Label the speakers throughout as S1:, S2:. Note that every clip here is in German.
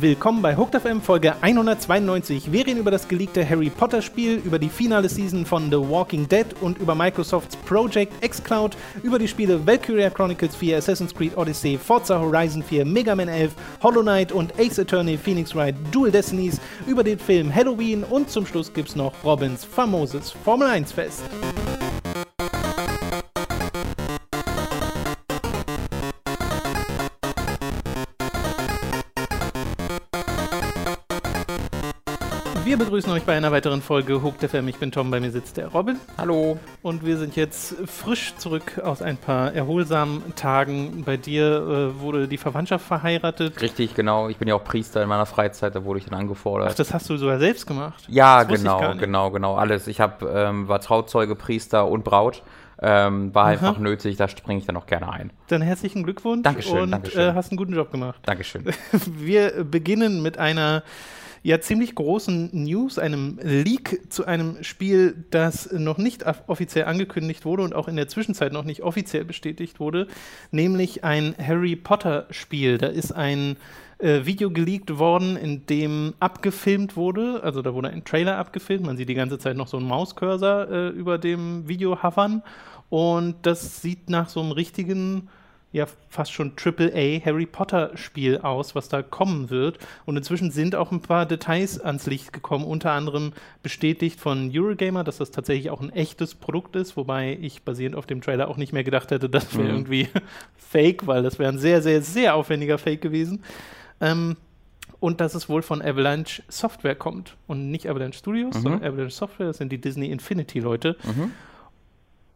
S1: Willkommen bei Hooked FM Folge 192. Wir reden über das geleakte Harry Potter Spiel, über die finale Season von The Walking Dead und über Microsofts Project xCloud, über die Spiele Valkyria Chronicles 4, Assassin's Creed Odyssey, Forza Horizon 4, Mega Man 11, Hollow Knight und Ace Attorney Phoenix Wright Dual Destinies, über den Film Halloween und zum Schluss gibt's noch Robins famoses Formel 1 Fest. Begrüßen euch bei einer weiteren Folge Hooked FM. Ich bin Tom, bei mir sitzt der Robin.
S2: Hallo.
S1: Und wir sind jetzt frisch zurück aus ein paar erholsamen Tagen. Bei dir äh, wurde die Verwandtschaft verheiratet.
S2: Richtig, genau. Ich bin ja auch Priester in meiner Freizeit, da wurde ich dann angefordert.
S1: Ach, das hast du sogar selbst gemacht?
S2: Ja, genau, genau, genau. Alles. Ich hab, ähm, war Trauzeuge, Priester und Braut. Ähm, war Aha. einfach nötig, da springe ich dann auch gerne ein.
S1: Dann herzlichen Glückwunsch
S2: Dankeschön,
S1: und
S2: Dankeschön.
S1: Äh, hast einen guten Job gemacht.
S2: Dankeschön.
S1: Wir beginnen mit einer ja ziemlich großen News, einem Leak zu einem Spiel, das noch nicht offiziell angekündigt wurde und auch in der Zwischenzeit noch nicht offiziell bestätigt wurde, nämlich ein Harry Potter Spiel. Da ist ein äh, Video geleakt worden, in dem abgefilmt wurde, also da wurde ein Trailer abgefilmt, man sieht die ganze Zeit noch so einen Mauscursor äh, über dem Video hovern und das sieht nach so einem richtigen ja fast schon AAA Harry Potter Spiel aus, was da kommen wird. Und inzwischen sind auch ein paar Details ans Licht gekommen, unter anderem bestätigt von Eurogamer, dass das tatsächlich auch ein echtes Produkt ist, wobei ich basierend auf dem Trailer auch nicht mehr gedacht hätte, das wäre mhm. irgendwie fake, weil das wäre ein sehr, sehr, sehr aufwendiger Fake gewesen. Ähm, und dass es wohl von Avalanche Software kommt und nicht Avalanche Studios, mhm. sondern Avalanche Software, das sind die Disney Infinity Leute. Mhm.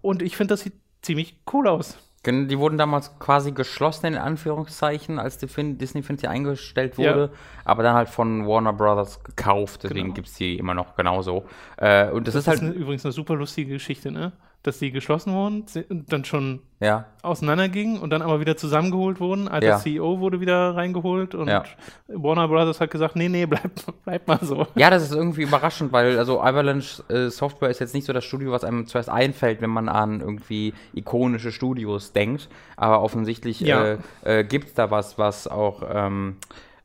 S1: Und ich finde, das sieht ziemlich cool aus.
S2: Die wurden damals quasi geschlossen, in Anführungszeichen, als Disney Infinity eingestellt wurde, ja. aber dann halt von Warner Brothers gekauft, deswegen genau. gibt es die immer noch genauso.
S1: Äh, und das, das ist, ist halt. Eine, übrigens eine super lustige Geschichte, ne? Dass die geschlossen wurden, dann schon ja. auseinandergingen und dann aber wieder zusammengeholt wurden. Alter ja. CEO wurde wieder reingeholt und ja. Warner Brothers hat gesagt, nee, nee, bleib, bleib mal so.
S2: Ja, das ist irgendwie überraschend, weil also Avalanche äh, Software ist jetzt nicht so das Studio, was einem zuerst einfällt, wenn man an irgendwie ikonische Studios denkt. Aber offensichtlich äh, äh, gibt es da was, was auch ähm,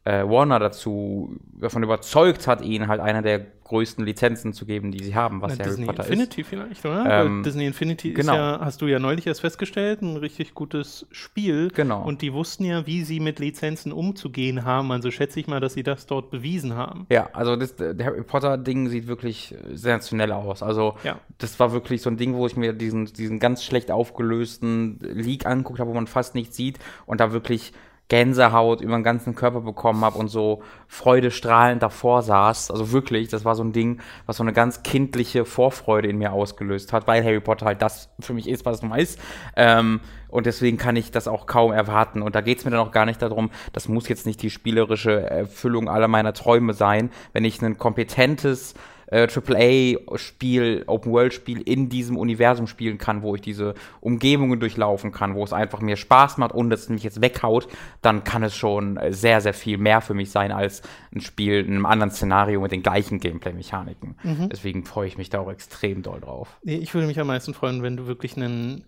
S2: äh, Warner dazu davon überzeugt hat, ihnen halt einer der größten Lizenzen zu geben, die sie haben, was
S1: Na,
S2: Harry
S1: Disney
S2: Potter
S1: Infinity
S2: ist.
S1: vielleicht, oder? Ähm, Disney Infinity genau. ist ja, hast du ja neulich erst festgestellt, ein richtig gutes Spiel.
S2: Genau.
S1: Und die wussten ja, wie sie mit Lizenzen umzugehen haben. Also schätze ich mal, dass sie das dort bewiesen haben.
S2: Ja, also das, der Harry Potter-Ding sieht wirklich sensationell aus. Also ja. das war wirklich so ein Ding, wo ich mir diesen, diesen ganz schlecht aufgelösten Leak angeguckt habe, wo man fast nichts sieht und da wirklich Gänsehaut über den ganzen Körper bekommen habe und so freudestrahlend davor saß. Also wirklich, das war so ein Ding, was so eine ganz kindliche Vorfreude in mir ausgelöst hat, weil Harry Potter halt das für mich ist, was es nun mal ist. Ähm, und deswegen kann ich das auch kaum erwarten. Und da geht es mir dann auch gar nicht darum, das muss jetzt nicht die spielerische Erfüllung aller meiner Träume sein, wenn ich ein kompetentes äh, AAA-Spiel, Open-World-Spiel in diesem Universum spielen kann, wo ich diese Umgebungen durchlaufen kann, wo es einfach mir Spaß macht und es mich jetzt weghaut, dann kann es schon sehr, sehr viel mehr für mich sein als ein Spiel in einem anderen Szenario mit den gleichen Gameplay-Mechaniken. Mhm. Deswegen freue ich mich da auch extrem doll drauf.
S1: Ich würde mich am meisten freuen, wenn du wirklich einen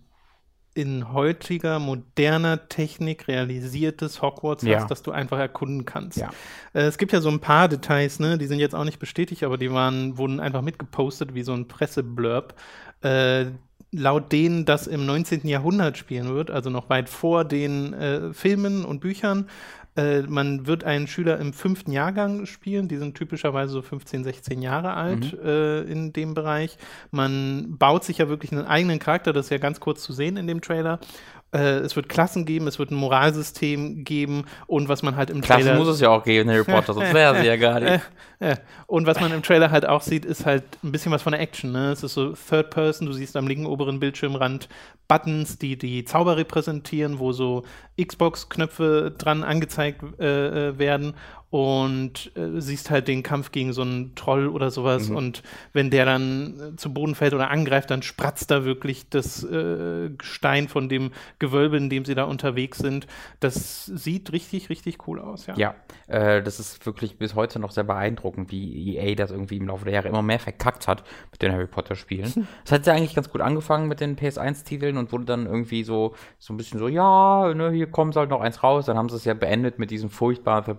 S1: in heutiger, moderner Technik realisiertes Hogwarts ja. hast, das du einfach erkunden kannst. Ja. Äh, es gibt ja so ein paar Details, ne, die sind jetzt auch nicht bestätigt, aber die waren, wurden einfach mitgepostet wie so ein Presseblurb. Äh, laut denen das im 19. Jahrhundert spielen wird, also noch weit vor den äh, Filmen und Büchern, äh, man wird einen Schüler im fünften Jahrgang spielen, die sind typischerweise so 15, 16 Jahre alt mhm. äh, in dem Bereich. Man baut sich ja wirklich einen eigenen Charakter, das ist ja ganz kurz zu sehen in dem Trailer. Äh, es wird Klassen geben, es wird ein Moralsystem geben und was man halt im
S2: Klassen Trailer. muss es ja auch geben, Harry Potter, sonst wäre sie ja gar nicht.
S1: Äh, äh, und was man im Trailer halt auch sieht, ist halt ein bisschen was von der Action. Ne? Es ist so Third Person, du siehst am linken oberen Bildschirmrand Buttons, die die Zauber repräsentieren, wo so Xbox-Knöpfe dran angezeigt äh, werden und äh, siehst halt den Kampf gegen so einen Troll oder sowas mhm. und wenn der dann äh, zu Boden fällt oder angreift, dann spratzt da wirklich das äh, Gestein von dem Gewölbe, in dem sie da unterwegs sind. Das sieht richtig, richtig cool aus, ja.
S2: Ja, äh, das ist wirklich bis heute noch sehr beeindruckend, wie EA das irgendwie im Laufe der Jahre immer mehr verkackt hat mit den Harry Potter Spielen. Es hat ja eigentlich ganz gut angefangen mit den PS1-Titeln und wurde dann irgendwie so, so ein bisschen so, ja, ne, hier kommt halt noch eins raus. Dann haben sie es ja beendet mit diesem furchtbaren äh,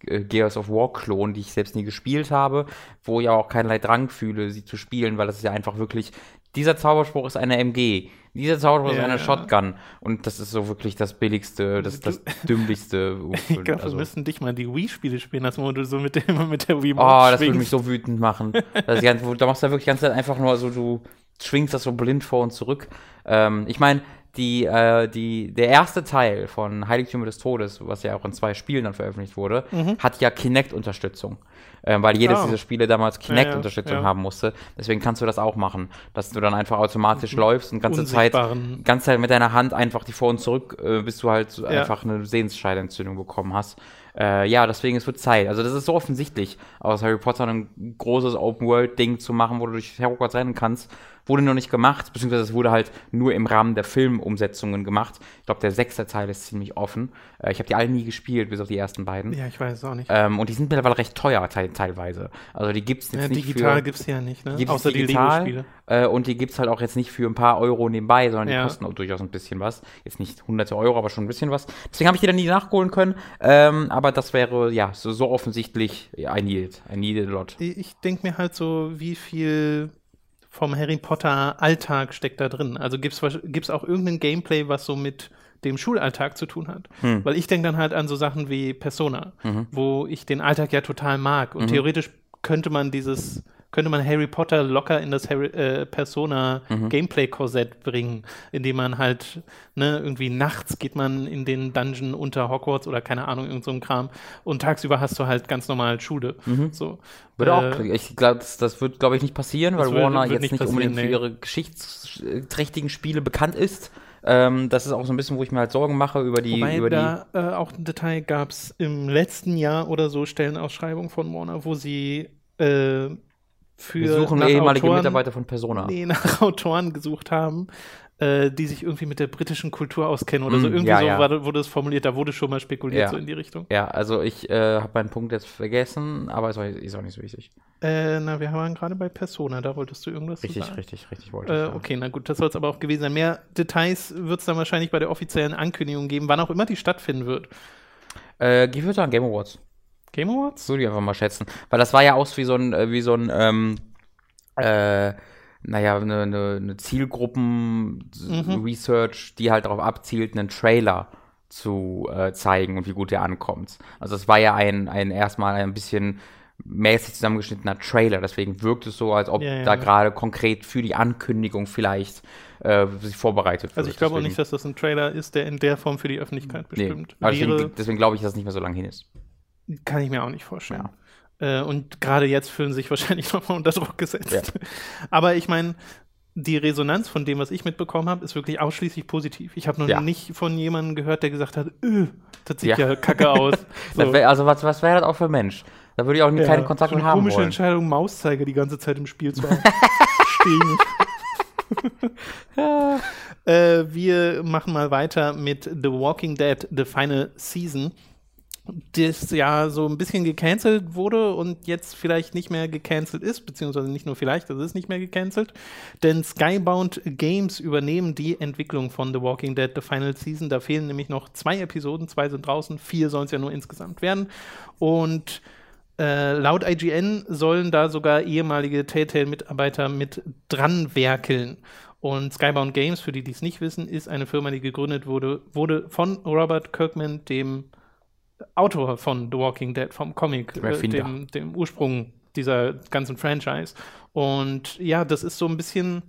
S2: Gears of War Klon, die ich selbst nie gespielt habe, wo ich auch keinerlei Drang fühle, sie zu spielen, weil das ist ja einfach wirklich, dieser Zauberspruch ist eine MG, dieser Zauberspruch ja, ist eine ja. Shotgun und das ist so wirklich das billigste, das, das dümmlichste.
S1: ich glaube, also. wir müssen dich mal die Wii-Spiele spielen wo du so mit, dem, mit der Wii
S2: Oh, das würde mich so wütend machen. das ganz, da machst du ja wirklich die ganze Zeit einfach nur so, du schwingst das so blind vor und zurück. Ähm, ich meine, die, äh, die, der erste Teil von Heiligtümer des Todes, was ja auch in zwei Spielen dann veröffentlicht wurde, mhm. hat ja Kinect-Unterstützung. Ähm, weil jedes oh. dieser Spiele damals Kinect-Unterstützung ja, ja, ja. haben musste. Deswegen kannst du das auch machen, dass du dann einfach automatisch mhm. läufst und ganze Zeit, ganze Zeit mit deiner Hand einfach die vor und zurück, äh, bis du halt einfach eine Sehensscheidenentzündung bekommen hast. Äh, ja, deswegen es wird Zeit. Also das ist so offensichtlich, aus Harry Potter ein großes Open-World-Ding zu machen, wo du durch Hogwarts rennen kannst Wurde noch nicht gemacht, beziehungsweise es wurde halt nur im Rahmen der Filmumsetzungen gemacht. Ich glaube, der sechste Teil ist ziemlich offen. Äh, ich habe die alle nie gespielt, bis auf die ersten beiden.
S1: Ja, ich weiß es auch nicht.
S2: Ähm, und die sind mittlerweile recht teuer te teilweise. Also die gibt es jetzt ja, nicht
S1: digital gibt es ja nicht, ne?
S2: Außer digital, die Lego-Spiele. Äh, und die gibt es halt auch jetzt nicht für ein paar Euro nebenbei, sondern die ja. kosten auch durchaus ein bisschen was. Jetzt nicht hunderte Euro, aber schon ein bisschen was. Deswegen habe ich die dann nie nachholen können. Ähm, aber das wäre, ja, so, so offensichtlich, I need it. I need it a lot.
S1: Ich denke mir halt so, wie viel vom Harry Potter Alltag steckt da drin? Also gibt es auch irgendein Gameplay, was so mit dem Schulalltag zu tun hat. Hm. Weil ich denke dann halt an so Sachen wie Persona, mhm. wo ich den Alltag ja total mag. Und mhm. theoretisch könnte man dieses könnte man Harry Potter locker in das Harry, äh, Persona mhm. Gameplay Korsett bringen, indem man halt ne, irgendwie nachts geht man in den Dungeon unter Hogwarts oder keine Ahnung irgend so ein Kram und tagsüber hast du halt ganz normal Schule. Mhm. So.
S2: Würde äh, auch, ich glaube, das, das, wird glaube ich nicht passieren, weil Warner wird, wird jetzt nicht, unbedingt nee. für ihre geschichtsträchtigen Spiele bekannt ist. Ähm, das ist auch so ein bisschen, wo ich mir halt Sorgen mache über die.
S1: Wobei
S2: über
S1: da die äh, auch ein Detail gab es im letzten Jahr oder so Stellenausschreibungen von Warner, wo sie äh, für Wir
S2: suchen ehemalige Autoren, Mitarbeiter von Persona.
S1: Nee, nach Autoren gesucht haben, äh, die sich irgendwie mit der britischen Kultur auskennen oder mm, so. Irgendwie ja, so ja. War, wurde es formuliert, da wurde schon mal spekuliert, ja. so in die Richtung.
S2: Ja, also ich äh, habe meinen Punkt jetzt vergessen, aber ist auch, ist auch nicht so wichtig.
S1: Äh, na, wir waren gerade bei Persona, da wolltest du irgendwas
S2: richtig, sagen. Richtig, richtig, richtig wollte
S1: ich. Äh, okay, na gut, das soll es aber auch gewesen sein. Mehr Details wird es dann wahrscheinlich bei der offiziellen Ankündigung geben, wann auch immer die stattfinden wird.
S2: Äh, ich würde sagen Game Awards.
S1: Game Awards?
S2: Würde ich einfach mal schätzen. Weil das war ja aus wie so ein, äh, wie so ein, ähm, äh, naja, eine, eine, eine Zielgruppen-Research, mhm. die halt darauf abzielt, einen Trailer zu äh, zeigen und wie gut der ankommt. Also es war ja ein, ein erstmal ein bisschen mäßig zusammengeschnittener Trailer, deswegen wirkt es so, als ob ja, ja, da gerade konkret für die Ankündigung vielleicht äh, sich vorbereitet
S1: wird. Also ich glaube auch nicht, dass das ein Trailer ist, der in der Form für die Öffentlichkeit bestimmt
S2: nee, Deswegen, deswegen glaube ich, dass es nicht mehr so lange hin ist.
S1: Kann ich mir auch nicht vorstellen. Ja. Äh, und gerade jetzt fühlen sich wahrscheinlich nochmal unter Druck gesetzt. Ja. Aber ich meine, die Resonanz von dem, was ich mitbekommen habe, ist wirklich ausschließlich positiv. Ich habe noch ja. nicht von jemandem gehört, der gesagt hat, öh, das sieht ja, ja kacke aus.
S2: So. Wär, also was, was wäre das auch für ein Mensch? Da würde ich auch ja, keine Kontakte so eine haben
S1: komische
S2: wollen.
S1: Entscheidung, Mauszeiger die ganze Zeit im Spiel zu haben. Stehen. ja. äh, wir machen mal weiter mit The Walking Dead, The Final Season das ja so ein bisschen gecancelt wurde und jetzt vielleicht nicht mehr gecancelt ist, beziehungsweise nicht nur vielleicht, das ist nicht mehr gecancelt, denn Skybound Games übernehmen die Entwicklung von The Walking Dead The Final Season. Da fehlen nämlich noch zwei Episoden, zwei sind draußen, vier sollen es ja nur insgesamt werden und äh, laut IGN sollen da sogar ehemalige Telltale-Mitarbeiter mit dran werkeln. Und Skybound Games, für die, die es nicht wissen, ist eine Firma, die gegründet wurde, wurde von Robert Kirkman, dem Autor von The Walking Dead, vom Comic, äh, dem, dem Ursprung dieser ganzen Franchise. Und ja, das ist so ein bisschen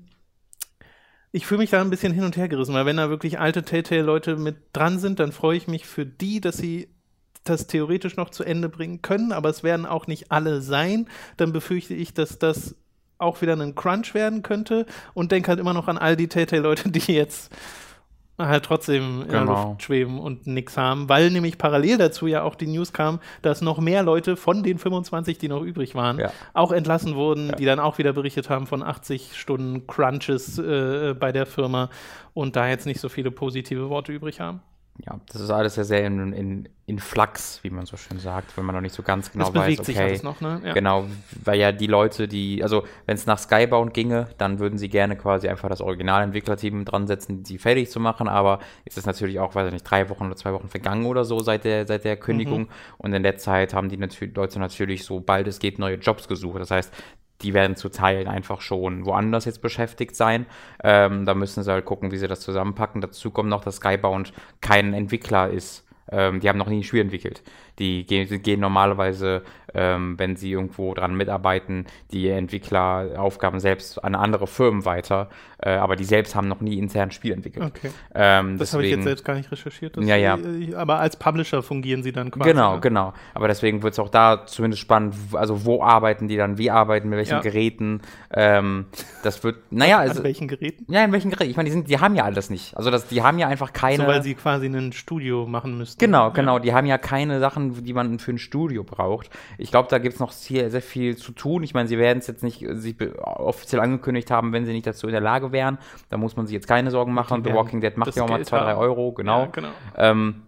S1: ich fühle mich da ein bisschen hin und her gerissen, weil wenn da wirklich alte Telltale-Leute mit dran sind, dann freue ich mich für die, dass sie das theoretisch noch zu Ende bringen können, aber es werden auch nicht alle sein. Dann befürchte ich, dass das auch wieder ein Crunch werden könnte und denke halt immer noch an all die Telltale-Leute, die jetzt halt trotzdem in
S2: Genau.
S1: der Luft schweben und nichts haben, weil nämlich parallel dazu ja auch die News kam, dass noch mehr Leute von den 25, die noch übrig waren,
S2: Ja.
S1: auch entlassen wurden, die dann auch wieder berichtet haben von 80 Stunden Crunches äh, bei der Firma und da jetzt nicht so viele positive Worte übrig haben.
S2: Ja, das ist alles ja sehr in, in, in Flux, wie man so schön sagt, wenn man noch nicht so ganz genau
S1: es bewegt
S2: weiß,
S1: sich
S2: okay,
S1: alles noch, ne? Ja.
S2: Genau, weil ja die Leute, die, also wenn es nach Skybound ginge, dann würden sie gerne quasi einfach das Originalentwicklerteam dran setzen, die fertig zu machen, aber es ist natürlich auch, weiß ich nicht, drei Wochen oder zwei Wochen vergangen oder so seit der, seit der Kündigung
S1: Mhm.
S2: und in der Zeit haben die Leute natürlich, sobald es geht, neue Jobs gesucht. Das heißt, die werden zu Teilen einfach schon woanders jetzt beschäftigt sein. Ähm, da müssen sie halt gucken, wie sie das zusammenpacken. Dazu kommt noch, dass Skybound kein Entwickler ist. Ähm, die haben noch nie ein Spiel entwickelt. Die gehen, gehen normalerweise, ähm, wenn sie irgendwo dran mitarbeiten, die Entwickleraufgaben selbst an andere Firmen weiter. Äh, aber die selbst haben noch nie intern ein Spiel entwickelt.
S1: Okay.
S2: Ähm,
S1: Das habe ich jetzt selbst gar nicht recherchiert.
S2: Ja, ja.
S1: sie- Aber als Publisher fungieren sie dann quasi.
S2: Genau,
S1: ne?
S2: genau. Aber deswegen wird es auch da zumindest spannend, also wo arbeiten die dann, wie arbeiten, mit welchen
S1: Ja.
S2: Geräten. Ähm, das wird, naja,
S1: An
S2: also,
S1: welchen Geräten?
S2: ja, in welchen Geräten? Ich meine, die, sind, die haben ja alles nicht. Also das, die haben ja einfach keine.
S1: So, weil sie quasi ein Studio machen müssten.
S2: Genau,
S1: Ja.
S2: genau. Die haben ja keine Sachen, die man für ein Studio braucht. Ich glaube, da gibt es noch sehr, sehr viel zu tun. Ich meine, sie werden es jetzt nicht äh, sich offiziell angekündigt haben, wenn sie nicht dazu in der Lage wären. Da muss man sich jetzt keine Sorgen machen. The Walking Dead macht ja auch mal
S1: Geld
S2: zwei, drei
S1: haben.
S2: Euro, genau.
S1: Ja, genau.
S2: Ähm,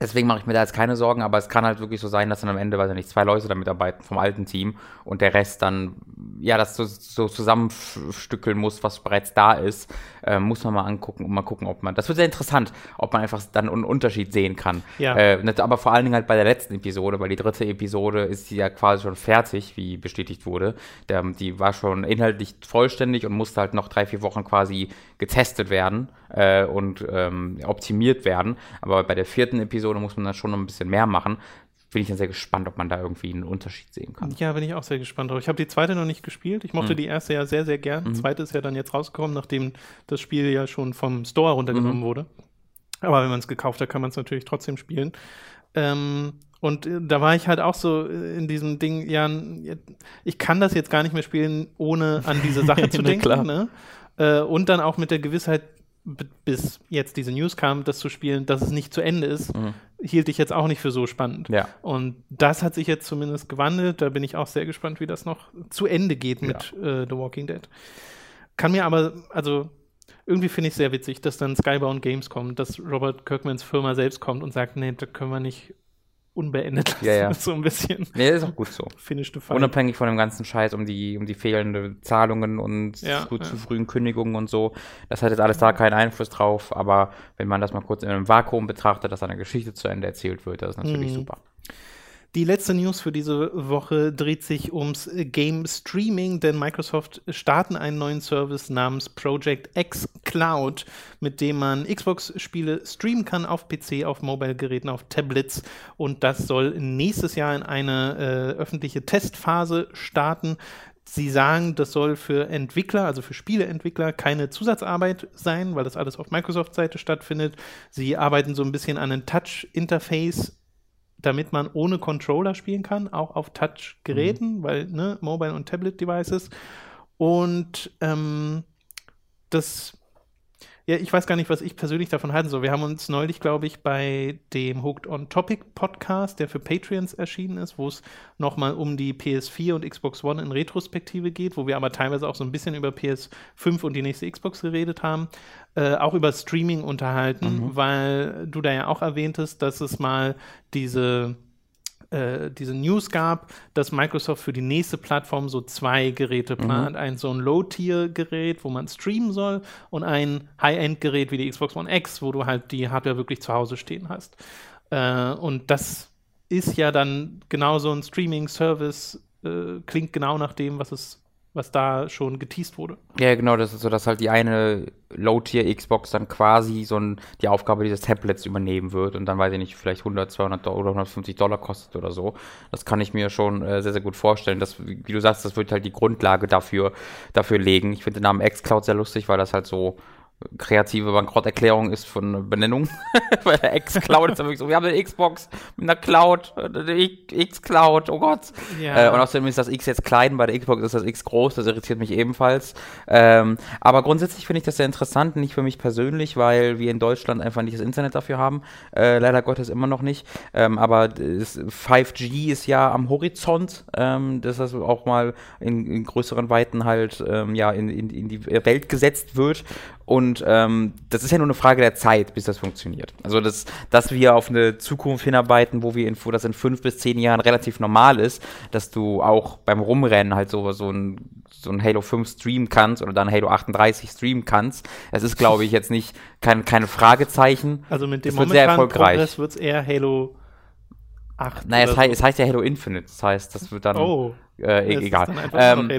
S2: deswegen mache ich mir da jetzt keine Sorgen, aber es kann halt wirklich so sein, dass dann am Ende, weiß ich nicht, zwei Leute da mitarbeiten vom alten Team und der Rest dann, ja, das so, so zusammenstückeln muss, was bereits da ist. Äh, muss man mal angucken und mal gucken, ob man, das wird sehr interessant, ob man einfach dann einen Unterschied sehen kann.
S1: Ja.
S2: Äh, nicht- aber vor allen Dingen halt bei der letzten Episode, weil die dritte Episode ist ja quasi schon fertig, wie bestätigt wurde. Der, die war schon inhaltlich vollständig und musste halt noch drei, vier Wochen quasi getestet werden äh, und ähm, optimiert werden. Aber bei der vierten Episode muss man dann schon noch ein bisschen mehr machen. Bin ich dann sehr gespannt, ob man da irgendwie einen Unterschied sehen kann.
S1: Ja, bin ich auch sehr gespannt drauf. Ich habe die zweite noch nicht gespielt. Ich
S2: Mhm.
S1: mochte die erste ja sehr, sehr gern. Die zweite ist ja dann jetzt rausgekommen, nachdem das Spiel ja schon vom Store runtergenommen
S2: Mhm.
S1: wurde. Aber wenn man es gekauft hat, kann man es natürlich trotzdem spielen. Ähm, und äh, da war ich halt auch so äh, in diesem Ding, ja, ich kann das jetzt gar nicht mehr spielen, ohne an diese Sache zu denken.
S2: klar.
S1: Ne? Äh, und dann auch mit der Gewissheit, bis jetzt diese News kam, das zu spielen, dass es nicht zu Ende ist, hielt ich jetzt auch nicht für so spannend.
S2: Mhm. Ja.
S1: Und das hat sich jetzt zumindest gewandelt. Da bin ich auch sehr gespannt, wie das noch zu Ende geht mit äh, The Walking Dead. Kann mir aber, also irgendwie finde ich sehr witzig, dass dann Skybound Games kommt, dass Robert Kirkmans Firma selbst kommt und sagt, nee, das können wir nicht unbeendet lassen.
S2: Ja, ja.
S1: so ein bisschen
S2: Nee, ist auch gut so.
S1: finished the fight.
S2: Unabhängig von dem ganzen Scheiß um die, um die fehlende Zahlungen und
S1: Ja,
S2: zu, zu frühen Kündigungen und so. Das hat jetzt alles da keinen Einfluss drauf, aber wenn man das mal kurz in einem Vakuum betrachtet, dass eine Geschichte zu Ende erzählt wird, das ist natürlich
S1: Mhm.
S2: super.
S1: Die letzte News für diese Woche dreht sich ums Game Streaming, denn Microsoft starten einen neuen Service namens Project X Cloud, mit dem man Xbox-Spiele streamen kann auf PC, auf Mobile-Geräten, auf Tablets. Und das soll nächstes Jahr in eine äh, öffentliche Testphase starten. Sie sagen, das soll für Entwickler, also für Spieleentwickler, keine Zusatzarbeit sein, weil das alles auf Microsoft-Seite stattfindet. Sie arbeiten so ein bisschen an einem Touch-Interface damit man ohne Controller spielen kann, auch auf Touch-Geräten, weil ne, Mobile- und Tablet-Devices. Und ähm, das, ja, ich weiß gar nicht, was ich persönlich davon halten soll. Wir haben uns neulich, glaube ich, bei dem Hooked on Topic Podcast, der für Patreons erschienen ist, wo es nochmal um die PS4 und Xbox One in Retrospektive geht, wo wir aber teilweise auch so ein bisschen über PS5 und die nächste Xbox geredet haben, äh, auch über Streaming unterhalten, weil du da ja auch erwähntest, dass es mal diese äh, diese News gab, dass Microsoft für die nächste Plattform so zwei Geräte plant. Ein so ein Low-Tier-Gerät, wo man streamen soll, und ein High-End-Gerät wie die Xbox One X, wo du halt die Hardware wirklich zu Hause stehen hast. Äh, und das ist ja dann genau so ein Streaming-Service, äh, klingt genau nach dem, was es was da schon geteased wurde.
S2: Ja, genau, das ist so, dass halt die eine Low-Tier-Xbox dann quasi so ein, die Aufgabe dieses Tablets übernehmen wird und dann weiß ich nicht, vielleicht 100, 200 Do- oder 150 Dollar kostet oder so. Das kann ich mir schon äh, sehr, sehr gut vorstellen. Das, wie wie du sagst, das wird halt die Grundlage dafür, dafür legen. Ich finde den Namen xCloud sehr lustig, weil das halt so, kreative Bankrotterklärung ist von Benennung. Bei der X-Cloud ist ja wirklich so, wir haben eine Xbox mit einer Cloud, eine X-Cloud, oh Gott. Ja. Äh, und außerdem ist das X jetzt klein, bei der Xbox ist das X groß, das irritiert mich ebenfalls. Ähm, aber grundsätzlich finde ich das sehr interessant, nicht für mich persönlich, weil wir in Deutschland einfach nicht das Internet dafür haben. Äh, leider Gottes immer noch nicht. Ähm, aber 5G ist ja am Horizont, ähm, dass das auch mal in, in größeren Weiten halt ähm, ja, in, in, in die Welt gesetzt wird. Und ähm, das ist ja nur eine Frage der Zeit, bis das funktioniert. Also, das, dass wir auf eine Zukunft hinarbeiten, wo wir in, wo das in fünf bis zehn Jahren relativ normal ist, dass du auch beim Rumrennen halt so, so ein, so ein Halo 5 streamen kannst oder dann Halo 38 streamen kannst. Es ist, glaube ich, jetzt nicht kein, keine Fragezeichen.
S1: Also mit dem wird sehr erfolgreich. wird es eher Halo 8.
S2: Naja, es, so. heißt, es heißt ja Halo Infinite. Das heißt, das wird dann. Oh. Äh, e egal. Ähm,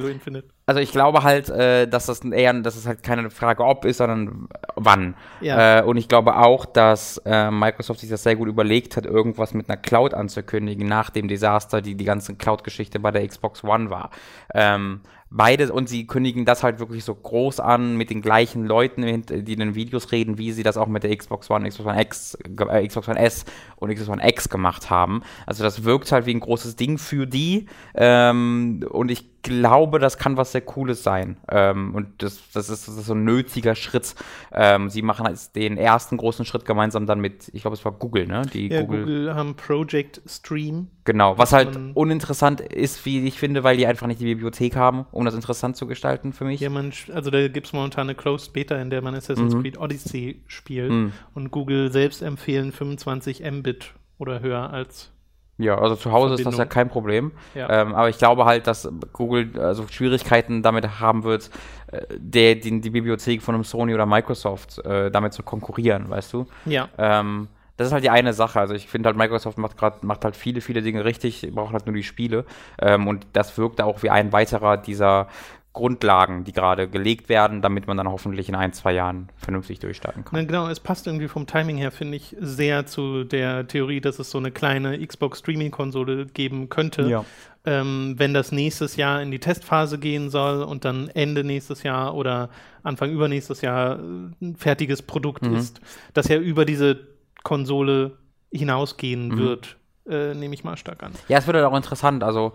S2: also ich glaube halt, äh, dass das eher, dass es halt keine Frage ob ist, sondern wann. Ja. Äh, und ich glaube auch, dass äh, Microsoft sich das sehr gut überlegt hat, irgendwas mit einer Cloud anzukündigen nach dem Desaster, die die ganze Cloud-Geschichte bei der Xbox One war. Ähm, beides und sie kündigen das halt wirklich so groß an mit den gleichen Leuten, die in den Videos reden, wie sie das auch mit der Xbox One, Xbox One X, äh, Xbox One S und Xbox One X gemacht haben. Also das wirkt halt wie ein großes Ding für die ähm, und ich glaube, das kann was sehr Cooles sein. Ähm, und das, das, ist, das ist so ein nötiger Schritt. Ähm, sie machen jetzt den ersten großen Schritt gemeinsam dann mit, ich glaube, es war Google, ne?
S1: Die ja, Google, Google haben Project Stream.
S2: Genau, was halt uninteressant ist, wie ich finde, weil die einfach nicht die Bibliothek haben, um das interessant zu gestalten für mich.
S1: Ja, man, also da gibt es momentan eine Closed Beta, in der man Assassin's mhm. Creed Odyssey spielt. Mhm. Und Google selbst empfehlen 25 Mbit oder höher als
S2: ja, also zu Hause Verbindung. ist das ja kein Problem. Ja. Ähm, aber ich glaube halt, dass Google also Schwierigkeiten damit haben wird, äh, der, die, die Bibliothek von einem Sony oder Microsoft äh, damit zu konkurrieren, weißt du?
S1: Ja.
S2: Ähm, das ist halt die eine Sache. Also ich finde halt, Microsoft macht gerade macht halt viele, viele Dinge richtig, braucht halt nur die Spiele. Ähm, und das wirkt auch wie ein weiterer dieser Grundlagen, die gerade gelegt werden, damit man dann hoffentlich in ein, zwei Jahren vernünftig durchstarten kann.
S1: Ja, genau, es passt irgendwie vom Timing her, finde ich, sehr zu der Theorie, dass es so eine kleine Xbox-Streaming-Konsole geben könnte. Ja. Ähm, wenn das nächstes Jahr in die Testphase gehen soll und dann Ende nächstes Jahr oder Anfang übernächstes Jahr ein fertiges Produkt mhm. ist, das ja über diese Konsole hinausgehen mhm. wird, äh, nehme ich mal stark an.
S2: Ja, es wird halt auch interessant. Also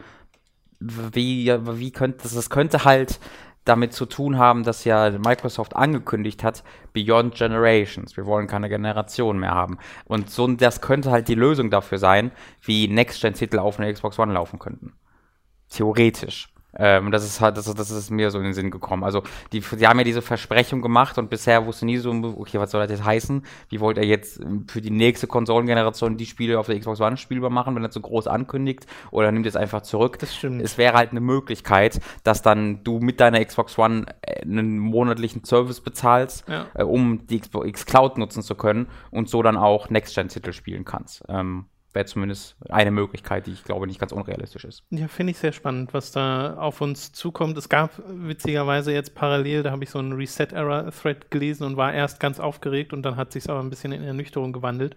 S2: wie, wie könnte das, das könnte halt damit zu tun haben, dass ja Microsoft angekündigt hat, Beyond Generations. Wir wollen keine Generation mehr haben. Und so, das könnte halt die Lösung dafür sein, wie Next-Gen-Titel auf einer Xbox One laufen könnten. Theoretisch. Ähm, das ist halt, das, das ist mir so in den Sinn gekommen. Also, die, die haben ja diese Versprechung gemacht und bisher wusste nie so, okay, was soll das jetzt heißen? Wie wollt er jetzt für die nächste Konsolengeneration die Spiele auf der Xbox One spielbar machen, wenn er so groß ankündigt oder nimmt es einfach zurück?
S1: Das stimmt.
S2: Es wäre halt eine Möglichkeit, dass dann du mit deiner Xbox One äh, einen monatlichen Service bezahlst, ja. äh, um die Xbox Cloud nutzen zu können und so dann auch Next-Gen-Titel spielen kannst. Ähm, wäre zumindest eine Möglichkeit, die ich glaube nicht ganz unrealistisch ist.
S1: Ja, finde ich sehr spannend, was da auf uns zukommt. Es gab witzigerweise jetzt parallel, da habe ich so einen Reset-Error-Thread gelesen und war erst ganz aufgeregt und dann hat sich aber ein bisschen in Ernüchterung gewandelt.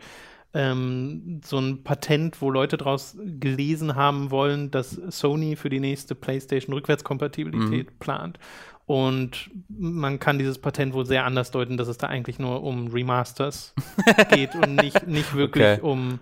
S1: Ähm, so ein Patent, wo Leute daraus gelesen haben wollen, dass Sony für die nächste PlayStation Rückwärtskompatibilität mhm. plant. Und man kann dieses Patent wohl sehr anders deuten, dass es da eigentlich nur um Remasters geht und nicht, nicht wirklich okay. um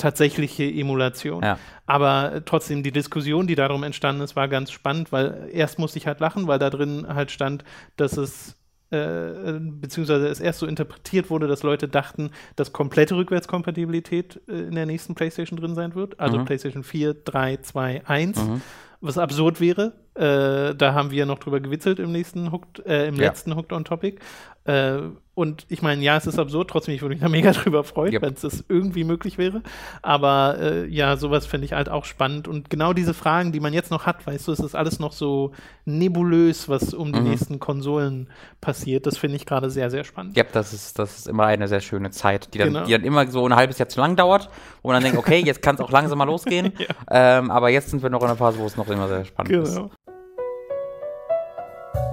S1: tatsächliche Emulation. Ja. Aber trotzdem, die Diskussion, die darum entstanden ist, war ganz spannend, weil erst musste ich halt lachen, weil da drin halt stand, dass es äh, beziehungsweise es erst so interpretiert wurde, dass Leute dachten, dass komplette Rückwärtskompatibilität äh, in der nächsten PlayStation drin sein wird. Also mhm. PlayStation 4, 3, 2, 1. Mhm. Was absurd wäre. Äh, da haben wir noch drüber gewitzelt im nächsten Hooked, äh, im ja. letzten Hooked on Topic. Äh, und ich meine, ja, es ist absurd, trotzdem, ich würde mich da mega drüber freuen, yep. wenn es das irgendwie möglich wäre. Aber äh, ja, sowas finde ich halt auch spannend. Und genau diese Fragen, die man jetzt noch hat, weißt du, es ist alles noch so nebulös, was um die mhm. nächsten Konsolen passiert. Das finde ich gerade sehr, sehr spannend.
S2: Ja, das ist, das ist immer eine sehr schöne Zeit, die dann, genau. die dann immer so ein halbes Jahr zu lang dauert, wo man dann denkt, okay, jetzt kann es auch langsam mal losgehen. ja. ähm, aber jetzt sind wir noch in einer Phase, wo es noch immer sehr spannend genau. ist.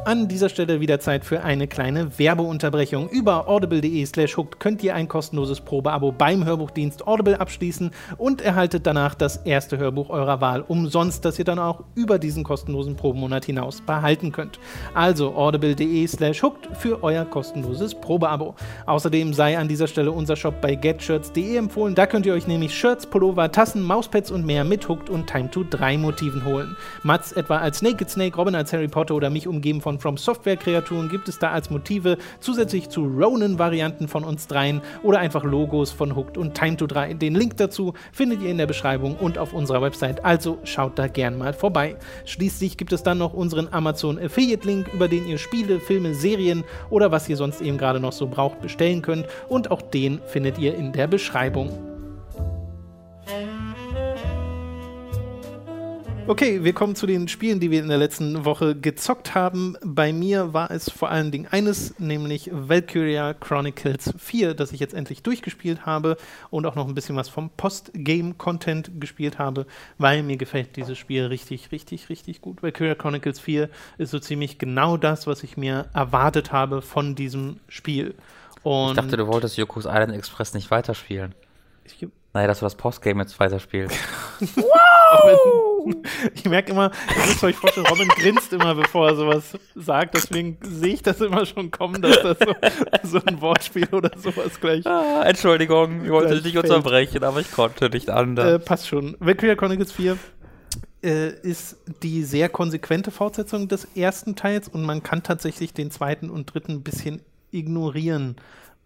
S1: An dieser Stelle wieder Zeit für eine kleine Werbeunterbrechung. Über audible.de slash hooked könnt ihr ein kostenloses Probeabo beim Hörbuchdienst Audible abschließen und erhaltet danach das erste Hörbuch eurer Wahl umsonst, das ihr dann auch über diesen kostenlosen Probemonat hinaus behalten könnt. Also audible.de slash hooked für euer kostenloses Probeabo. Außerdem sei an dieser Stelle unser Shop bei getshirts.de empfohlen. Da könnt ihr euch nämlich Shirts, Pullover, Tassen, Mauspads und mehr mit Hooked und Time to 3 Motiven holen. Mats etwa als Naked Snake, Robin als Harry Potter oder mich umgeben von From Software Kreaturen gibt es da als Motive zusätzlich zu Ronin-Varianten von uns dreien oder einfach Logos von Hooked und Time to 3. Den Link dazu findet ihr in der Beschreibung und auf unserer Website, also schaut da gern mal vorbei. Schließlich gibt es dann noch unseren Amazon Affiliate Link, über den ihr Spiele, Filme, Serien oder was ihr sonst eben gerade noch so braucht bestellen könnt und auch den findet ihr in der Beschreibung. Okay, wir kommen zu den Spielen, die wir in der letzten Woche gezockt haben. Bei mir war es vor allen Dingen eines, nämlich Valkyria Chronicles 4, das ich jetzt endlich durchgespielt habe und auch noch ein bisschen was vom Post-Game-Content gespielt habe, weil mir gefällt dieses Spiel richtig, richtig, richtig gut. Valkyria Chronicles 4 ist so ziemlich genau das, was ich mir erwartet habe von diesem Spiel.
S2: Und ich dachte, du wolltest Yokos Island Express nicht weiterspielen. Ich, naja, dass du das Postgame jetzt weiterspielst.
S1: wow! ich merke immer, ihr müsst euch vorstellen, Robin grinst immer, bevor er sowas sagt. Deswegen sehe ich das immer schon kommen, dass das so, so ein Wortspiel oder sowas gleich.
S2: Ah, Entschuldigung, ich wollte dich nicht unterbrechen, aber ich konnte nicht anders.
S1: Äh, passt schon. Valkyria Chronicles 4 äh, ist die sehr konsequente Fortsetzung des ersten Teils und man kann tatsächlich den zweiten und dritten ein bisschen ignorieren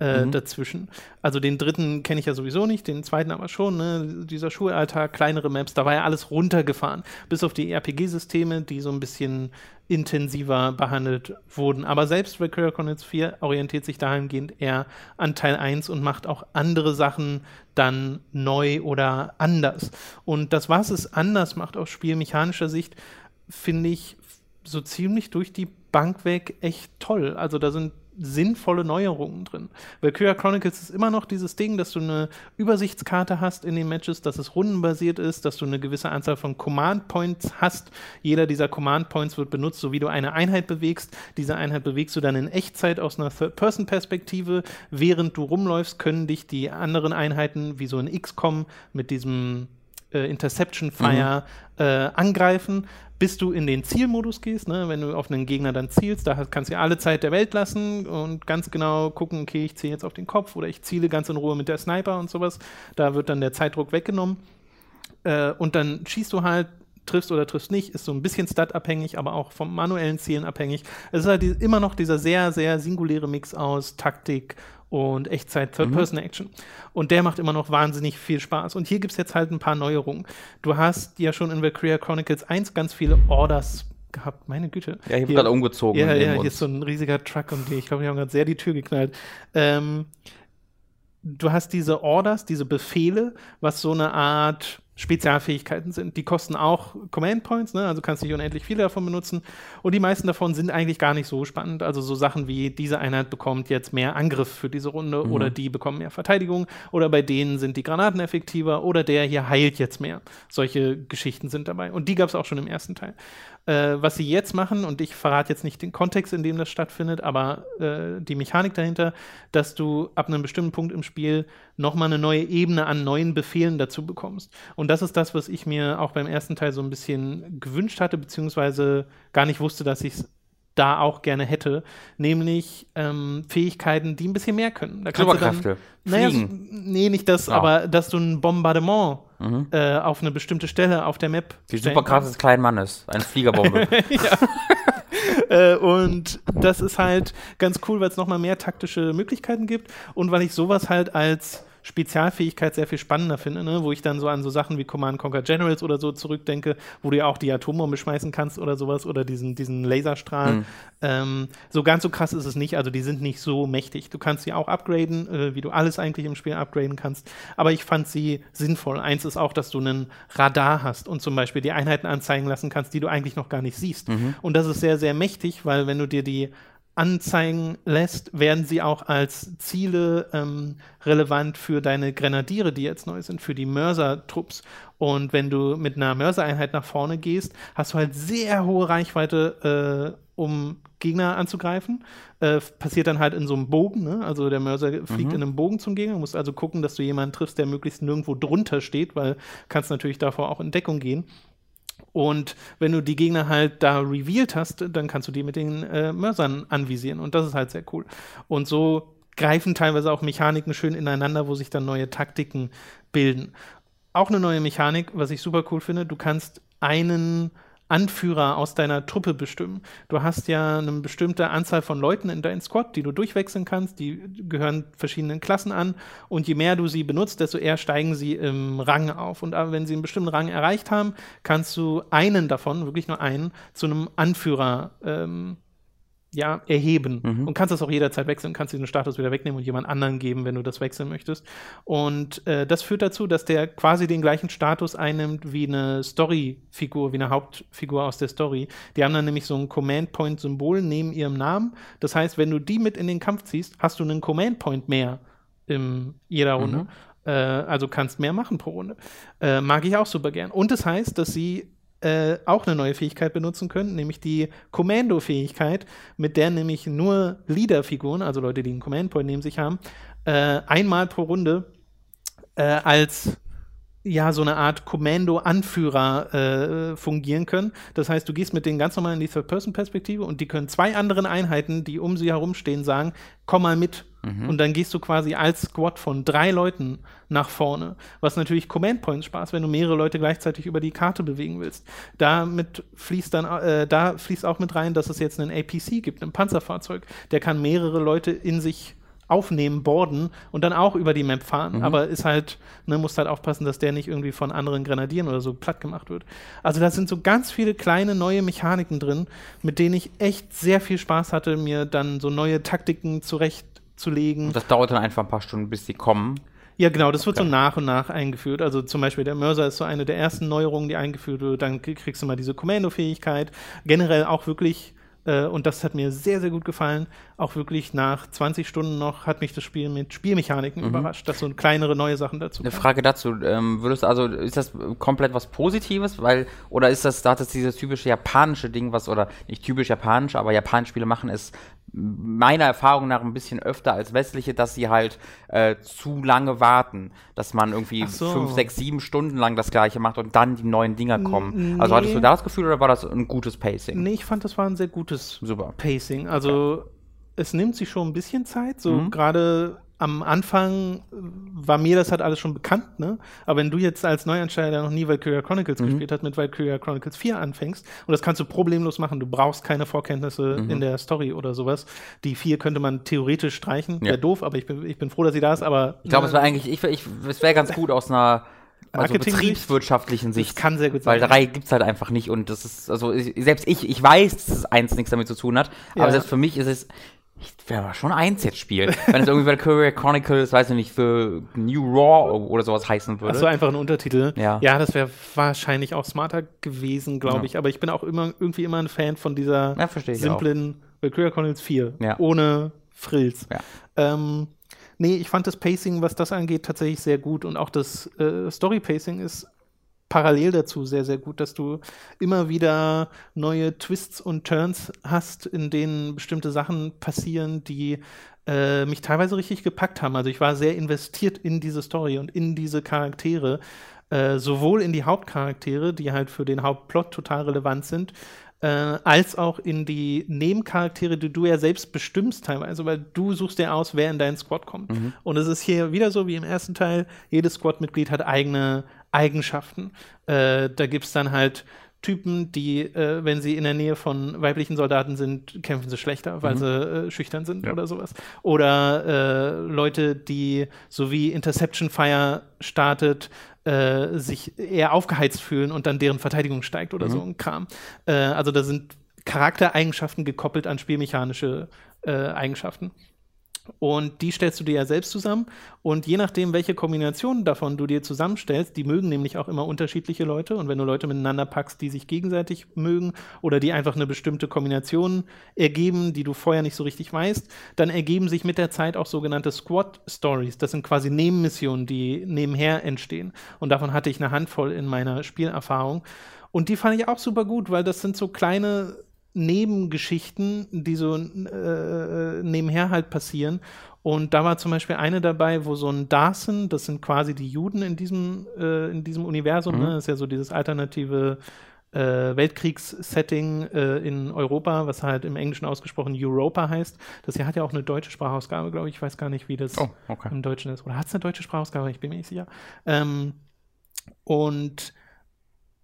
S1: äh, mhm. dazwischen. Also den dritten kenne ich ja sowieso nicht, den zweiten aber schon. Ne? Dieser Schulalltag, kleinere Maps, da war ja alles runtergefahren. Bis auf die RPG-Systeme, die so ein bisschen intensiver behandelt wurden. Aber selbst Valkyria Chronicles 4 orientiert sich dahingehend eher an Teil 1 und macht auch andere Sachen dann neu oder anders. Und das, was es anders macht aus spielmechanischer Sicht, finde ich so ziemlich durch die Bank weg echt toll. Also da sind sinnvolle Neuerungen drin. Valkyria Chronicles ist immer noch dieses Ding, dass du eine Übersichtskarte hast in den Matches, dass es rundenbasiert ist, dass du eine gewisse Anzahl von Command Points hast. Jeder dieser Command Points wird benutzt, so wie du eine Einheit bewegst. Diese Einheit bewegst du dann in Echtzeit aus einer Third-Person-Perspektive. Während du rumläufst, können dich die anderen Einheiten, wie so ein XCOM mit diesem äh, Interception Fire mhm. äh, angreifen bis du in den Zielmodus gehst, ne? wenn du auf einen Gegner dann zielst, da kannst du alle Zeit der Welt lassen und ganz genau gucken, okay, ich ziehe jetzt auf den Kopf oder ich ziele ganz in Ruhe mit der Sniper und sowas. Da wird dann der Zeitdruck weggenommen. Äh, und dann schießt du halt triffst oder triffst nicht, ist so ein bisschen statabhängig, aber auch vom manuellen Zielen abhängig. Es ist halt immer noch dieser sehr, sehr singuläre Mix aus Taktik und Echtzeit Third-Person-Action. Mhm. Und der macht immer noch wahnsinnig viel Spaß. Und hier gibt es jetzt halt ein paar Neuerungen. Du hast ja schon in Valkyria Chronicles 1 ganz viele Orders gehabt. Meine Güte.
S2: Ja, ich habe gerade umgezogen.
S1: Ja, ja, hier ist so ein riesiger Truck und die, ich glaube, die haben gerade sehr die Tür geknallt. Ähm, du hast diese Orders, diese Befehle, was so eine Art Spezialfähigkeiten sind. Die kosten auch Command Points, ne? also kannst nicht unendlich viele davon benutzen. Und die meisten davon sind eigentlich gar nicht so spannend. Also so Sachen wie diese Einheit bekommt jetzt mehr Angriff für diese Runde mhm. oder die bekommen mehr Verteidigung oder bei denen sind die Granaten effektiver oder der hier heilt jetzt mehr. Solche Geschichten sind dabei. Und die gab es auch schon im ersten Teil. Äh, was sie jetzt machen, und ich verrate jetzt nicht den Kontext, in dem das stattfindet, aber äh, die Mechanik dahinter, dass du ab einem bestimmten Punkt im Spiel nochmal eine neue Ebene an neuen Befehlen dazu bekommst. Und das ist das, was ich mir auch beim ersten Teil so ein bisschen gewünscht hatte, beziehungsweise gar nicht wusste, dass ich es da auch gerne hätte, nämlich ähm, Fähigkeiten, die ein bisschen mehr können.
S2: Da Superkräfte.
S1: Naja, nee, nicht das, ja. aber dass du ein Bombardement mhm. äh, auf eine bestimmte Stelle auf der Map.
S2: Die Superkraft des kleinen Mannes, eine Fliegerbombe.
S1: äh, und das ist halt ganz cool, weil es nochmal mehr taktische Möglichkeiten gibt und weil ich sowas halt als Spezialfähigkeit sehr viel spannender finde, ne? wo ich dann so an so Sachen wie Command Conquer Generals oder so zurückdenke, wo du ja auch die Atombombe schmeißen kannst oder sowas oder diesen, diesen Laserstrahl. Mhm. Ähm, so ganz so krass ist es nicht, also die sind nicht so mächtig. Du kannst sie auch upgraden, äh, wie du alles eigentlich im Spiel upgraden kannst, aber ich fand sie sinnvoll. Eins ist auch, dass du einen Radar hast und zum Beispiel die Einheiten anzeigen lassen kannst, die du eigentlich noch gar nicht siehst. Mhm. Und das ist sehr, sehr mächtig, weil wenn du dir die anzeigen lässt, werden sie auch als Ziele ähm, relevant für deine Grenadiere, die jetzt neu sind, für die Mörser-Trupps. Und wenn du mit einer Mörsereinheit nach vorne gehst, hast du halt sehr hohe Reichweite, äh, um Gegner anzugreifen. Äh, passiert dann halt in so einem Bogen, ne? also der Mörser fliegt mhm. in einem Bogen zum Gegner. Du musst also gucken, dass du jemanden triffst, der möglichst nirgendwo drunter steht, weil kannst natürlich davor auch in Deckung gehen. Und wenn du die Gegner halt da revealed hast, dann kannst du die mit den äh, Mörsern anvisieren. Und das ist halt sehr cool. Und so greifen teilweise auch Mechaniken schön ineinander, wo sich dann neue Taktiken bilden. Auch eine neue Mechanik, was ich super cool finde, du kannst einen Anführer aus deiner Truppe bestimmen. Du hast ja eine bestimmte Anzahl von Leuten in deinem Squad, die du durchwechseln kannst. Die gehören verschiedenen Klassen an. Und je mehr du sie benutzt, desto eher steigen sie im Rang auf. Und wenn sie einen bestimmten Rang erreicht haben, kannst du einen davon, wirklich nur einen, zu einem Anführer ähm, ja, erheben mhm. und kannst das auch jederzeit wechseln, kannst diesen Status wieder wegnehmen und jemand anderen geben, wenn du das wechseln möchtest. Und äh, das führt dazu, dass der quasi den gleichen Status einnimmt wie eine Story-Figur, wie eine Hauptfigur aus der Story. Die haben dann nämlich so ein Command-Point-Symbol neben ihrem Namen. Das heißt, wenn du die mit in den Kampf ziehst, hast du einen Command-Point mehr in jeder Runde. Mhm. Äh, also kannst mehr machen pro Runde. Äh, mag ich auch super gern. Und das heißt, dass sie äh, auch eine neue Fähigkeit benutzen können, nämlich die Kommando-Fähigkeit, mit der nämlich nur Leader-Figuren, also Leute, die einen Command-Point neben sich haben, äh, einmal pro Runde äh, als ja, so eine Art Kommando-Anführer äh, fungieren können. Das heißt, du gehst mit denen ganz normal in die Third-Person-Perspektive und die können zwei anderen Einheiten, die um sie herumstehen, sagen, komm mal mit. Mhm. Und dann gehst du quasi als Squad von drei Leuten nach vorne. Was natürlich Command Points Spaß, wenn du mehrere Leute gleichzeitig über die Karte bewegen willst. Damit fließt dann, äh, da fließt auch mit rein, dass es jetzt einen APC gibt, ein Panzerfahrzeug. Der kann mehrere Leute in sich aufnehmen, borden und dann auch über die Map fahren. Mhm. Aber ist halt, ne, muss halt aufpassen, dass der nicht irgendwie von anderen Grenadieren oder so platt gemacht wird. Also da sind so ganz viele kleine neue Mechaniken drin, mit denen ich echt sehr viel Spaß hatte, mir dann so neue Taktiken zurechtzulegen. Und
S2: das dauert dann einfach ein paar Stunden, bis sie kommen.
S1: Ja, genau, das wird okay. so nach und nach eingeführt. Also zum Beispiel der Mörser ist so eine der ersten Neuerungen, die eingeführt wird. Dann kriegst du mal diese Kommandofähigkeit. Generell auch wirklich äh, und das hat mir sehr, sehr gut gefallen. Auch wirklich nach 20 Stunden noch hat mich das Spiel mit Spielmechaniken mhm. überrascht, dass so kleinere neue Sachen dazu.
S2: Eine Frage dazu, ähm, würdest also, ist das komplett was Positives? Weil, oder ist das, da hat das dieses typische japanische Ding, was, oder nicht typisch japanisch, aber japanische Spiele machen es meiner Erfahrung nach ein bisschen öfter als westliche, dass sie halt äh, zu lange warten, dass man irgendwie so. fünf, sechs, sieben Stunden lang das gleiche macht und dann die neuen Dinger kommen. Nee. Also hattest du da das Gefühl oder war das ein gutes Pacing?
S1: Nee, ich fand, das war ein sehr gutes Super. Pacing. Also okay. es nimmt sich schon ein bisschen Zeit, so mhm. gerade am Anfang äh, war mir das halt alles schon bekannt, ne? Aber wenn du jetzt als Neuansteiger, der noch nie Valkyria Chronicles mhm. gespielt hat, mit Valkyria Chronicles 4 anfängst, und das kannst du problemlos machen, du brauchst keine Vorkenntnisse mhm. in der Story oder sowas. Die 4 könnte man theoretisch streichen, ja. wäre doof, aber ich bin, ich bin froh, dass sie da ist, aber.
S2: Ich glaube, es wäre eigentlich, ich, ich, es wäre ganz gut aus einer also betriebswirtschaftlichen Sicht.
S1: Das kann sehr gut
S2: sein. Weil drei gibt's halt einfach nicht und das ist, also selbst ich, ich weiß, dass es eins nichts damit zu tun hat, ja. aber selbst für mich ist es, ich werde aber schon eins jetzt spielen. Wenn es irgendwie Valkyria Chronicles, weiß ich nicht, für New Raw oder sowas heißen würde.
S1: Achso, einfach ein Untertitel. Ja, ja das wäre wahrscheinlich auch smarter gewesen, glaube ja. ich. Aber ich bin auch immer irgendwie immer ein Fan von dieser ja, simplen Valkyria Chronicles 4. Ja. Ohne Frills. Ja. Ähm, nee, ich fand das Pacing, was das angeht, tatsächlich sehr gut. Und auch das äh, Story-Pacing ist parallel dazu sehr, sehr gut, dass du immer wieder neue Twists und Turns hast, in denen bestimmte Sachen passieren, die äh, mich teilweise richtig gepackt haben. Also ich war sehr investiert in diese Story und in diese Charaktere, äh, sowohl in die Hauptcharaktere, die halt für den Hauptplot total relevant sind, äh, als auch in die Nebencharaktere, die du ja selbst bestimmst teilweise, weil du suchst dir aus, wer in deinen Squad kommt. Mhm. Und es ist hier wieder so wie im ersten Teil, jedes Squad-Mitglied hat eigene Eigenschaften. Äh, da gibt es dann halt Typen, die, äh, wenn sie in der Nähe von weiblichen Soldaten sind, kämpfen sie schlechter, weil mhm. sie äh, schüchtern sind ja. oder sowas. Oder äh, Leute, die, so wie Interception Fire startet, äh, sich eher aufgeheizt fühlen und dann deren Verteidigung steigt oder mhm. so ein Kram. Äh, also da sind Charaktereigenschaften gekoppelt an spielmechanische äh, Eigenschaften. Und die stellst du dir ja selbst zusammen. Und je nachdem, welche Kombination davon du dir zusammenstellst, die mögen nämlich auch immer unterschiedliche Leute. Und wenn du Leute miteinander packst, die sich gegenseitig mögen oder die einfach eine bestimmte Kombination ergeben, die du vorher nicht so richtig weißt, dann ergeben sich mit der Zeit auch sogenannte Squad-Stories. Das sind quasi Nebenmissionen, die nebenher entstehen. Und davon hatte ich eine Handvoll in meiner Spielerfahrung. Und die fand ich auch super gut, weil das sind so kleine Nebengeschichten, die so äh, nebenher halt passieren. Und da war zum Beispiel eine dabei, wo so ein Darsen, das sind quasi die Juden in diesem, äh, in diesem Universum, mhm. ne? das ist ja so dieses alternative äh, Weltkriegssetting äh, in Europa, was halt im Englischen ausgesprochen Europa heißt. Das hier hat ja auch eine deutsche Sprachausgabe, glaube ich. Ich weiß gar nicht, wie das oh, okay. im Deutschen ist. Oder hat es eine deutsche Sprachausgabe? Ich bin mir nicht sicher. Ähm, und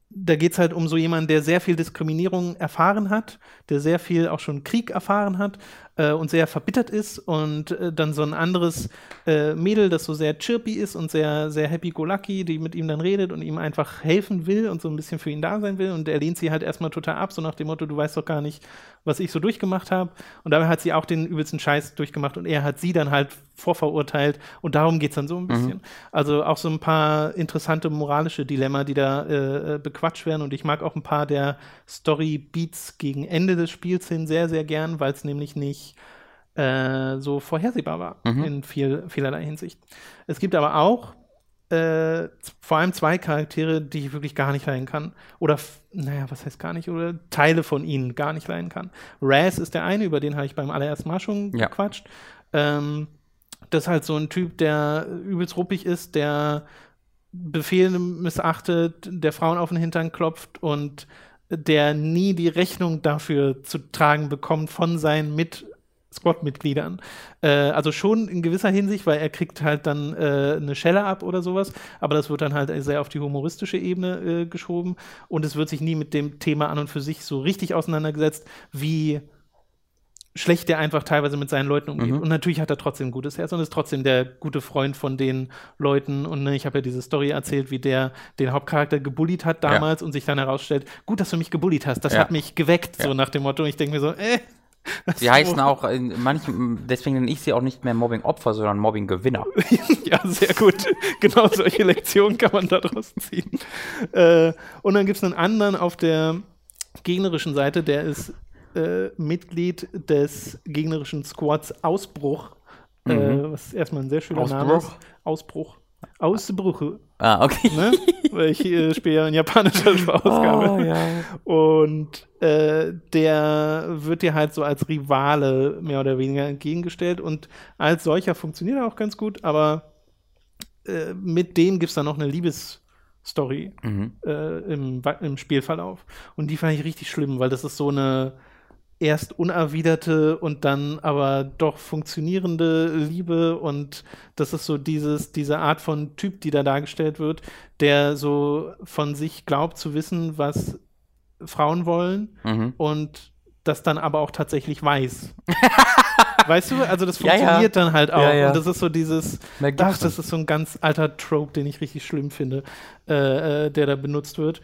S1: da geht es halt um so jemanden, der sehr viel Diskriminierung erfahren hat, der sehr viel auch schon Krieg erfahren hat äh, und sehr verbittert ist und äh, dann so ein anderes äh, Mädel, das so sehr chirpy ist und sehr, sehr happy-go-lucky, die mit ihm dann redet und ihm einfach helfen will und so ein bisschen für ihn da sein will und er lehnt sie halt erstmal total ab, so nach dem Motto, du weißt doch gar nicht, was ich so durchgemacht habe und dabei hat sie auch den übelsten Scheiß durchgemacht und er hat sie dann halt vorverurteilt und darum geht es dann so ein mhm. bisschen. Mhm. Also auch so ein paar interessante moralische Dilemma, die da äh, äh, bequatscht werden und ich mag auch ein paar der Story-Beats gegen Ende des Spiels hin sehr, sehr gern, weil es nämlich nicht äh, so vorhersehbar war mhm. in viel, vielerlei Hinsicht. Es gibt aber auch äh, vor allem zwei Charaktere, die ich wirklich gar nicht leiden kann. Oder, naja, was heißt gar nicht? Oder Teile von ihnen gar nicht leiden kann. Raz ist der eine, über den habe ich beim allerersten Mal schon ja. gequatscht. Ähm, das ist halt so ein Typ, der übelst ruppig ist, der Befehle missachtet, der Frauen auf den Hintern klopft und der nie die Rechnung dafür zu tragen bekommt von seinen Mit- Squad-Mitgliedern. Äh, also schon in gewisser Hinsicht, weil er kriegt halt dann äh, eine Schelle ab oder sowas, aber das wird dann halt sehr auf die humoristische Ebene äh, geschoben und es wird sich nie mit dem Thema an und für sich so richtig auseinandergesetzt, wie schlecht der einfach teilweise mit seinen Leuten umgeht. Mhm. Und natürlich hat er trotzdem ein gutes Herz und ist trotzdem der gute Freund von den Leuten. Und ne, ich habe ja diese Story erzählt, wie der den Hauptcharakter gebullied hat damals ja. und sich dann herausstellt, gut, dass du mich gebullied hast. Das ja. hat mich geweckt, so nach dem Motto. Und ich denke mir so, äh,
S2: Sie heißen auch in manchen, deswegen nenne ich sie auch nicht mehr Mobbing-Opfer, sondern Mobbing-Gewinner.
S1: ja, sehr gut. Genau solche Lektionen kann man daraus ziehen. Äh, und dann gibt es einen anderen auf der gegnerischen Seite, der ist äh, Mitglied des gegnerischen Squads Ausbruch. Äh, mhm. Äh, was erstmal ein sehr schöner Ausbruch. Name ist. Ausbruch. Ausbrüche.
S2: Ah, okay.
S1: Ne? Weil ich äh, spiele ja in japanischer Sprachausgabe. Oh, ja. Und äh, der wird dir halt so als Rivale mehr oder weniger entgegengestellt und als solcher funktioniert er auch ganz gut, aber äh, mit dem gibt es dann noch eine Liebesstory mhm. äh, im, im Spielverlauf. Und die fand ich richtig schlimm, weil das ist so eine erst unerwiderte und dann aber doch funktionierende Liebe und das ist so dieses, diese Art von Typ, die da dargestellt wird, der so von sich glaubt zu wissen, was Frauen wollen mhm. und das dann aber auch tatsächlich weiß. weißt du, also das funktioniert ja, ja. dann halt auch. Ja, und das ist so dieses, ach, das ist so ein ganz alter Trope, den ich richtig schlimm finde, äh, äh, der da benutzt wird.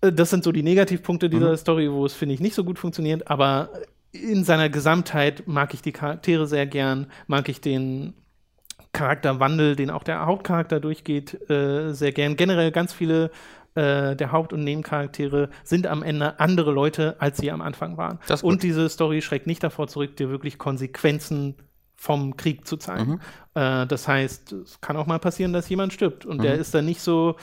S1: Äh, das sind so die Negativpunkte dieser mhm. Story, wo es, finde ich, nicht so gut funktioniert, aber in seiner Gesamtheit mag ich die Charaktere sehr gern, mag ich den Charakterwandel, den auch der Hauptcharakter durchgeht, äh, sehr gern. Generell ganz viele äh, der Haupt- und Nebencharaktere sind am Ende andere Leute, als sie am Anfang waren. Und diese Story schreckt nicht davor zurück, dir wirklich Konsequenzen vom Krieg zu zeigen. Mhm. Äh, das heißt, es kann auch mal passieren, dass jemand stirbt. Und mhm. der ist dann nicht so,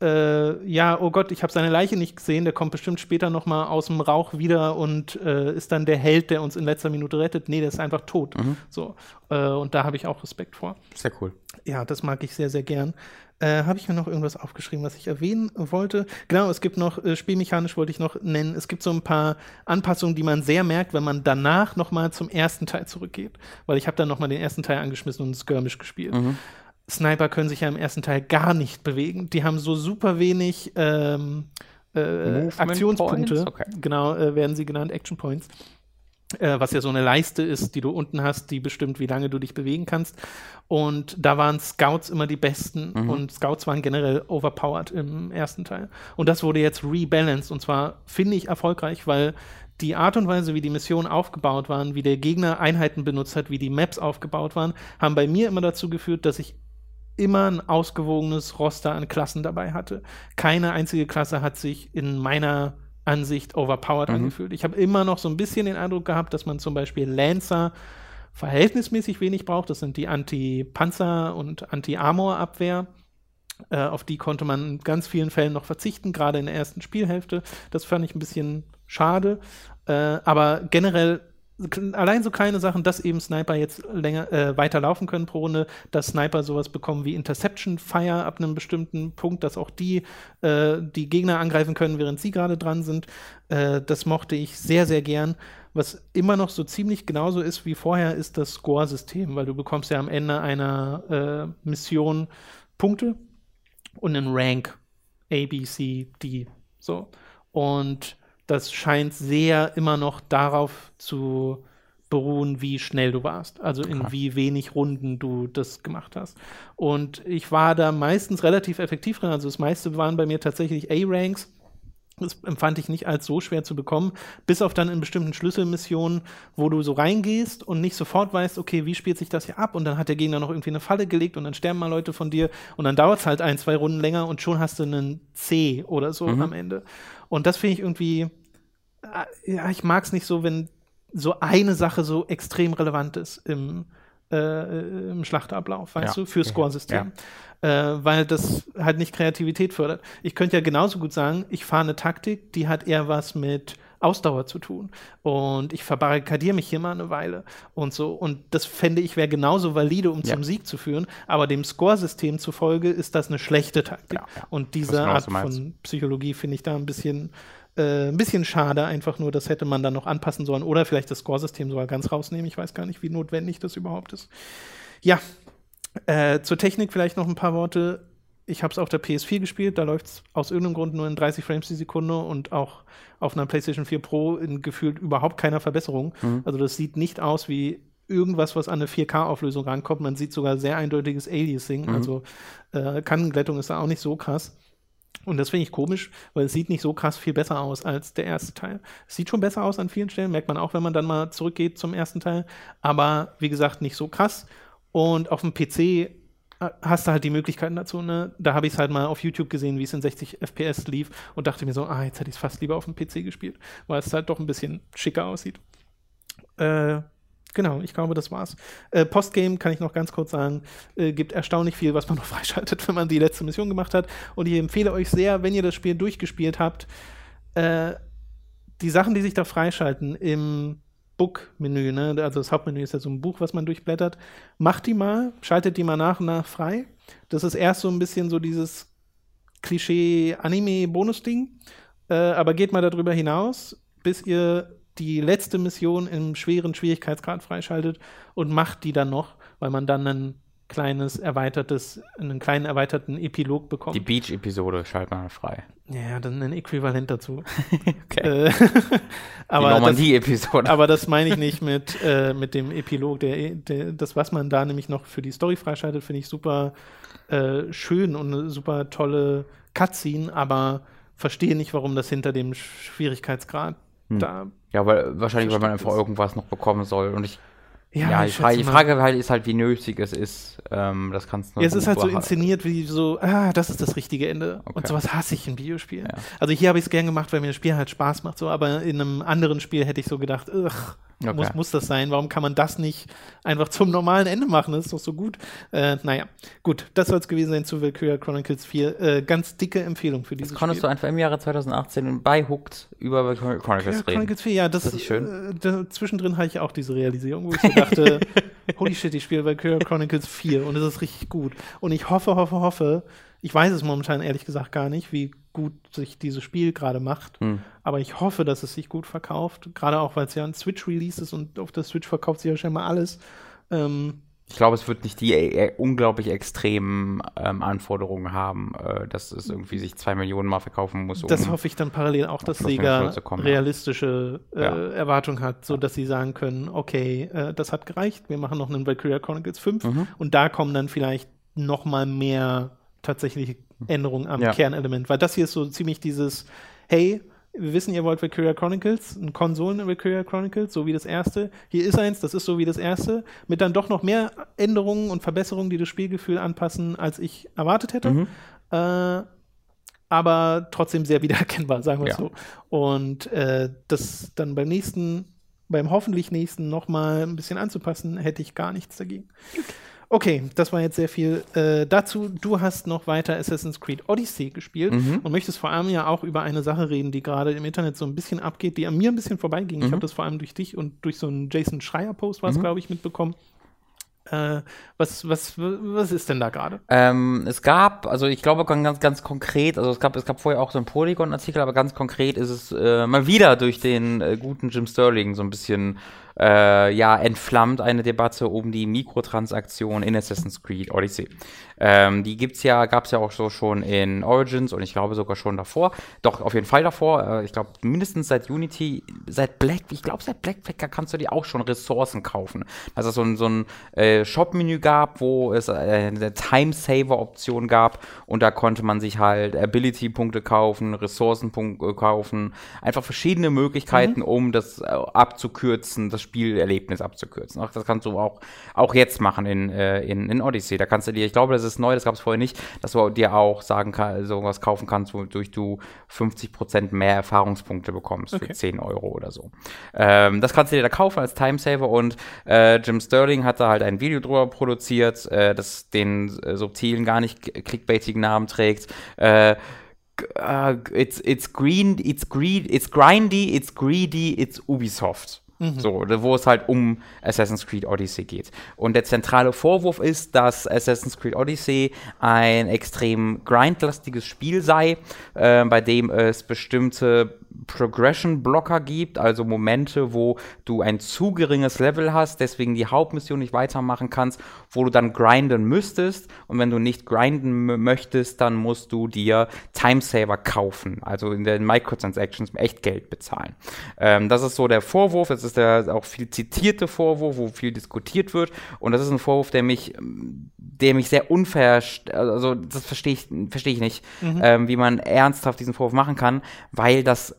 S1: äh, ja, oh Gott, ich habe seine Leiche nicht gesehen, der kommt bestimmt später noch mal aus dem Rauch wieder und äh, ist dann der Held, der uns in letzter Minute rettet. Nee, der ist einfach tot. Mhm. So. Äh, und da habe ich auch Respekt vor.
S2: Sehr cool.
S1: Ja, das mag ich sehr, sehr gern. Äh, habe ich mir noch irgendwas aufgeschrieben, was ich erwähnen wollte? Genau, es gibt noch, äh, spielmechanisch wollte ich noch nennen, es gibt so ein paar Anpassungen, die man sehr merkt, wenn man danach noch mal zum ersten Teil zurückgeht. Weil ich habe dann noch mal den ersten Teil angeschmissen und Skirmish gespielt. Mhm. Sniper können sich ja im ersten Teil gar nicht bewegen. Die haben so super wenig ähm, äh, Aktionspunkte. Okay. Genau, äh, werden sie genannt, Action Points. äh, was ja so eine Leiste ist, die du unten hast, die bestimmt, wie lange du dich bewegen kannst. Und da waren Scouts immer die besten mhm. und Scouts waren generell overpowered im ersten Teil. Und das wurde jetzt rebalanced und zwar finde ich erfolgreich, weil die Art und Weise, wie die Missionen aufgebaut waren, wie der Gegner Einheiten benutzt hat, wie die Maps aufgebaut waren, haben bei mir immer dazu geführt, dass ich immer ein ausgewogenes Roster an Klassen dabei hatte. Keine einzige Klasse hat sich in meiner Ansicht overpowered mhm. angefühlt. Ich habe immer noch so ein bisschen den Eindruck gehabt, dass man zum Beispiel Lancer verhältnismäßig wenig braucht. Das sind die Anti-Panzer- und Anti-Armor-Abwehr. Äh, auf die konnte man in ganz vielen Fällen noch verzichten, gerade in der ersten Spielhälfte. Das fand ich ein bisschen schade. Äh, aber generell allein so kleine Sachen, dass eben Sniper jetzt länger äh, weiter laufen können pro Runde, dass Sniper sowas bekommen wie Interception Fire ab einem bestimmten Punkt, dass auch die äh, die Gegner angreifen können, während sie gerade dran sind. Äh, das mochte ich sehr, sehr gern. Was immer noch so ziemlich genauso ist wie vorher, ist das Score-System, weil du bekommst ja am Ende einer äh, Mission Punkte und einen Rank A, B, C, D. So. Und das scheint sehr immer noch darauf zu beruhen, wie schnell du warst. Also in okay. wie wenig Runden du das gemacht hast. Und ich war da meistens relativ effektiv drin. Also das meiste waren bei mir tatsächlich A-Ranks. Das empfand ich nicht als so schwer zu bekommen, bis auf dann in bestimmten Schlüsselmissionen, wo du so reingehst und nicht sofort weißt, okay, wie spielt sich das hier ab? Und dann hat der Gegner noch irgendwie eine Falle gelegt und dann sterben mal Leute von dir und dann dauert es halt ein, zwei Runden länger und schon hast du einen C oder so mhm. am Ende. Und das finde ich irgendwie, äh, ja, ich mag es nicht so, wenn so eine Sache so extrem relevant ist im, äh, im Schlachtablauf, weißt ja. du, für Scoresystem. Ja. Äh, weil das halt nicht Kreativität fördert. Ich könnte ja genauso gut sagen, ich fahre eine Taktik, die hat eher was mit Ausdauer zu tun. Und ich verbarrikadiere mich hier mal eine Weile und so. Und das fände ich wäre genauso valide, um ja. zum Sieg zu führen. Aber dem Scoresystem zufolge ist das eine schlechte Taktik. Ja, ja. Und diese Art von Psychologie finde ich da ein bisschen äh, ein bisschen schade, einfach nur, das hätte man dann noch anpassen sollen oder vielleicht das Score-System sogar ganz rausnehmen. Ich weiß gar nicht, wie notwendig das überhaupt ist. Ja, äh, zur Technik vielleicht noch ein paar Worte. Ich habe es auf der PS4 gespielt, da läuft es aus irgendeinem Grund nur in 30 Frames die Sekunde und auch auf einer PlayStation 4 Pro in gefühlt überhaupt keiner Verbesserung. Mhm. Also das sieht nicht aus wie irgendwas, was an eine 4K-Auflösung rankommt. Man sieht sogar sehr eindeutiges Aliasing. Mhm. Also äh, Kantenglättung ist da auch nicht so krass. Und das finde ich komisch, weil es sieht nicht so krass viel besser aus als der erste Teil. Es sieht schon besser aus an vielen Stellen, merkt man auch, wenn man dann mal zurückgeht zum ersten Teil. Aber wie gesagt, nicht so krass. Und auf dem PC äh, hast du halt die Möglichkeiten dazu. Ne? Da habe ich es halt mal auf YouTube gesehen, wie es in 60 FPS lief und dachte mir so, ah, jetzt hätte ich es fast lieber auf dem PC gespielt, weil es halt doch ein bisschen schicker aussieht. Äh, Genau, ich glaube, das war's. Äh, Postgame kann ich noch ganz kurz sagen, äh, gibt erstaunlich viel, was man noch freischaltet, wenn man die letzte Mission gemacht hat. Und ich empfehle euch sehr, wenn ihr das Spiel durchgespielt habt, äh, die Sachen, die sich da freischalten im Book-Menü, ne? also das Hauptmenü ist ja so ein Buch, was man durchblättert, macht die mal, schaltet die mal nach und nach frei. Das ist erst so ein bisschen so dieses Klischee-Anime-Bonus-Ding, äh, aber geht mal darüber hinaus, bis ihr die letzte Mission im schweren Schwierigkeitsgrad freischaltet und macht die dann noch, weil man dann ein kleines erweitertes, einen kleinen erweiterten Epilog bekommt.
S2: Die Beach-Episode schaltet man frei.
S1: Ja, dann ein Äquivalent dazu.
S2: okay. Äh, aber die Normandie-Episode.
S1: Aber das meine ich nicht mit, äh, mit dem Epilog. Der, der, das, was man da nämlich noch für die Story freischaltet, finde ich super äh, schön und eine super tolle Cutscene, aber verstehe nicht, warum das hinter dem Schwierigkeitsgrad hm. da
S2: ja, weil wahrscheinlich, weil man einfach irgendwas noch bekommen soll. Und ich. Ja, ja ich die, Frage, die Frage halt ist halt, wie nötig es ist. Ähm, das kannst du
S1: ja, Es ist halt so inszeniert wie so, ah, das ist das richtige Ende. Okay. Und sowas hasse ich in Videospielen. Ja. Also hier habe ich es gern gemacht, weil mir das Spiel halt Spaß macht, so, aber in einem anderen Spiel hätte ich so gedacht, ugh, Okay. Muss, muss das sein? Warum kann man das nicht einfach zum normalen Ende machen? Das ist doch so gut. Äh, naja, gut, das soll es gewesen sein zu Valkyria Chronicles 4. Äh, ganz dicke Empfehlung für dieses
S2: das konntest Spiel. du einfach im Jahre 2018 bei Hooked über Valkyria Chronicles reden. Chronicles
S1: 4, ja, das, das ist schön. Äh, zwischendrin hatte ich auch diese Realisierung, wo ich so dachte, holy shit, ich spiele Valkyria Chronicles 4 und es ist richtig gut. Und ich hoffe, hoffe, hoffe, ich weiß es momentan ehrlich gesagt gar nicht, wie gut sich dieses Spiel gerade macht. Hm. Aber ich hoffe, dass es sich gut verkauft. Gerade auch, weil es ja ein Switch-Release ist und auf der Switch verkauft sich ja scheinbar alles. Ähm,
S2: Ich glaube, es wird nicht die äh, unglaublich extremen ähm, Anforderungen haben, äh, dass es irgendwie sich zwei Millionen mal verkaufen muss.
S1: Um das hoffe ich dann parallel auch, dass Sega realistische äh, ja. Erwartungen hat, so dass sie sagen können, okay, äh, das hat gereicht, wir machen noch einen Valkyria Chronicles 5 mhm. und da kommen dann vielleicht noch mal mehr tatsächliche Änderungen am ja. Kernelement, weil das hier ist so ziemlich dieses, hey, wir wissen, ihr wollt Valkyria Chronicles, ein Konsolen Valkyria Chronicles, so wie das erste. Hier ist eins, das ist so wie das erste, mit dann doch noch mehr Änderungen und Verbesserungen, die das Spielgefühl anpassen, als ich erwartet hätte. Mhm. Äh, aber trotzdem sehr wiedererkennbar, sagen wir es ja. so. Und äh, das dann beim nächsten, beim hoffentlich nächsten nochmal ein bisschen anzupassen, hätte ich gar nichts dagegen. Okay, das war jetzt sehr viel äh, dazu. Du hast noch weiter Assassin's Creed Odyssey gespielt mhm. und möchtest vor allem ja auch über eine Sache reden, die gerade im Internet so ein bisschen abgeht, die an mir ein bisschen vorbeiging. Mhm. Ich habe das vor allem durch dich und durch so einen Jason Schreier-Post, was mhm. glaube ich, mitbekommen. Äh, was, was, was ist denn da gerade?
S2: Ähm, es gab, also ich glaube ganz, ganz konkret, also es gab, es gab vorher auch so einen Polygon-Artikel, aber ganz konkret ist es äh, mal wieder durch den äh, guten Jim Sterling so ein bisschen äh, ja, entflammt eine Debatte um die Mikrotransaktion in Assassin's Creed Odyssey. Ähm, die gibt's ja, gab's ja auch so schon in Origins und ich glaube sogar schon davor. Doch, auf jeden Fall davor. Äh, ich glaube, mindestens seit Unity, seit Black, ich glaube, seit Blackflicker kannst du dir auch schon Ressourcen kaufen. Dass es so ein, so ein äh, Shop-Menü gab, wo es äh, eine Time-Saver-Option gab und da konnte man sich halt Ability-Punkte kaufen, Ressourcenpunkte kaufen, einfach verschiedene Möglichkeiten, mhm. um das äh, abzukürzen, das Spielerlebnis abzukürzen. Auch das kannst du auch, auch jetzt machen in, äh, in, in Odyssey. Da kannst du dir, ich glaube, das ist neu, das gab es vorher nicht, dass du dir auch sagen kannst, sowas kaufen kannst, wodurch du 50% mehr Erfahrungspunkte bekommst okay. für 10 Euro oder so. Ähm, das kannst du dir da kaufen als Timesaver und äh, Jim Sterling hat da halt ein Video drüber produziert, äh, das den äh, subtilen, gar nicht clickbaitigen Namen trägt. Äh, Uh, it's it's green, it's greed, it's grindy, it's greedy, it's Ubisoft. Mhm. So, wo es halt um Assassin's Creed Odyssey geht. Und der zentrale Vorwurf ist, dass Assassin's Creed Odyssey ein extrem grindlastiges Spiel sei, äh, bei dem es bestimmte Progression-Blocker gibt, also Momente, wo du ein zu geringes Level hast, deswegen die Hauptmission nicht weitermachen kannst, wo du dann grinden müsstest. Und wenn du nicht grinden möchtest, dann musst du dir Timesaver kaufen, also in den Microtransactions echt Geld bezahlen. Ähm, das ist so der Vorwurf, das ist der auch viel zitierte Vorwurf, wo viel diskutiert wird. Und das ist ein Vorwurf, der mich, der mich sehr unfair, also das verstehe ich, verstehe ich nicht, mhm. ähm, wie man ernsthaft diesen Vorwurf machen kann, weil das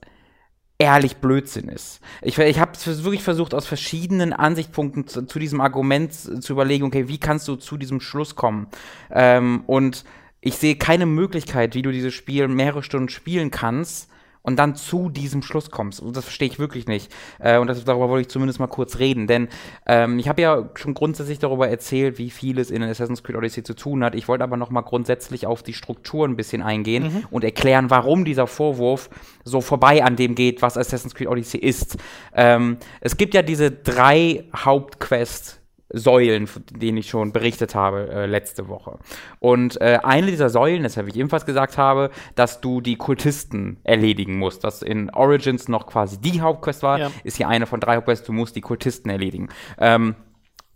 S2: ehrlich Blödsinn ist. Ich, ich habe wirklich versucht, aus verschiedenen Ansichtspunkten zu, zu, diesem Argument zu überlegen, okay, wie kannst du zu diesem Schluss kommen? Ähm, und ich sehe keine Möglichkeit, wie du dieses Spiel mehrere Stunden spielen kannst, und dann zu diesem Schluss kommst. Und das verstehe ich wirklich nicht. Äh, und das, darüber wollte ich zumindest mal kurz reden. Denn ähm, ich habe ja schon grundsätzlich darüber erzählt, wie viel es in Assassin's Creed Odyssey zu tun hat. Ich wollte aber noch mal grundsätzlich auf die Struktur ein bisschen eingehen mhm. und erklären, warum dieser Vorwurf so vorbei an dem geht, was Assassin's Creed Odyssey ist. Ähm, es gibt ja diese drei Hauptquests, Säulen, von denen ich schon berichtet habe äh, letzte Woche. Und äh, eine dieser Säulen, das habe ich ebenfalls gesagt habe, dass du die Kultisten erledigen musst. Das in Origins noch quasi die Hauptquest war, ja. ist hier eine von drei Hauptquests, du musst die Kultisten erledigen. Ähm,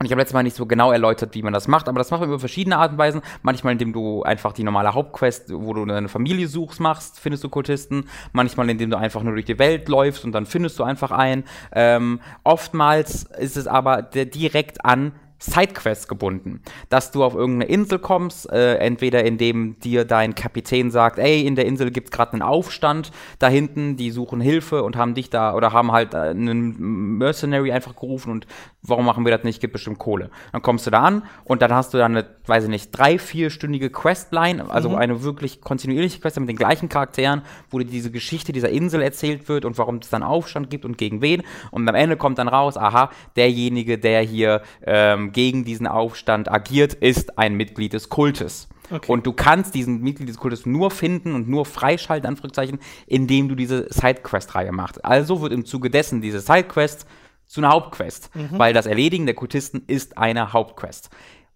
S2: und ich habe letztes Mal nicht so genau erläutert, wie man das macht, aber das macht man über verschiedene Arten und Weisen. Manchmal, indem du einfach die normale Hauptquest, wo du eine Familie suchst, machst, findest du Kultisten. Manchmal, indem du einfach nur durch die Welt läufst und dann findest du einfach einen. Ähm, oftmals ist es aber direkt an Sidequests gebunden. Dass du auf irgendeine Insel kommst, äh, entweder indem dir dein Kapitän sagt, ey, in der Insel gibt's gerade einen Aufstand da hinten, die suchen Hilfe und haben dich da oder haben halt äh, einen Mercenary einfach gerufen und warum machen wir das nicht, gibt bestimmt Kohle. Dann kommst du da an und dann hast du dann eine, weiß ich nicht, drei, vierstündige Questline, also mhm. eine wirklich kontinuierliche Quest mit den gleichen Charakteren, wo dir diese Geschichte dieser Insel erzählt wird und warum es dann Aufstand gibt und gegen wen. Und am Ende kommt dann raus, aha, derjenige, der hier ähm, gegen diesen Aufstand agiert, ist ein Mitglied des Kultes. Okay. Und du kannst diesen Mitglied des Kultes nur finden und nur freischalten, Anführungszeichen, indem du diese Sidequest-Reihe machst. Also wird im Zuge dessen diese Sidequest zu einer Hauptquest, mhm. weil das Erledigen der Kultisten ist eine Hauptquest.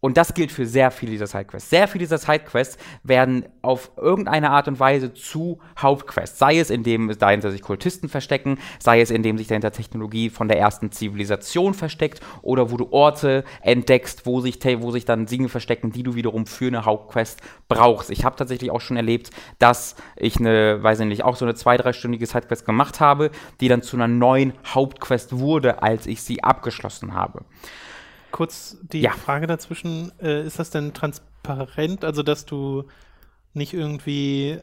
S2: Und das gilt für sehr viele dieser Sidequests. Sehr viele dieser Sidequests werden auf irgendeine Art und Weise zu Hauptquests. Sei es, indem dahinter sich Kultisten verstecken, sei es, indem sich dahinter Technologie von der ersten Zivilisation versteckt oder wo du Orte entdeckst, wo sich, wo sich dann Dinge verstecken, die du wiederum für eine Hauptquest brauchst. Ich habe tatsächlich auch schon erlebt, dass ich eine, weiß ich nicht, auch so eine zwei-, dreistündige Sidequest gemacht habe, die dann zu einer neuen Hauptquest wurde, als ich sie abgeschlossen habe
S1: kurz die ja. Frage dazwischen, äh, ist das denn transparent, also dass du nicht irgendwie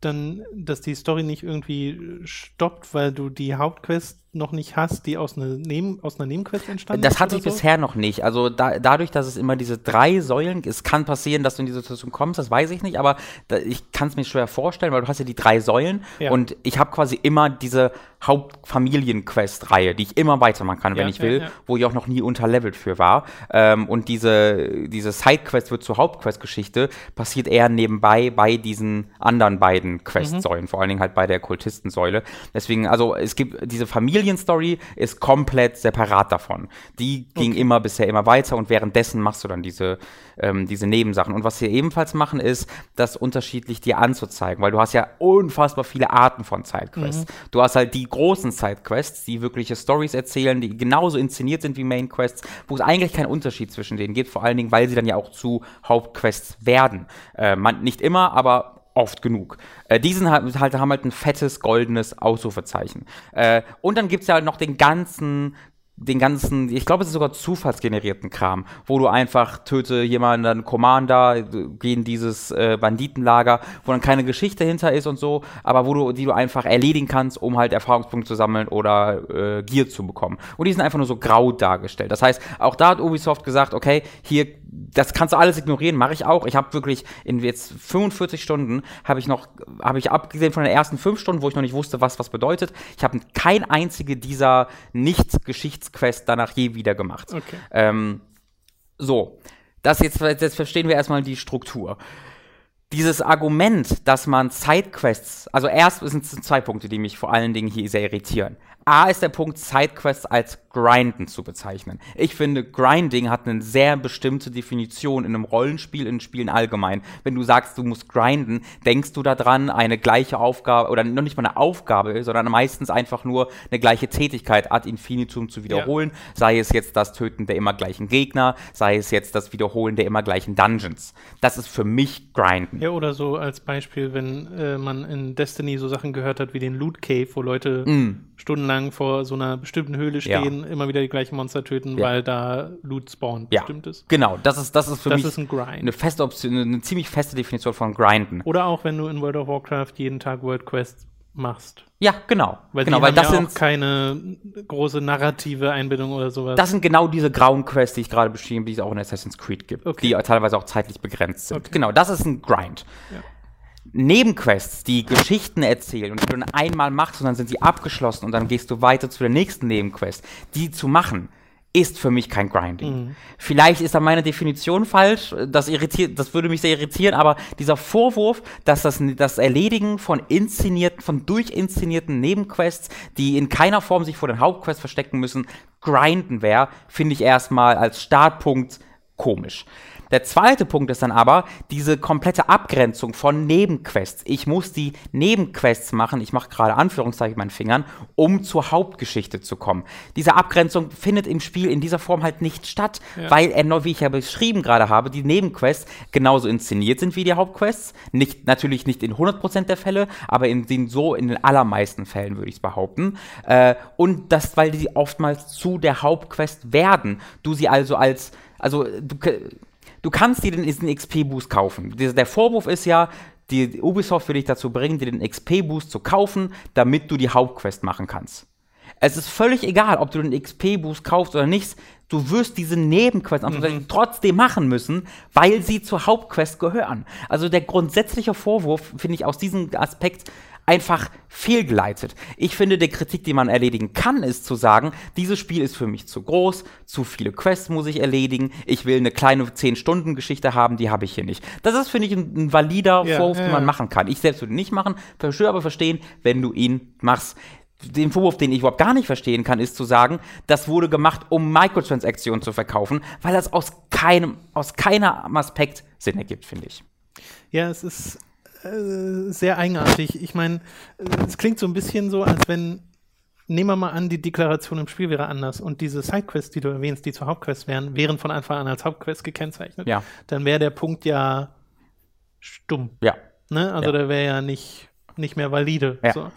S1: dann, dass die Story nicht irgendwie stoppt, weil du die Hauptquest noch nicht hast, die aus, eine Neben, aus einer Nebenquest entstanden
S2: das ist? Das hatte ich so? bisher noch nicht. Also da, dadurch, dass es immer diese drei Säulen, es kann passieren, dass du in diese Situation kommst, das weiß ich nicht, aber da, ich kann es mir schwer vorstellen, weil du hast ja die drei Säulen ja. und ich habe quasi immer diese Hauptfamilien-Quest-Reihe, die ich immer weitermachen kann, ja, wenn ich will, ja, wo ich auch noch nie unterlevelt für war. Ähm, und diese, diese Side-Quest wird zur Hauptquest-Geschichte, passiert eher nebenbei bei diesen anderen beiden Quest-Säulen, mhm. vor allen Dingen halt bei der Kultistensäule. Deswegen, also es gibt diese Familienstory ist komplett separat davon. Die ging okay. immer bisher immer weiter und währenddessen machst du dann diese, ähm, diese Nebensachen. Und was wir ebenfalls machen, ist, das unterschiedlich dir anzuzeigen, weil du hast ja unfassbar viele Arten von Sidequests. Mhm. Du hast halt die großen Sidequests, die wirkliche Stories erzählen, die genauso inszeniert sind wie Mainquests, wo es eigentlich keinen Unterschied zwischen denen gibt, vor allen Dingen, weil sie dann ja auch zu Hauptquests werden. Äh, man, nicht immer, aber oft genug. Äh, diesen halt, halt, haben halt ein fettes goldenes Ausrufezeichen. Äh, und dann gibt es ja noch den ganzen den ganzen, ich glaube, es ist sogar zufallsgenerierten Kram, wo du einfach töte jemanden, Commander, geh in dieses äh, Banditenlager, wo dann keine Geschichte hinter ist und so, aber wo du, die du einfach erledigen kannst, um halt Erfahrungspunkte zu sammeln oder äh, Gear zu bekommen. Und die sind einfach nur so grau dargestellt. Das heißt, auch da hat Ubisoft gesagt, okay, hier, das kannst du alles ignorieren, mache ich auch. Ich habe wirklich in jetzt 45 Stunden habe ich noch, habe ich abgesehen von den ersten fünf Stunden, wo ich noch nicht wusste, was was bedeutet, ich habe kein einzige dieser nicht-Geschichts Quest danach je wieder gemacht. Okay. Ähm, so, das jetzt, jetzt verstehen wir erstmal die Struktur. Dieses Argument, dass man Sidequests, also erst sind es zwei Punkte, die mich vor allen Dingen hier sehr irritieren. A ist der Punkt, Sidequests als Grinden zu bezeichnen. Ich finde, Grinding hat eine sehr bestimmte Definition in einem Rollenspiel, in Spielen allgemein. Wenn du sagst, du musst grinden, denkst du daran, eine gleiche Aufgabe, oder noch nicht mal eine Aufgabe, sondern meistens einfach nur eine gleiche Tätigkeit ad infinitum zu wiederholen. Ja. Sei es jetzt das Töten der immer gleichen Gegner, sei es jetzt das Wiederholen der immer gleichen Dungeons. Das ist für mich Grinden.
S1: Ja, oder so als Beispiel, wenn äh, man in Destiny so Sachen gehört hat wie den Loot Cave, wo Leute mm. stundenlang vor so einer bestimmten Höhle stehen, ja immer wieder die gleichen Monster töten, ja. weil da Loot spawnt,
S2: ja. bestimmtes. Genau, das ist, das ist für
S1: das
S2: mich
S1: ist ein Grind.
S2: eine feste Option, eine ziemlich feste Definition von Grinden.
S1: Oder auch wenn du in World of Warcraft jeden Tag World Quests machst.
S2: Ja, genau.
S1: Weil
S2: genau,
S1: weil das ja sind keine große narrative Einbindung oder sowas.
S2: Das sind genau diese grauen Quests, die ich gerade beschrieben, die es auch in Assassin's Creed gibt, okay. die teilweise auch zeitlich begrenzt sind. Okay. Genau, das ist ein Grind. Ja. Nebenquests, die Geschichten erzählen und die du dann einmal machst und dann sind sie abgeschlossen und dann gehst du weiter zu der nächsten Nebenquest, die zu machen, ist für mich kein Grinding. Mhm. Vielleicht ist da meine Definition falsch, das irritiert, das würde mich sehr irritieren, aber dieser Vorwurf, dass das, das Erledigen von inszenierten, von durchinszenierten Nebenquests, die in keiner Form sich vor den Hauptquests verstecken müssen, grinden wäre, finde ich erstmal als Startpunkt komisch. Der zweite Punkt ist dann aber diese komplette Abgrenzung von Nebenquests. Ich muss die Nebenquests machen, ich mache gerade Anführungszeichen mit meinen Fingern, um zur Hauptgeschichte zu kommen. Diese Abgrenzung findet im Spiel in dieser Form halt nicht statt, ja. weil er, wie ich ja beschrieben gerade habe, die Nebenquests genauso inszeniert sind wie die Hauptquests. Nicht, natürlich nicht in 100% der Fälle, aber in den so in den allermeisten Fällen würde ich es behaupten. Äh, und das, weil die oftmals zu der Hauptquest werden. Du sie also als also du, du kannst dir den, den XP-Boost kaufen. Der Vorwurf ist ja, die Ubisoft will dich dazu bringen, dir den XP-Boost zu kaufen, damit du die Hauptquest machen kannst. Es ist völlig egal, ob du den XP-Boost kaufst oder nicht. Du wirst diese Nebenquests mhm. trotzdem machen müssen, weil sie zur Hauptquest gehören. Also der grundsätzliche Vorwurf, finde ich aus diesem Aspekt einfach fehlgeleitet. Ich finde, die Kritik, die man erledigen kann, ist zu sagen, dieses Spiel ist für mich zu groß, zu viele Quests muss ich erledigen, ich will eine kleine 10-Stunden-Geschichte haben, die habe ich hier nicht. Das ist, finde ich, ein, ein valider ja, Vorwurf, ja, den man machen kann. Ich selbst würde ihn nicht machen, würde aber verstehen, wenn du ihn machst den Vorwurf, den ich überhaupt gar nicht verstehen kann, ist zu sagen, das wurde gemacht, um Microtransaktionen zu verkaufen, weil das aus keinem, aus keinem Aspekt Sinn ergibt, finde ich.
S1: Ja, es ist äh, sehr eigenartig. Ich meine, es klingt so ein bisschen so, als wenn, nehmen wir mal an, die Deklaration im Spiel wäre anders und diese Sidequests, die du erwähnst, die zur Hauptquest wären, wären von Anfang an als Hauptquest gekennzeichnet.
S2: Ja.
S1: Dann wäre der Punkt ja stumm.
S2: Ja.
S1: Ne? Also
S2: Ja.
S1: der wäre ja nicht, nicht mehr valide.
S2: Ja.
S1: So.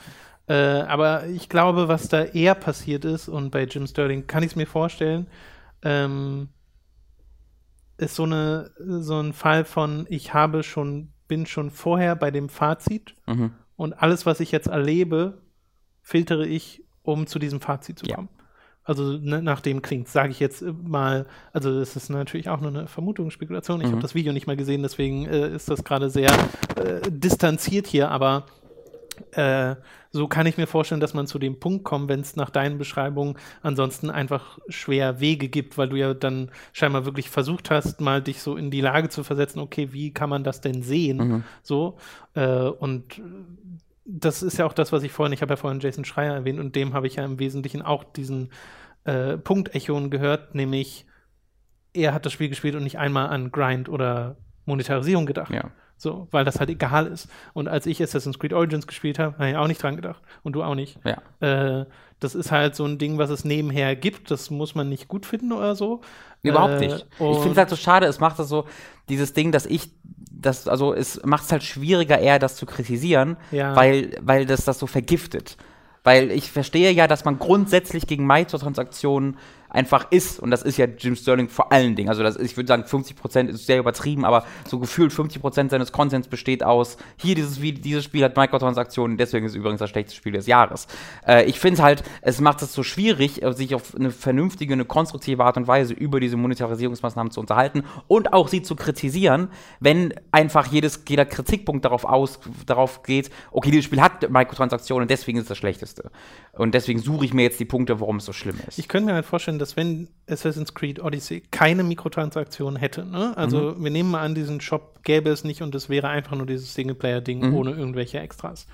S1: Äh, aber ich glaube, was da eher passiert ist, und bei Jim Sterling kann ich es mir vorstellen, ähm, ist so, eine, so ein Fall von, ich habe schon, bin schon vorher bei dem Fazit
S2: Mhm.
S1: und alles, was ich jetzt erlebe, filtere ich, um zu diesem Fazit zu
S2: Ja.
S1: kommen. Also ne, nach dem klingt, sage ich jetzt äh, mal, also das ist natürlich auch nur eine Vermutung, Spekulation. Ich
S2: Mhm.
S1: habe das Video nicht mal gesehen, deswegen äh, ist das gerade sehr äh, distanziert hier, aber äh, so kann ich mir vorstellen, dass man zu dem Punkt kommt, wenn es nach deinen Beschreibungen ansonsten einfach schwer Wege gibt, weil du ja dann scheinbar wirklich versucht hast, mal dich so in die Lage zu versetzen, okay, wie kann man das denn sehen?
S2: Mhm.
S1: So, äh, und das ist ja auch das, was ich vorhin, ich habe ja vorhin Jason Schreier erwähnt und dem habe ich ja im Wesentlichen auch diesen äh, Punkt-Echoen gehört, nämlich er hat das Spiel gespielt und nicht einmal an Grind oder Monetarisierung gedacht.
S2: Ja.
S1: So, weil das halt egal ist. Und als ich Assassin's Creed Origins gespielt habe, habe ich auch nicht dran gedacht. Und du auch nicht.
S2: Ja.
S1: Äh, das ist halt so ein Ding, was es nebenher gibt. Das muss man nicht gut finden oder so.
S2: Überhaupt
S1: Äh,
S2: nicht. Ich finde es halt so schade, es macht das so, dieses Ding, dass ich, das, also es macht es halt schwieriger, eher das zu kritisieren,
S1: Ja.
S2: weil, weil das das so vergiftet. Weil ich verstehe ja, dass man grundsätzlich gegen Microtransaktionen einfach ist. Und das ist ja Jim Sterling vor allen Dingen. Also das ich würde sagen, 50% ist sehr übertrieben, aber so gefühlt 50% seines Contents besteht aus, hier dieses, dieses Spiel hat Microtransaktionen, deswegen ist es übrigens das schlechteste Spiel des Jahres. Äh, ich finde halt, es macht es so schwierig, äh, sich auf eine vernünftige, eine konstruktive Art und Weise über diese Monetarisierungsmaßnahmen zu unterhalten und auch sie zu kritisieren, wenn einfach jedes, jeder Kritikpunkt darauf aus, darauf geht, okay, dieses Spiel hat Microtransaktionen, deswegen ist es das schlechteste. Und deswegen suche ich mir jetzt die Punkte, warum es so schlimm ist.
S1: Ich könnte mir halt vorstellen, dass wenn Assassin's Creed Odyssey keine Mikrotransaktionen hätte, ne? also
S2: Mhm.
S1: wir nehmen mal an, diesen Shop gäbe es nicht und es wäre einfach nur dieses Singleplayer-Ding
S2: Mhm.
S1: ohne irgendwelche Extras.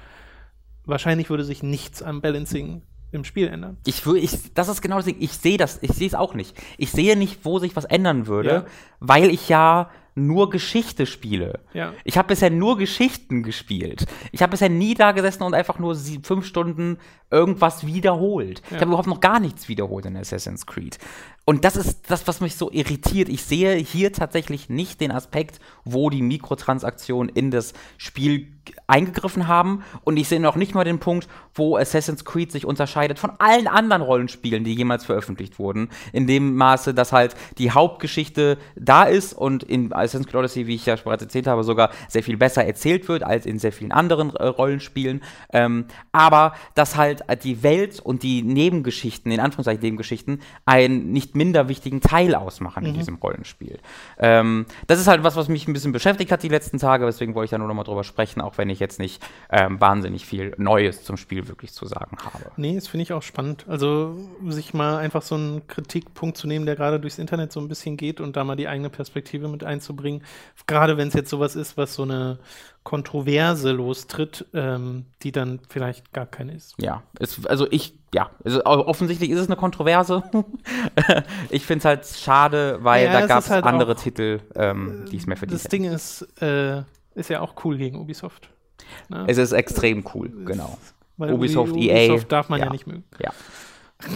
S1: Wahrscheinlich würde sich nichts am Balancing im Spiel ändern.
S2: Ich ich, das ist genau das Ding. Ich sehe das, ich sehe es auch nicht. Ich sehe nicht, wo sich was ändern würde,
S1: Ja.
S2: weil ich ja nur Geschichte spiele.
S1: Ja.
S2: Ich habe bisher nur Geschichten gespielt. Ich habe bisher nie da gesessen und einfach nur sie, fünf Stunden irgendwas wiederholt. Ich
S1: Ja.
S2: habe überhaupt noch gar nichts wiederholt in Assassin's Creed. Und das ist das, was mich so irritiert. Ich sehe hier tatsächlich nicht den Aspekt, wo die Mikrotransaktionen in das Spiel eingegriffen haben. Und ich sehe noch nicht mal den Punkt, wo Assassin's Creed sich unterscheidet von allen anderen Rollenspielen, die jemals veröffentlicht wurden. In dem Maße, dass halt die Hauptgeschichte da ist und in Assassin's Creed Odyssey, wie ich ja bereits erzählt habe, sogar sehr viel besser erzählt wird als in sehr vielen anderen äh, Rollenspielen. Ähm, aber dass halt die Welt und die Nebengeschichten, in Anführungszeichen Nebengeschichten, einen nicht minder wichtigen Teil ausmachen in diesem Rollenspiel. Ähm, das ist halt was, was mich ein bisschen beschäftigt hat die letzten Tage, deswegen wollte ich da nur noch mal drüber sprechen, auch wenn ich jetzt nicht ähm, wahnsinnig viel Neues zum Spiel wirklich zu sagen habe.
S1: Nee, das finde ich auch spannend. Also sich mal einfach so einen Kritikpunkt zu nehmen, der gerade durchs Internet so ein bisschen geht und da mal die eigene Perspektive mit einzubringen. Gerade wenn es jetzt sowas ist, was so eine Kontroverse lostritt, ähm, die dann vielleicht gar keine ist.
S2: Ja, es, also ich, ja, also offensichtlich ist es eine Kontroverse. ich finde es halt schade, weil
S1: Ja,
S2: da gab es
S1: halt
S2: andere Titel, ähm, die es mehr verdient
S1: Das
S2: hätten.
S1: Ding ist, äh, ist ja auch cool gegen Ubisoft. Ne?
S2: Es ist extrem cool, genau.
S1: Weil
S2: Ubisoft,
S1: Ubi-
S2: EA,
S1: Ubisoft darf man ja.
S2: ja.
S1: nicht mögen.
S2: Ja.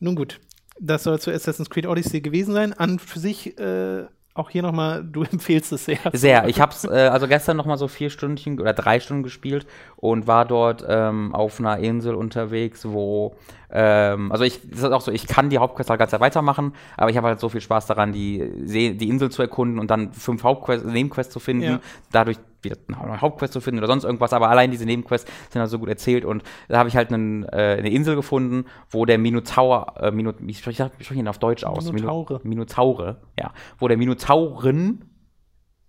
S1: Nun gut, das soll zu Assassin's Creed Odyssey gewesen sein. An für sich, äh, auch hier nochmal, du empfehlst es sehr.
S2: Sehr. Ich habe es äh, also gestern noch mal so vier Stündchen oder drei Stunden gespielt und war dort ähm, auf einer Insel unterwegs, wo ähm, also ich das ist auch so, ich kann die Hauptquest halt ganz weitermachen, aber ich habe halt so viel Spaß daran, die See, die Insel zu erkunden und dann fünf Hauptquests, Nebenquests zu finden,
S1: Ja.
S2: dadurch eine Hauptquest zu finden oder sonst irgendwas, aber allein diese Nebenquests sind halt so gut erzählt und da habe ich halt einen, äh, eine Insel gefunden, wo der Minotaur, äh, Mino, wie spreche ich, spreche ihn auf Deutsch aus?
S1: Minotaure.
S2: Mino, Minotaure, ja, wo der Minotauren,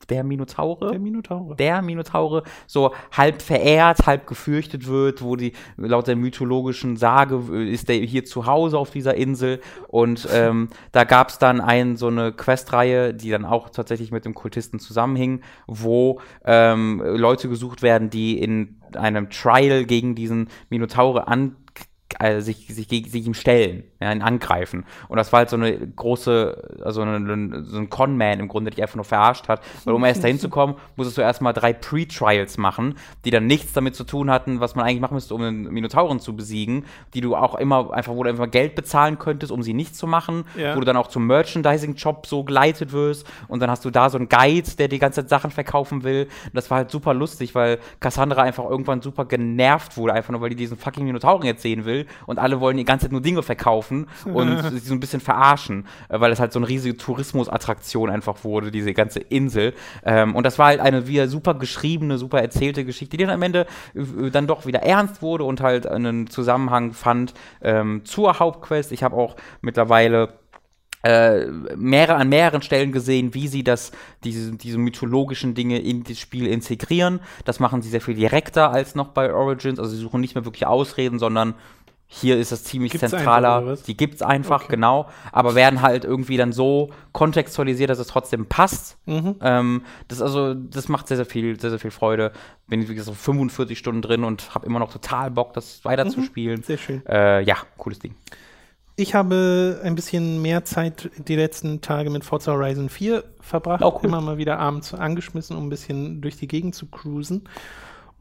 S2: der Minotaure,
S1: Der Minotaure.
S2: der Minotaure so halb verehrt, halb gefürchtet wird, wo die laut der mythologischen Sage äh, ist der hier zu Hause auf dieser Insel und ähm, da gab es dann ein, so eine Questreihe, die dann auch tatsächlich mit dem Kultisten zusammenhing, wo ähm, Leute gesucht werden, die in einem Trial gegen diesen Minotaure an äh, sich, sich, sich ihm stellen, ja, ihn angreifen. Und das war halt so eine große, also eine, so ein Con-Man im Grunde, der dich einfach nur verarscht hat. Weil um erst dahin zu kommen, musstest du erstmal drei Pre-Trials machen, die dann nichts damit zu tun hatten, was man eigentlich machen müsste, um einen Minotauren zu besiegen, die du auch immer einfach, wo du einfach Geld bezahlen könntest, um sie nicht zu machen, ja. wo du dann auch zum Merchandising-Job so geleitet wirst und dann hast du da so einen Guide, der die ganze Zeit Sachen verkaufen will. Und das war halt super lustig, weil Cassandra einfach irgendwann super genervt wurde, einfach nur weil die diesen fucking Minotauren jetzt sehen will und alle wollen die ganze Zeit nur Dinge verkaufen und sie so ein bisschen verarschen, äh, weil es halt so eine riesige Tourismusattraktion einfach wurde, diese ganze Insel. Ähm, und das war halt eine wieder super geschriebene, super erzählte Geschichte, die dann am Ende äh, dann doch wieder ernst wurde und halt einen Zusammenhang fand ähm, zur Hauptquest. Ich habe auch mittlerweile äh, mehrere, an mehreren Stellen gesehen, wie sie das, diese, diese mythologischen Dinge in das Spiel integrieren. Das machen sie sehr viel direkter als noch bei Origins. Also sie suchen nicht mehr wirklich Ausreden, sondern hier ist das ziemlich gibt's zentraler. Einfach, die gibt's einfach, okay. genau. Aber werden halt irgendwie dann so kontextualisiert, dass es trotzdem passt. Mhm. Ähm, das also, das macht sehr, sehr viel, sehr, sehr viel Freude. Bin wie gesagt 45 Stunden drin und habe immer noch total Bock, das weiterzuspielen. Mhm. Sehr schön. Äh, ja, cooles Ding.
S1: Ich habe ein bisschen mehr Zeit die letzten Tage mit Forza Horizon 4 verbracht. Oh, cool. Immer mal wieder abends angeschmissen, um ein bisschen durch die Gegend zu cruisen.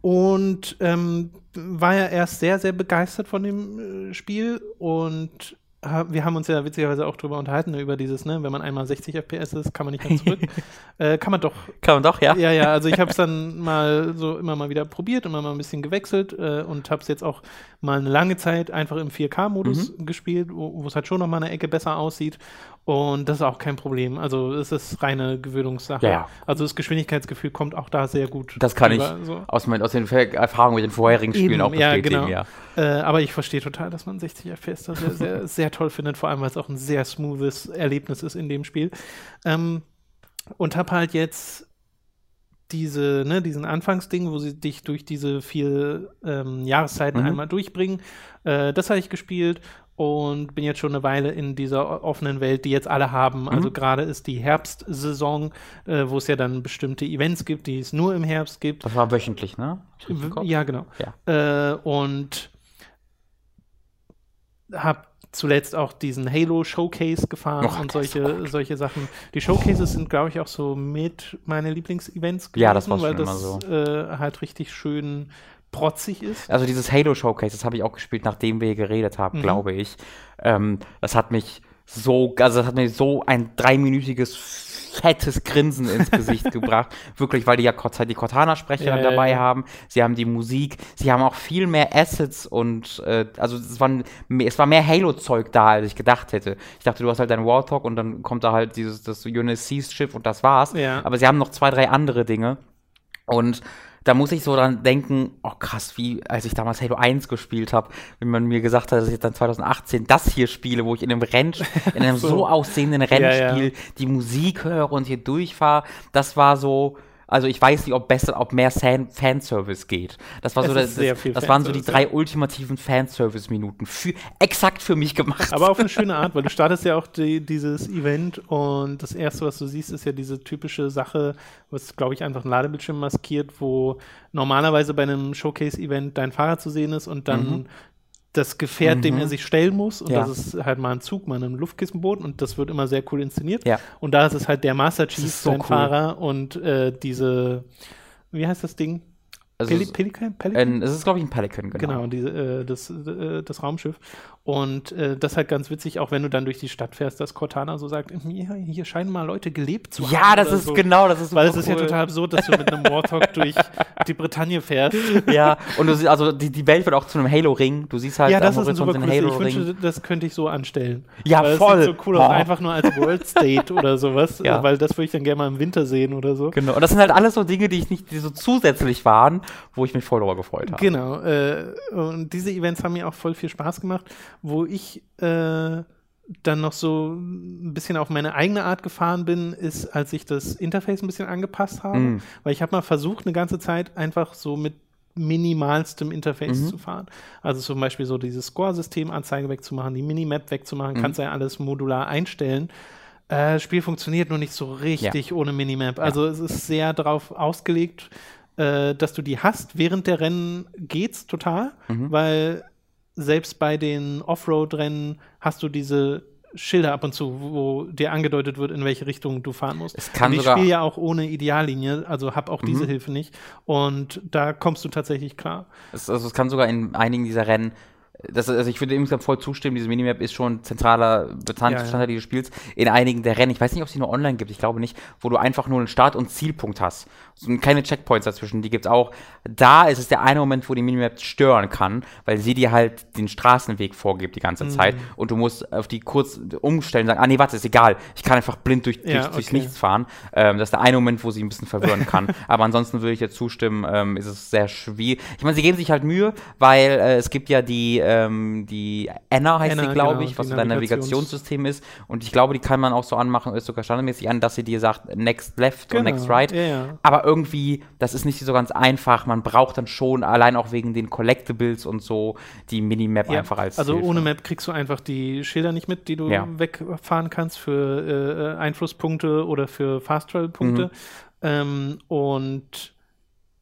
S1: Und ähm, war ja erst sehr, sehr begeistert von dem äh, Spiel und wir haben uns ja witzigerweise auch drüber unterhalten, ne, über dieses, ne, wenn man einmal 60 FPS ist, kann man nicht mehr zurück. äh, kann man doch.
S2: Kann man doch, ja.
S1: Ja, ja, also ich habe es dann mal so immer mal wieder probiert, immer mal ein bisschen gewechselt äh, und habe es jetzt auch mal eine lange Zeit einfach im 4K-Modus mhm. gespielt, wo es halt schon noch mal eine Ecke besser aussieht. Und das ist auch kein Problem. Also es ist reine Gewöhnungssache. Ja. Also das Geschwindigkeitsgefühl kommt auch da sehr gut.
S2: Das kann über, ich so. aus, mein, aus, den Erfahrungen mit den vorherigen Spielen Eben, auch bestätigen,
S1: ja. Genau. Äh, aber ich verstehe total, dass man 60 FPS da sehr, sehr, sehr toll findet, vor allem weil es auch ein sehr smoothes Erlebnis ist in dem Spiel. Ähm, und habe halt jetzt diese, ne, diesen Anfangsding, wo sie dich durch diese vier ähm, Jahreszeiten mhm. einmal durchbringen. Äh, das habe ich gespielt und bin jetzt schon eine Weile in dieser offenen Welt, die jetzt alle haben. Mhm. Also gerade ist die Herbstsaison, äh, wo es ja dann bestimmte Events gibt, die es nur im Herbst gibt.
S2: Das war wöchentlich, ne?
S1: Ja, genau. Ja. Äh, und habe zuletzt auch diesen Halo Showcase gefahren Och, und solche, solche Sachen. Die Showcases sind, glaube ich, auch so mit meine Lieblingsevents
S2: gewesen, ja, das war weil das so.
S1: äh, halt richtig schön protzig ist.
S2: Also dieses Halo Showcase, das habe ich auch gespielt, nachdem wir geredet haben, mhm. glaube ich. Ähm, das hat mich so, also das hat mir so ein dreiminütiges fettes Grinsen ins Gesicht gebracht. Wirklich, weil die ja die Cortana-Sprecher ja, dabei ja. haben. Sie haben die Musik. Sie haben auch viel mehr Assets und äh, also es, waren, es war mehr Halo-Zeug da, als ich gedacht hätte. Ich dachte, du hast halt deinen Warthog und dann kommt da halt dieses das UNSC-Schiff und das war's. Ja. Aber sie haben noch zwei, drei andere Dinge. Und da muss ich so dran denken, oh krass, wie als ich damals Halo 1 gespielt habe, wenn man mir gesagt hat, dass ich dann 2018 das hier spiele, wo ich in einem Renn, in einem so, so aussehenden Rennspiel ja, ja. die Musik höre und hier durchfahre, das war so, also ich weiß nicht, ob besser, ob mehr Fan Fanservice geht. Das war so, das, das, das waren so die drei ultimativen Fanservice-Minuten. Exakt für mich gemacht.
S1: Aber auf eine schöne Art, weil du startest ja auch die, dieses Event und das erste, was du siehst, ist ja diese typische Sache, was glaube ich einfach ein Ladebildschirm maskiert, wo normalerweise bei einem Showcase-Event dein Fahrrad zu sehen ist und dann mhm das Gefährt, mhm. dem er sich stellen muss. Und ja. das ist halt mal ein Zug, mal ein Luftkissenboot. Und das wird immer sehr cool inszeniert. Ja. Und da ist es halt der Master Chief, so sein cool. Fahrer und äh, diese, wie heißt das Ding?
S2: Also Peli Pelican? Pelican? es ist, glaube ich, ein Pelican,
S1: genau. Genau, diese, äh, das, äh, das Raumschiff. Und äh, das ist halt ganz witzig, auch wenn du dann durch die Stadt fährst, dass Cortana so sagt, hier, hier scheinen mal Leute gelebt zu
S2: haben. Ja, das ist
S1: so.
S2: genau, das ist
S1: Weil es ist ja total absurd, dass du mit einem Warthog durch die Bretagne fährst.
S2: Ja, und du siehst, also die, die Welt wird auch zu einem Halo-Ring. Du siehst halt
S1: ja, das ist ein super den Halo-Ring. Ich wünsche, das könnte ich so anstellen.
S2: Ja, weil voll. Das
S1: sieht so cool aus, oh. einfach nur als World State oder sowas, ja. weil das würde ich dann gerne mal im Winter sehen oder so.
S2: Genau, und das sind halt alles so Dinge, die ich nicht, die so zusätzlich waren, wo ich mich voll darüber gefreut habe.
S1: Genau, äh, und diese Events haben mir auch voll viel Spaß gemacht, wo ich äh, dann noch so ein bisschen auf meine eigene Art gefahren bin, ist, als ich das Interface ein bisschen angepasst habe. Mm. Weil ich habe mal versucht, eine ganze Zeit einfach so mit minimalstem Interface mhm. zu fahren. Also zum Beispiel so dieses Score-System Anzeige wegzumachen, die Minimap wegzumachen, mhm. kannst ja alles modular einstellen. Äh, Spiel funktioniert nur nicht so richtig ja. ohne Minimap. Also ja. es ist sehr darauf ausgelegt, äh, dass du die hast. Während der Rennen geht's total, mhm. weil selbst bei den Offroad-Rennen hast du diese Schilder ab und zu, wo dir angedeutet wird, in welche Richtung du fahren musst.
S2: Es kann
S1: und ich spiele ja auch ohne Ideallinie, also habe auch diese
S2: Mhm.
S1: Hilfe nicht. Und da kommst du tatsächlich klar.
S2: Es, also es kann sogar in einigen dieser Rennen, das, also ich würde insgesamt voll zustimmen, diese Minimap ist schon zentraler Bestandteil
S1: Ja, ja.
S2: dieses Spiels. In einigen der Rennen, ich weiß nicht, ob es die nur online gibt, ich glaube nicht, wo du einfach nur einen Start- und Zielpunkt hast. So, keine Checkpoints dazwischen, die gibt's auch. Da ist es der eine Moment, wo die Minimap stören kann, weil sie dir halt den Straßenweg vorgibt die
S1: Mhm.
S2: ganze Zeit und du musst auf die kurz umstellen und sagen, ah nee, warte, ist egal, ich kann einfach blind durch,
S1: Ja,
S2: durch, durchs
S1: okay.
S2: Nichts fahren. Ähm, das ist der eine Moment, wo sie ein bisschen verwirren kann. Aber ansonsten würde ich dir zustimmen, ähm, ist es sehr schwierig. Ich meine, sie geben sich halt Mühe, weil äh, es gibt ja die, ähm, die Enna heißt
S1: Enna,
S2: sie, glaube
S1: genau,
S2: ich, was so dein
S1: Navigations-
S2: Navigationssystem ist. Und ich glaube, die kann man auch so anmachen, ist sogar standardmäßig an, dass sie dir sagt, next left und next right.
S1: Genau. Ja, ja.
S2: Aber irgendwie, das ist nicht so ganz einfach. Man braucht dann schon, allein auch wegen den Collectibles und so, die Minimap
S1: Ja,
S2: einfach als
S1: also
S2: Hilfe.
S1: ohne Map kriegst du einfach die Schilder nicht mit, die du wegfahren kannst für äh, Einflusspunkte oder für Fast Travel Punkte.
S2: Mhm.
S1: Ähm, und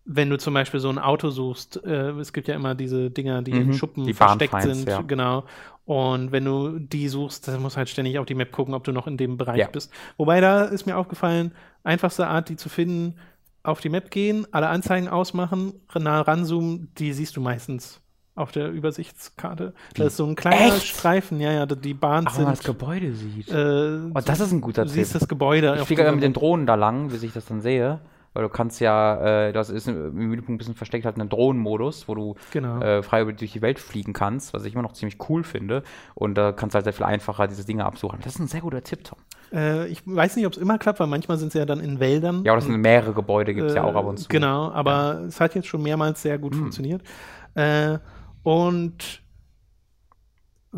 S1: wenn du zum Beispiel so ein Auto suchst, äh, es gibt ja immer diese Dinger, die
S2: Mhm,
S1: im Schuppen
S2: die
S1: versteckt sind,
S2: ja.
S1: genau. Und wenn du die suchst, dann musst du halt ständig auf die Map gucken, ob du noch in dem Bereich
S2: Ja.
S1: bist. Wobei da ist mir aufgefallen, einfachste Art, die zu finden, auf die Map gehen, alle Anzeigen ausmachen, nah ranzoomen, die siehst du meistens auf der Übersichtskarte. Da ist so ein kleiner
S2: Echt?
S1: Streifen, ja, ja, die Bahn
S2: Aber wenn man das
S1: sind.
S2: Gebäude sieht.
S1: Äh,
S2: oh, das ist ein guter
S1: du
S2: Tipp.
S1: siehst das Gebäude.
S2: Ich fliege mit den. Drohnen da lang, bis ich das dann sehe. Weil du kannst ja, äh, das ist im Menüpunkt ein bisschen versteckt, halt einen Drohnenmodus, wo du
S1: Genau.
S2: äh, frei über- durch die Welt fliegen kannst, was ich immer noch ziemlich cool finde. Und da kannst du halt sehr viel einfacher diese Dinge absuchen. Das ist ein sehr guter Tipp, Tom.
S1: Äh, ich weiß nicht, ob es immer klappt, weil manchmal sind sie ja dann in Wäldern.
S2: Ja, aber das sind mehrere Gebäude, gibt es ja auch ab und zu.
S1: Genau, aber es hat jetzt schon mehrmals sehr gut
S2: Hm.
S1: funktioniert. Äh, und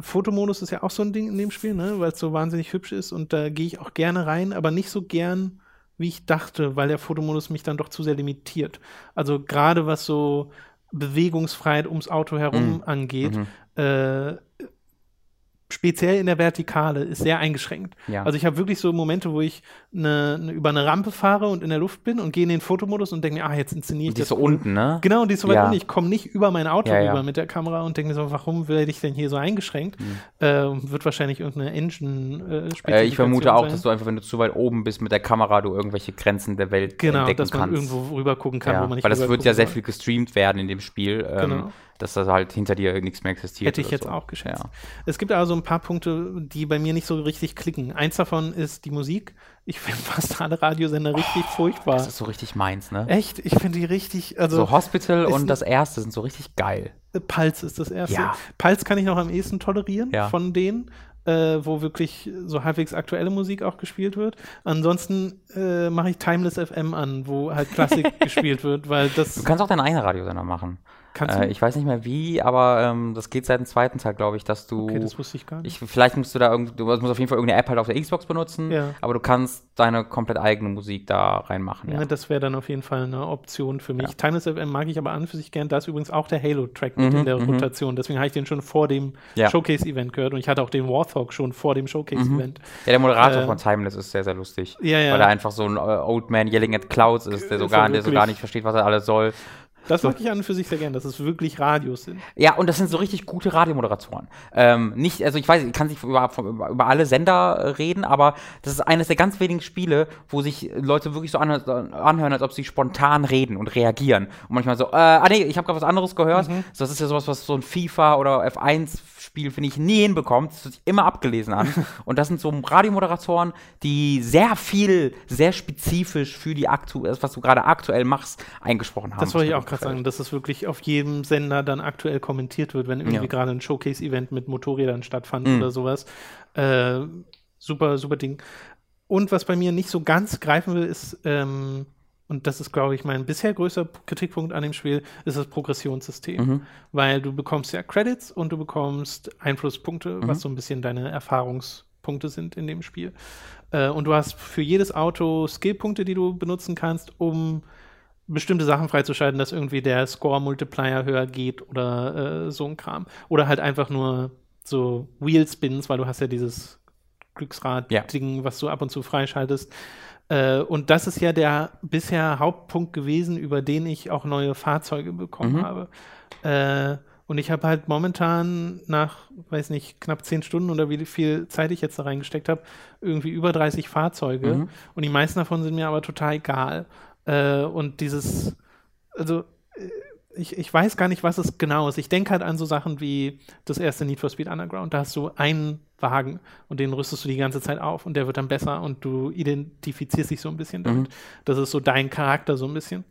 S1: Fotomodus ist ja auch so ein Ding in dem Spiel, ne? weil es so wahnsinnig hübsch ist und da gehe ich auch gerne rein, aber nicht so gern, wie ich dachte, weil der Fotomodus mich dann doch zu sehr limitiert. Also gerade was so Bewegungsfreiheit ums Auto herum
S2: Mhm.
S1: angeht,
S2: Mhm.
S1: äh, speziell in der Vertikale ist sehr eingeschränkt.
S2: Ja.
S1: Also ich habe wirklich so Momente, wo ich ne, ne, über eine Rampe fahre und in der Luft bin und gehe in den Fotomodus und denke mir, ah, jetzt inszeniere ich
S2: Und die
S1: das
S2: ist so unten, ne?
S1: Genau, und die ist so weit
S2: Ja.
S1: unten. Ich komme nicht über mein Auto
S2: Ja,
S1: rüber mit der Kamera und denke mir so, warum werde ich denn hier so eingeschränkt?
S2: Mhm.
S1: Äh, wird wahrscheinlich irgendeine engine äh,
S2: Äh, ich vermute auch,
S1: sein.
S2: dass du einfach, wenn du zu weit oben bist mit der Kamera, du irgendwelche Grenzen der Welt
S1: Genau,
S2: entdecken
S1: dass man
S2: kannst.
S1: irgendwo rüber gucken kann, wo man nicht
S2: weil das wird ja sehr viel gestreamt werden in dem Spiel, ähm,
S1: Genau.
S2: Dass das halt hinter dir nichts mehr existiert.
S1: Hätte ich jetzt
S2: so.
S1: auch geschätzt.
S2: Ja.
S1: Es gibt also ein paar Punkte, die bei mir nicht so richtig klicken. Eins davon ist die Musik. Ich finde fast alle Radiosender richtig furchtbar.
S2: Das ist so richtig meins, ne?
S1: Echt? Ich finde die richtig, also
S2: so Hospital und das erste sind so richtig geil.
S1: Äh, Pulse ist das erste.
S2: Ja.
S1: Pulse kann ich noch am ehesten tolerieren
S2: Ja.
S1: von denen, äh, wo wirklich so halbwegs aktuelle Musik auch gespielt wird. Ansonsten äh, mache ich Timeless FM an, wo halt Klassik gespielt wird, weil das
S2: Du kannst auch deinen eigenen Radiosender machen.
S1: Kannst
S2: Äh,
S1: du.
S2: ich weiß nicht mehr wie, aber ähm, das geht seit dem zweiten Teil, glaube ich, dass du.
S1: okay, das wusste ich gar nicht.
S2: ich, vielleicht musst du da irgend, du musst auf jeden Fall irgendeine App halt auf der Xbox benutzen,
S1: Ja.
S2: aber du kannst deine komplett eigene Musik da reinmachen. Ja.
S1: Ja, das wäre dann auf jeden Fall eine Option für mich.
S2: Ja.
S1: Timeless FM mag ich aber an für sich gern. Da ist übrigens auch der Halo-Track mit
S2: Mhm,
S1: in der
S2: mhm.
S1: Rotation. Deswegen habe ich den schon vor dem. Showcase-Event gehört und ich hatte auch den Warthog schon vor dem Showcase-Event.
S2: Ja, der Moderator
S1: Äh,
S2: von Timeless ist sehr, sehr lustig.
S1: Ja, ja.
S2: Weil er einfach so ein äh, Old Man Yelling at Clouds ist, der so
S1: er
S2: gar, der so gar nicht versteht, was er alles soll.
S1: Das mag ich an und für sich sehr gern, dass es wirklich Radios sind.
S2: Ja, und das sind so richtig gute Radiomoderatoren. Ähm, nicht, also ich weiß, ich kann nicht über, über, alle Sender äh, reden, aber das ist eines der ganz wenigen Spiele, wo sich Leute wirklich so anhö- anhören, als ob sie spontan reden und reagieren. Und manchmal so, äh, ah nee, ich habe gerade was anderes gehört.
S1: Mhm.
S2: So, das ist ja sowas, was so ein FIFA oder F1 Spiel, finde ich, nie hinbekommt. Das hört sich immer abgelesen an. und das sind so Radiomoderatoren, die sehr viel, sehr spezifisch für die aktu das, was du gerade aktuell machst, eingesprochen haben.
S1: Das wollte ich auch
S2: gut
S1: gerade sagen, dass es wirklich auf jedem Sender dann aktuell kommentiert wird, wenn irgendwie
S2: Ja.
S1: gerade ein Showcase-Event mit Motorrädern stattfand
S2: Mhm.
S1: oder sowas. Äh, super, super Ding. Und was bei mir nicht so ganz greifen will, ist, ähm, und das ist, glaube ich, mein bisher größter Kritikpunkt an dem Spiel, ist das Progressionssystem.
S2: Mhm.
S1: Weil du bekommst ja Credits und du bekommst Einflusspunkte,
S2: Mhm.
S1: was so ein bisschen deine Erfahrungspunkte sind in dem Spiel. Äh, und du hast für jedes Auto Skillpunkte, die du benutzen kannst, um bestimmte Sachen freizuschalten, dass irgendwie der Score-Multiplier höher geht oder äh, so ein Kram. Oder halt einfach nur so Wheel-Spins, weil du hast ja dieses Glücksrad-Ding, was du ab und zu freischaltest. Äh, und das ist ja der bisher Hauptpunkt gewesen, über den ich auch neue Fahrzeuge bekommen
S2: Mhm.
S1: habe. Äh, Und ich habe halt momentan nach, weiß nicht, knapp zehn Stunden oder wie viel Zeit ich jetzt da reingesteckt habe, irgendwie über 30 Fahrzeuge. Mhm. Und die meisten davon sind mir aber total egal. Äh, und dieses, also äh, ich, ich weiß gar nicht, was es genau ist. Ich denke halt an so Sachen wie das erste Need for Speed Underground. Da hast du einen Wagen und den rüstest du die ganze Zeit auf und der wird dann besser und du identifizierst dich so ein bisschen damit. Mhm. Das ist so dein Charakter so ein bisschen.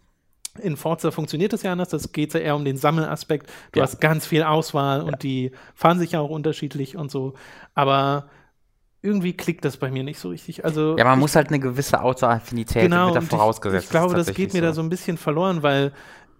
S1: In Forza funktioniert das ja anders, das geht ja eher um den Sammelaspekt. Du ja. hast ganz viel Auswahl ja. und die fahren sich ja auch unterschiedlich und so. Aber irgendwie klickt das bei mir nicht so richtig. Also
S2: ja, man ich, muss halt eine gewisse Autoaffinität
S1: genau, vorausgesetzt. Ich, ich glaube, das geht mir so. da so ein bisschen verloren, weil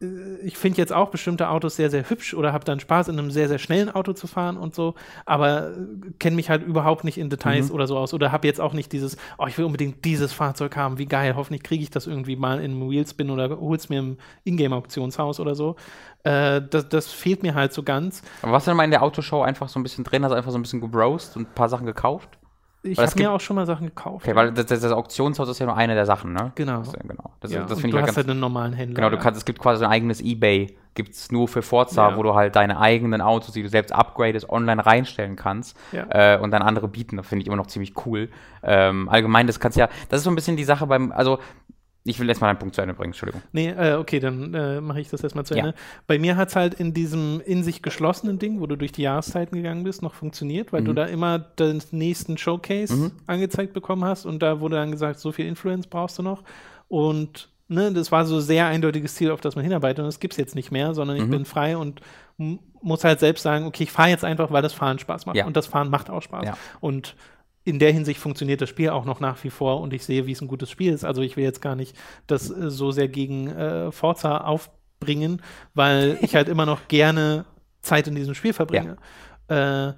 S1: äh, ich finde jetzt auch bestimmte Autos sehr, sehr hübsch oder habe dann Spaß, in einem sehr, sehr schnellen Auto zu fahren und so, aber äh, kenne mich halt überhaupt nicht in Details mhm. oder so aus oder habe jetzt auch nicht dieses, oh, ich will unbedingt dieses Fahrzeug haben, wie geil, hoffentlich kriege ich das irgendwie mal in einem Wheelspin oder hol's mir im Ingame-Auktionshaus oder so. Äh, das, das fehlt mir halt so ganz.
S2: Aber was denn mal in der Autoshow einfach so ein bisschen drin, also einfach so ein bisschen gebrowst und ein paar Sachen gekauft?
S1: Ich habe mir auch schon mal Sachen gekauft.
S2: Okay, weil das, das, Auktionshaus ist ja nur eine der Sachen, ne?
S1: Genau.
S2: Das, genau.
S1: Das, ja, das finde ich du hast halt einen normalen Händler.
S2: Genau, du kannst, es gibt quasi ein eigenes Ebay, gibt es nur für Forza, ja. wo du halt deine eigenen Autos, die du selbst upgradest, online reinstellen kannst ja. äh, und dann andere bieten. Das finde ich immer noch ziemlich cool. Ähm, allgemein, das kannst ja, das ist so ein bisschen die Sache beim, also ich will erstmal einen Punkt zu Ende bringen, Entschuldigung.
S1: Nee, äh, okay, dann äh, mache ich das erstmal zu Ende. Ja. Bei mir hat es halt in diesem in sich geschlossenen Ding, wo du durch die Jahreszeiten gegangen bist, noch funktioniert, weil mhm. du da immer den nächsten Showcase mhm. angezeigt bekommen hast und da wurde dann gesagt, so viel Influence brauchst du noch. Und ne, das war so sehr eindeutiges Ziel, auf das man hinarbeitet und das gibt es jetzt nicht mehr, sondern ich mhm. bin frei und muss halt selbst sagen, okay, ich fahre jetzt einfach, weil das Fahren Spaß macht. Ja. Und das Fahren macht auch Spaß. Ja. Und in der Hinsicht funktioniert das Spiel auch noch nach wie vor und ich sehe, wie es ein gutes Spiel ist. Also ich will jetzt gar nicht das äh, so sehr gegen äh, Forza aufbringen, weil ich halt immer noch gerne Zeit in diesem Spiel verbringe. Ja. Äh,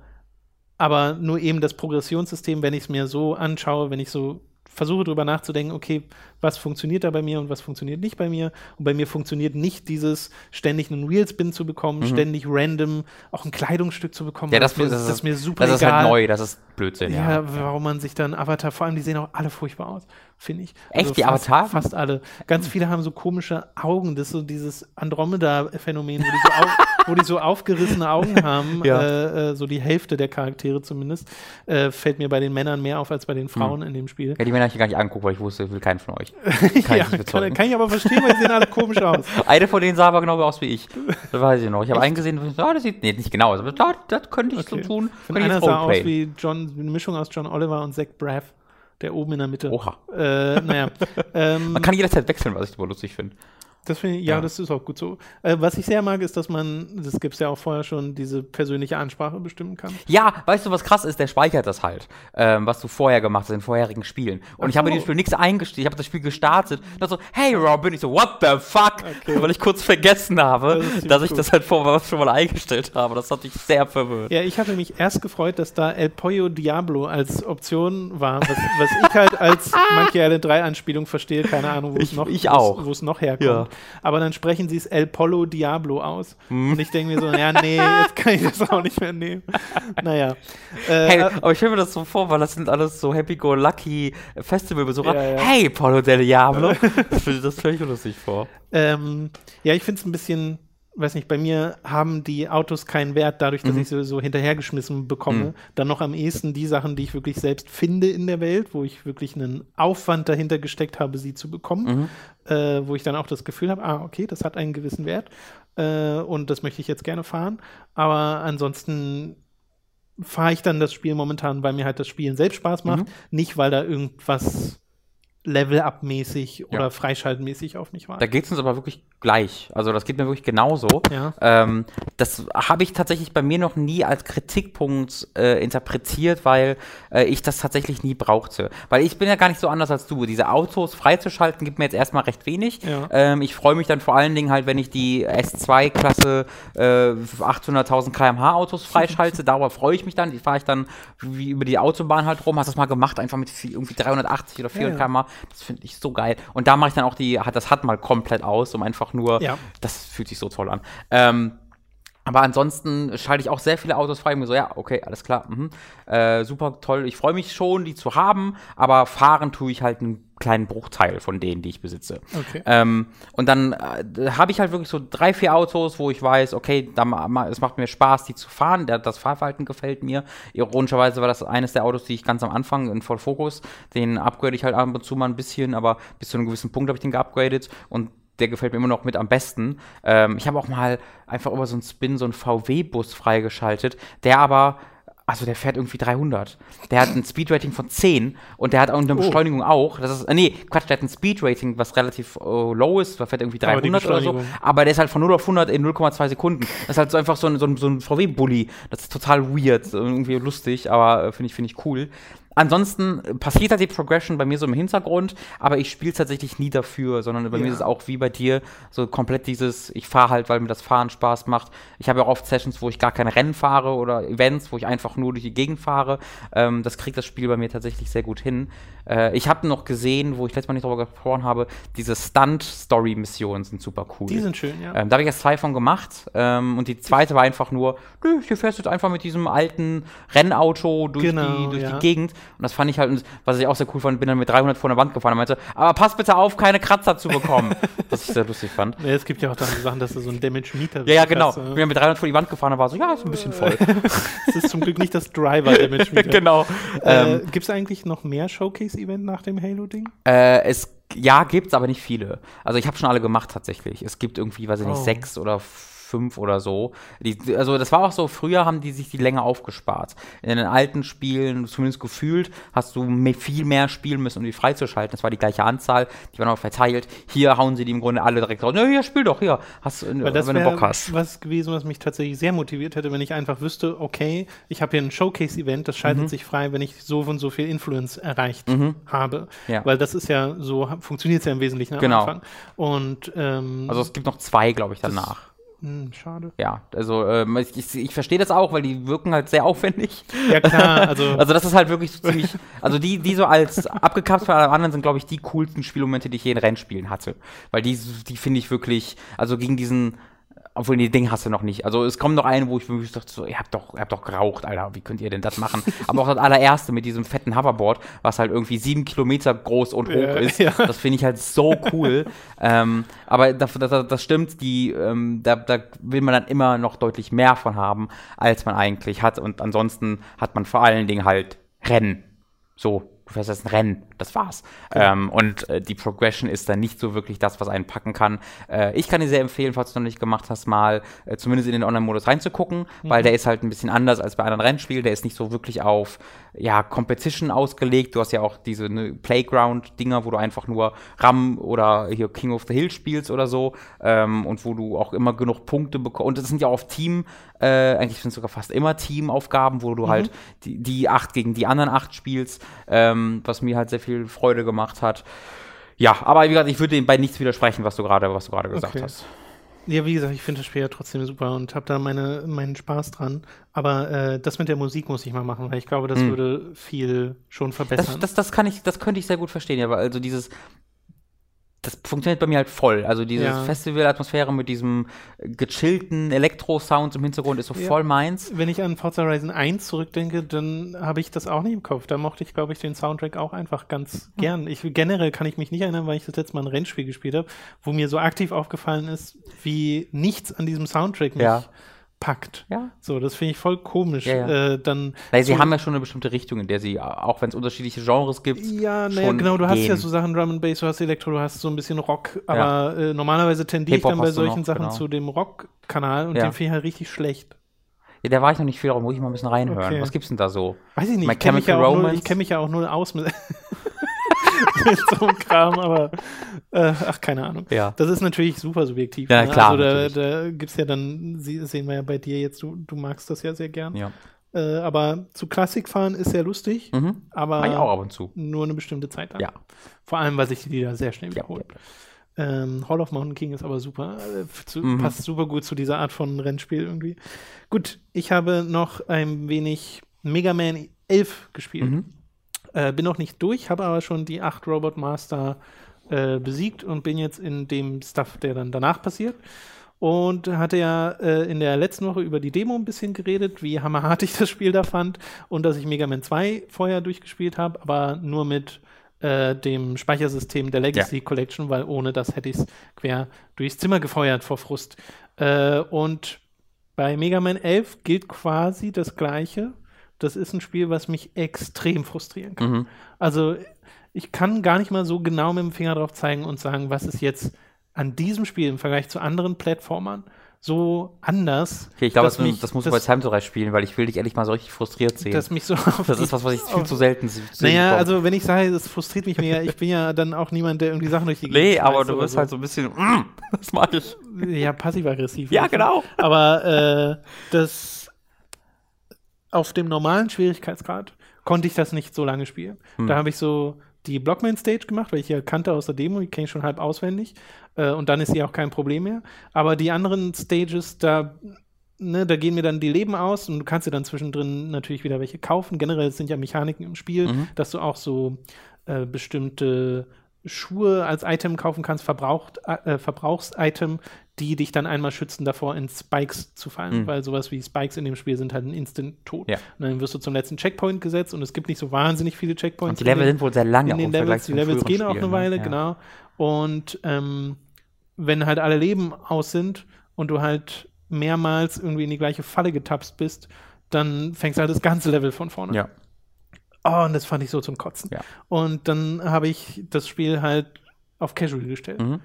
S1: aber nur eben das Progressionssystem, wenn ich es mir so anschaue, wenn ich so versuche darüber nachzudenken, okay, was funktioniert da bei mir und was funktioniert nicht bei mir. Und bei mir funktioniert nicht dieses ständig einen Wheelspin zu bekommen, mhm. ständig random auch ein Kleidungsstück zu bekommen.
S2: Ja, das, das, das, ist mir super Das egal. ist halt neu, das ist Blödsinn.
S1: Ja, ja, warum man sich dann Avatar, vor allem die sehen auch alle furchtbar aus finde ich.
S2: Echt, also die fast, Avatar?
S1: Fast alle. Ganz viele haben so komische Augen. Das ist so dieses Andromeda-Phänomen, wo, die so wo die so aufgerissene Augen haben. Ja. Äh, äh, so die Hälfte der Charaktere zumindest. Äh, fällt mir bei den Männern mehr auf als bei den Frauen hm. in dem Spiel.
S2: Ja, die Männer habe ich gar nicht angeguckt, weil ich wusste, ich will keinen von euch.
S1: Kann, ja, ich kann, kann, ich aber verstehen, weil die sehen alle komisch aus.
S2: Eine von denen sah aber genau aus wie ich. Das weiß ich noch. Ich habe einen gesehen, oh, das sieht nee, nicht genau aus, aber das, das könnte ich okay. so tun.
S1: Einer sah aus wie John, eine Mischung aus John Oliver und Zach Braff der oben in der Mitte.
S2: Oha.
S1: Äh, naja.
S2: ähm, Man kann jederzeit wechseln, was ich aber lustig finde.
S1: Das finde ich, ja, ja, das ist auch gut so. Äh, was ich sehr mag, ist, dass man, das gibt es ja auch vorher schon, diese persönliche Ansprache bestimmen kann.
S2: Ja, weißt du, was krass ist? Der speichert das halt, ähm, was du vorher gemacht hast in vorherigen Spielen. Und Ach ich habe in dem Spiel nichts eingestellt. Ich habe das Spiel gestartet. Und dann so, hey Robin, ich so, what the fuck? Okay. Weil ich kurz vergessen habe, das dass ich das halt vorher schon mal eingestellt habe. Das hat mich sehr verwirrt.
S1: Ja, ich hatte mich erst gefreut, dass da El Pollo Diablo als Option war, was, was ich halt als Monkey Island 3 Anspielung verstehe. Keine Ahnung, wo es noch,
S2: ich auch.
S1: Noch herkommt. Ja aber dann sprechen sie es El Polo Diablo aus. Hm. Und ich denke mir so, ja, nee, jetzt kann ich das auch nicht mehr nehmen. naja.
S2: Äh, hey, aber ich stelle mir das so vor, weil das sind alles so Happy-Go-Lucky Festivalbesucher. Ja, ja. Hey, Polo del Diablo. das stelle ich mir lustig vor.
S1: Ähm, ja, ich finde es ein bisschen weiß nicht, bei mir haben die Autos keinen Wert, dadurch, dass mhm. ich sie so hinterhergeschmissen bekomme. Mhm. Dann noch am ehesten die Sachen, die ich wirklich selbst finde in der Welt, wo ich wirklich einen Aufwand dahinter gesteckt habe, sie zu bekommen, mhm. äh, wo ich dann auch das Gefühl habe, ah, okay, das hat einen gewissen Wert äh, und das möchte ich jetzt gerne fahren. Aber ansonsten fahre ich dann das Spiel momentan, weil mir halt das Spielen selbst Spaß macht, mhm. nicht weil da irgendwas Level-Up-mäßig oder ja. freischaltmäßig auf mich war.
S2: Da geht es uns aber wirklich gleich. Also das geht mir wirklich genauso. Ja. Ähm, das habe ich tatsächlich bei mir noch nie als Kritikpunkt äh, interpretiert, weil äh, ich das tatsächlich nie brauchte. Weil ich bin ja gar nicht so anders als du. Diese Autos freizuschalten gibt mir jetzt erstmal recht wenig. Ja. Ähm, ich freue mich dann vor allen Dingen halt, wenn ich die S2-Klasse äh, 800.000 km/h Autos freischalte. Darauf freue ich mich dann. Die fahre ich dann wie über die Autobahn halt rum. Hast du das mal gemacht, einfach mit irgendwie 380 oder 400 ja, km/h. Das finde ich so geil. Und da mache ich dann auch die, das hat mal komplett aus, um einfach nur, ja. das fühlt sich so toll an. Ähm, aber ansonsten schalte ich auch sehr viele Autos frei. Und mir so, ja, okay, alles klar. Mhm. Äh, super toll. Ich freue mich schon, die zu haben. Aber fahren tue ich halt ein kleinen Bruchteil von denen, die ich besitze. Okay. Ähm, und dann äh, habe ich halt wirklich so drei, vier Autos, wo ich weiß, okay, da, es macht mir Spaß, die zu fahren. Der, das Fahrverhalten gefällt mir. Ironischerweise war das eines der Autos, die ich ganz am Anfang in Voll Focus, den upgrade ich halt ab und zu mal ein bisschen, aber bis zu einem gewissen Punkt habe ich den geupgradet und der gefällt mir immer noch mit am besten. Ähm, ich habe auch mal einfach über so einen Spin so einen VW-Bus freigeschaltet, der aber also der fährt irgendwie 300. Der hat ein Speedrating von 10 und der hat auch eine oh. Beschleunigung auch. Das ist, äh, nee, Quatsch, der hat ein Speedrating, was relativ uh, low ist, der fährt irgendwie 300 oder so. Aber der ist halt von 0 auf 100 in 0,2 Sekunden. Das ist halt so einfach so ein, so ein, so ein VW-Bully. Das ist total weird, irgendwie lustig, aber äh, finde ich, finde ich cool. Ansonsten passiert halt die Progression bei mir so im Hintergrund, aber ich spiele tatsächlich nie dafür, sondern bei ja. mir ist es auch wie bei dir so komplett dieses, ich fahre halt, weil mir das Fahren Spaß macht. Ich habe ja auch oft Sessions, wo ich gar kein Rennen fahre oder Events, wo ich einfach nur durch die Gegend fahre. Ähm, das kriegt das Spiel bei mir tatsächlich sehr gut hin. Äh, ich habe noch gesehen, wo ich letztes Mal nicht darüber gesprochen habe, diese Stunt-Story-Missionen sind super cool.
S1: Die sind schön, ja.
S2: Ähm, da habe ich erst zwei von gemacht ähm, und die zweite war einfach nur, du, hier fährst jetzt einfach mit diesem alten Rennauto durch, genau, die, durch ja. die Gegend und das fand ich halt, was ich auch sehr cool fand, bin dann mit 300 vor der Wand gefahren und meinte, aber pass bitte auf, keine Kratzer zu bekommen. was ich sehr lustig fand.
S1: Ja, es gibt ja auch dann Sachen, dass du so ein Damage Meter
S2: Ja, ja, genau. Ich bin mit 300 vor die Wand gefahren und war so, ja, ist ein bisschen voll.
S1: Es ist zum Glück nicht das Driver Damage Meter.
S2: genau.
S1: Äh, ähm, gibt es eigentlich noch mehr Showcase-Event nach dem Halo-Ding?
S2: Äh, es ja, gibt's, aber nicht viele. Also ich habe schon alle gemacht tatsächlich. Es gibt irgendwie, weiß ich nicht, oh. sechs oder fünf oder so. Die, also das war auch so, früher haben die sich die Länge aufgespart. In den alten Spielen, zumindest gefühlt, hast du mehr, viel mehr spielen müssen, um die freizuschalten. Das war die gleiche Anzahl, die waren auch verteilt. Hier hauen sie die im Grunde alle direkt raus. Ja, hier, spiel doch, hier, hast,
S1: Weil das wenn du Bock hast. was gewesen, was mich tatsächlich sehr motiviert hätte, wenn ich einfach wüsste, okay, ich habe hier ein Showcase-Event, das schaltet mhm. sich frei, wenn ich so und so viel Influence erreicht mhm. habe. Ja. Weil das ist ja, so funktioniert es ja im Wesentlichen am
S2: genau.
S1: Anfang. Und, ähm,
S2: also es gibt noch zwei, glaube ich, danach.
S1: Hm, schade.
S2: Ja, also ähm, ich, ich, ich verstehe das auch, weil die wirken halt sehr aufwendig.
S1: Ja, klar. Also,
S2: also das ist halt wirklich so ziemlich, also die, die so als abgekapselt von allem anderen sind, glaube ich, die coolsten Spielmomente, die ich je in Rennspielen hatte. Weil die, die finde ich wirklich, also gegen diesen obwohl, nee, Ding hast du noch nicht. Also es kommt noch ein, wo ich wirklich dachte, so, ihr habt doch, ihr habt doch geraucht, Alter, wie könnt ihr denn das machen? Aber auch das allererste mit diesem fetten Hoverboard, was halt irgendwie sieben Kilometer groß und hoch ja, ist, ja. das finde ich halt so cool. ähm, aber das, das, das stimmt, die, ähm, da, da will man dann immer noch deutlich mehr von haben, als man eigentlich hat. Und ansonsten hat man vor allen Dingen halt Rennen. So, du fährst jetzt ein Rennen, das war's. Genau. Ähm, und äh, die Progression ist dann nicht so wirklich das, was einen packen kann. Äh, ich kann dir sehr empfehlen, falls du noch nicht gemacht hast, mal äh, zumindest in den Online-Modus reinzugucken, mhm. weil der ist halt ein bisschen anders als bei anderen Rennspielen. Der ist nicht so wirklich auf ja, Competition ausgelegt. Du hast ja auch diese ne, Playground-Dinger, wo du einfach nur RAM oder hier King of the Hill spielst oder so ähm, und wo du auch immer genug Punkte bekommst. Und das sind ja auch auf Team, äh, eigentlich sind es sogar fast immer Teamaufgaben, wo du mhm. halt die, die acht gegen die anderen acht spielst. Ähm, was mir halt sehr viel Freude gemacht hat. Ja, aber wie gesagt, ich würde bei nichts widersprechen, was du gerade, was du gerade gesagt okay. hast.
S1: Ja, wie gesagt, ich finde das Spiel ja trotzdem super und habe da meine, meinen Spaß dran. Aber äh, das mit der Musik muss ich mal machen, weil ich glaube, das hm. würde viel schon verbessern.
S2: Das, das, das, kann ich, das könnte ich sehr gut verstehen, ja, weil also dieses, das funktioniert bei mir halt voll. Also diese ja. Festival-Atmosphäre mit diesem gechillten Elektro-Sound im Hintergrund ist so ja. voll meins.
S1: Wenn ich an Forza Horizon 1 zurückdenke, dann habe ich das auch nicht im Kopf. Da mochte ich, glaube ich, den Soundtrack auch einfach ganz mhm. gern. Ich, generell kann ich mich nicht erinnern, weil ich das letzte Mal ein Rennspiel gespielt habe, wo mir so aktiv aufgefallen ist, wie nichts an diesem Soundtrack mich ja packt. Ja. So, das finde ich voll komisch. Ja, ja. Äh, dann
S2: Weil sie so haben ja schon eine bestimmte Richtung, in der sie, auch wenn es unterschiedliche Genres gibt.
S1: Ja, naja, genau, du gehen. hast ja so Sachen Drum and Bass, du hast Elektro, du hast so ein bisschen Rock, aber äh, normalerweise tendiere ich dann bei solchen noch, Sachen genau. zu dem Rock-Kanal und den finde ich halt richtig schlecht.
S2: Ja, der war ich noch nicht viel, darum muss ich mal ein bisschen reinhören. Okay. Was gibt's denn da so?
S1: Weiß ich nicht. My ich kenne mich, ja kenn mich ja auch nur aus mit mit so einem Kram, aber äh, ach, keine Ahnung.
S2: Ja.
S1: Das ist natürlich super subjektiv.
S2: Ja,
S1: ne?
S2: klar.
S1: Also da, da gibt es ja dann, sehen wir ja bei dir jetzt, du, du magst das ja sehr gern.
S2: Ja.
S1: Äh, aber zu Klassik fahren ist sehr lustig,
S2: mhm.
S1: aber
S2: ich auch ab und zu.
S1: nur eine bestimmte Zeit lang.
S2: Ja.
S1: Vor allem, weil sich die da sehr schnell wiederholen. Ja, ähm, Hall of Mountain King ist aber super. Äh, zu, mhm. Passt super gut zu dieser Art von Rennspiel irgendwie. Gut, ich habe noch ein wenig Mega Man 11 gespielt. Mhm. Äh, bin noch nicht durch, habe aber schon die acht Robot Master äh, besiegt und bin jetzt in dem Stuff, der dann danach passiert. Und hatte ja äh, in der letzten Woche über die Demo ein bisschen geredet, wie hammerhart ich das Spiel da fand und dass ich Mega Man 2 vorher durchgespielt habe, aber nur mit äh, dem Speichersystem der Legacy
S2: Ja.
S1: Collection, weil ohne das hätte ich es quer durchs Zimmer gefeuert vor Frust. Äh, und bei Mega Man 11 gilt quasi das Gleiche. Das ist ein Spiel, was mich extrem frustrieren kann.
S2: Mhm.
S1: Also ich kann gar nicht mal so genau mit dem Finger drauf zeigen und sagen, was ist jetzt an diesem Spiel im Vergleich zu anderen Plattformern so anders.
S2: Okay, ich glaube, das,
S1: mich-
S2: das musst du bei Time to Rise spielen, weil ich will dich ehrlich mal so richtig frustriert sehen.
S1: dass mich so
S2: das ist was, was ich viel zu selten se- sehen
S1: Naja,
S2: bekomme.
S1: also wenn ich sage, das frustriert mich mega, ich bin ja dann auch niemand, der irgendwie Sachen durch die
S2: Nee,
S1: schmeißt
S2: aber du bist halt so ein bisschen, mm, das mag ich.
S1: Ja, passiv-aggressiv.
S2: Ja, genau.
S1: Aber äh, das auf dem normalen Schwierigkeitsgrad konnte ich das nicht so lange spielen.
S2: Hm.
S1: Da habe ich so die Blockman-Stage gemacht, weil ich ja kannte aus der Demo, die kenne ich schon halb auswendig. Äh, und dann ist sie auch kein Problem mehr. Aber die anderen Stages, da, ne, da gehen mir dann die Leben aus und du kannst dir dann zwischendrin natürlich wieder welche kaufen. Generell sind ja Mechaniken im Spiel,
S2: Mhm.
S1: dass du auch so äh, bestimmte Schuhe als Item kaufen kannst, verbraucht, äh, Verbrauchsitem, die dich dann einmal schützen davor, in Spikes zu fallen,
S2: Mhm.
S1: weil sowas wie Spikes in dem Spiel sind halt ein Instant-Tod.
S2: Ja.
S1: Und dann wirst du zum letzten Checkpoint gesetzt und es gibt nicht so wahnsinnig viele Checkpoints.
S2: Und die Level sind wohl sehr lange
S1: in den Levels. Die Levels gehen auch eine
S2: ne?
S1: Weile,
S2: Ja.
S1: genau. Und ähm, wenn halt alle Leben aus sind und du halt mehrmals irgendwie in die gleiche Falle getapst bist, dann fängst du halt das ganze Level von vorne
S2: Ja.
S1: Oh, und das fand ich so zum Kotzen.
S2: Ja.
S1: Und dann habe ich das Spiel halt auf Casual gestellt.
S2: Mhm.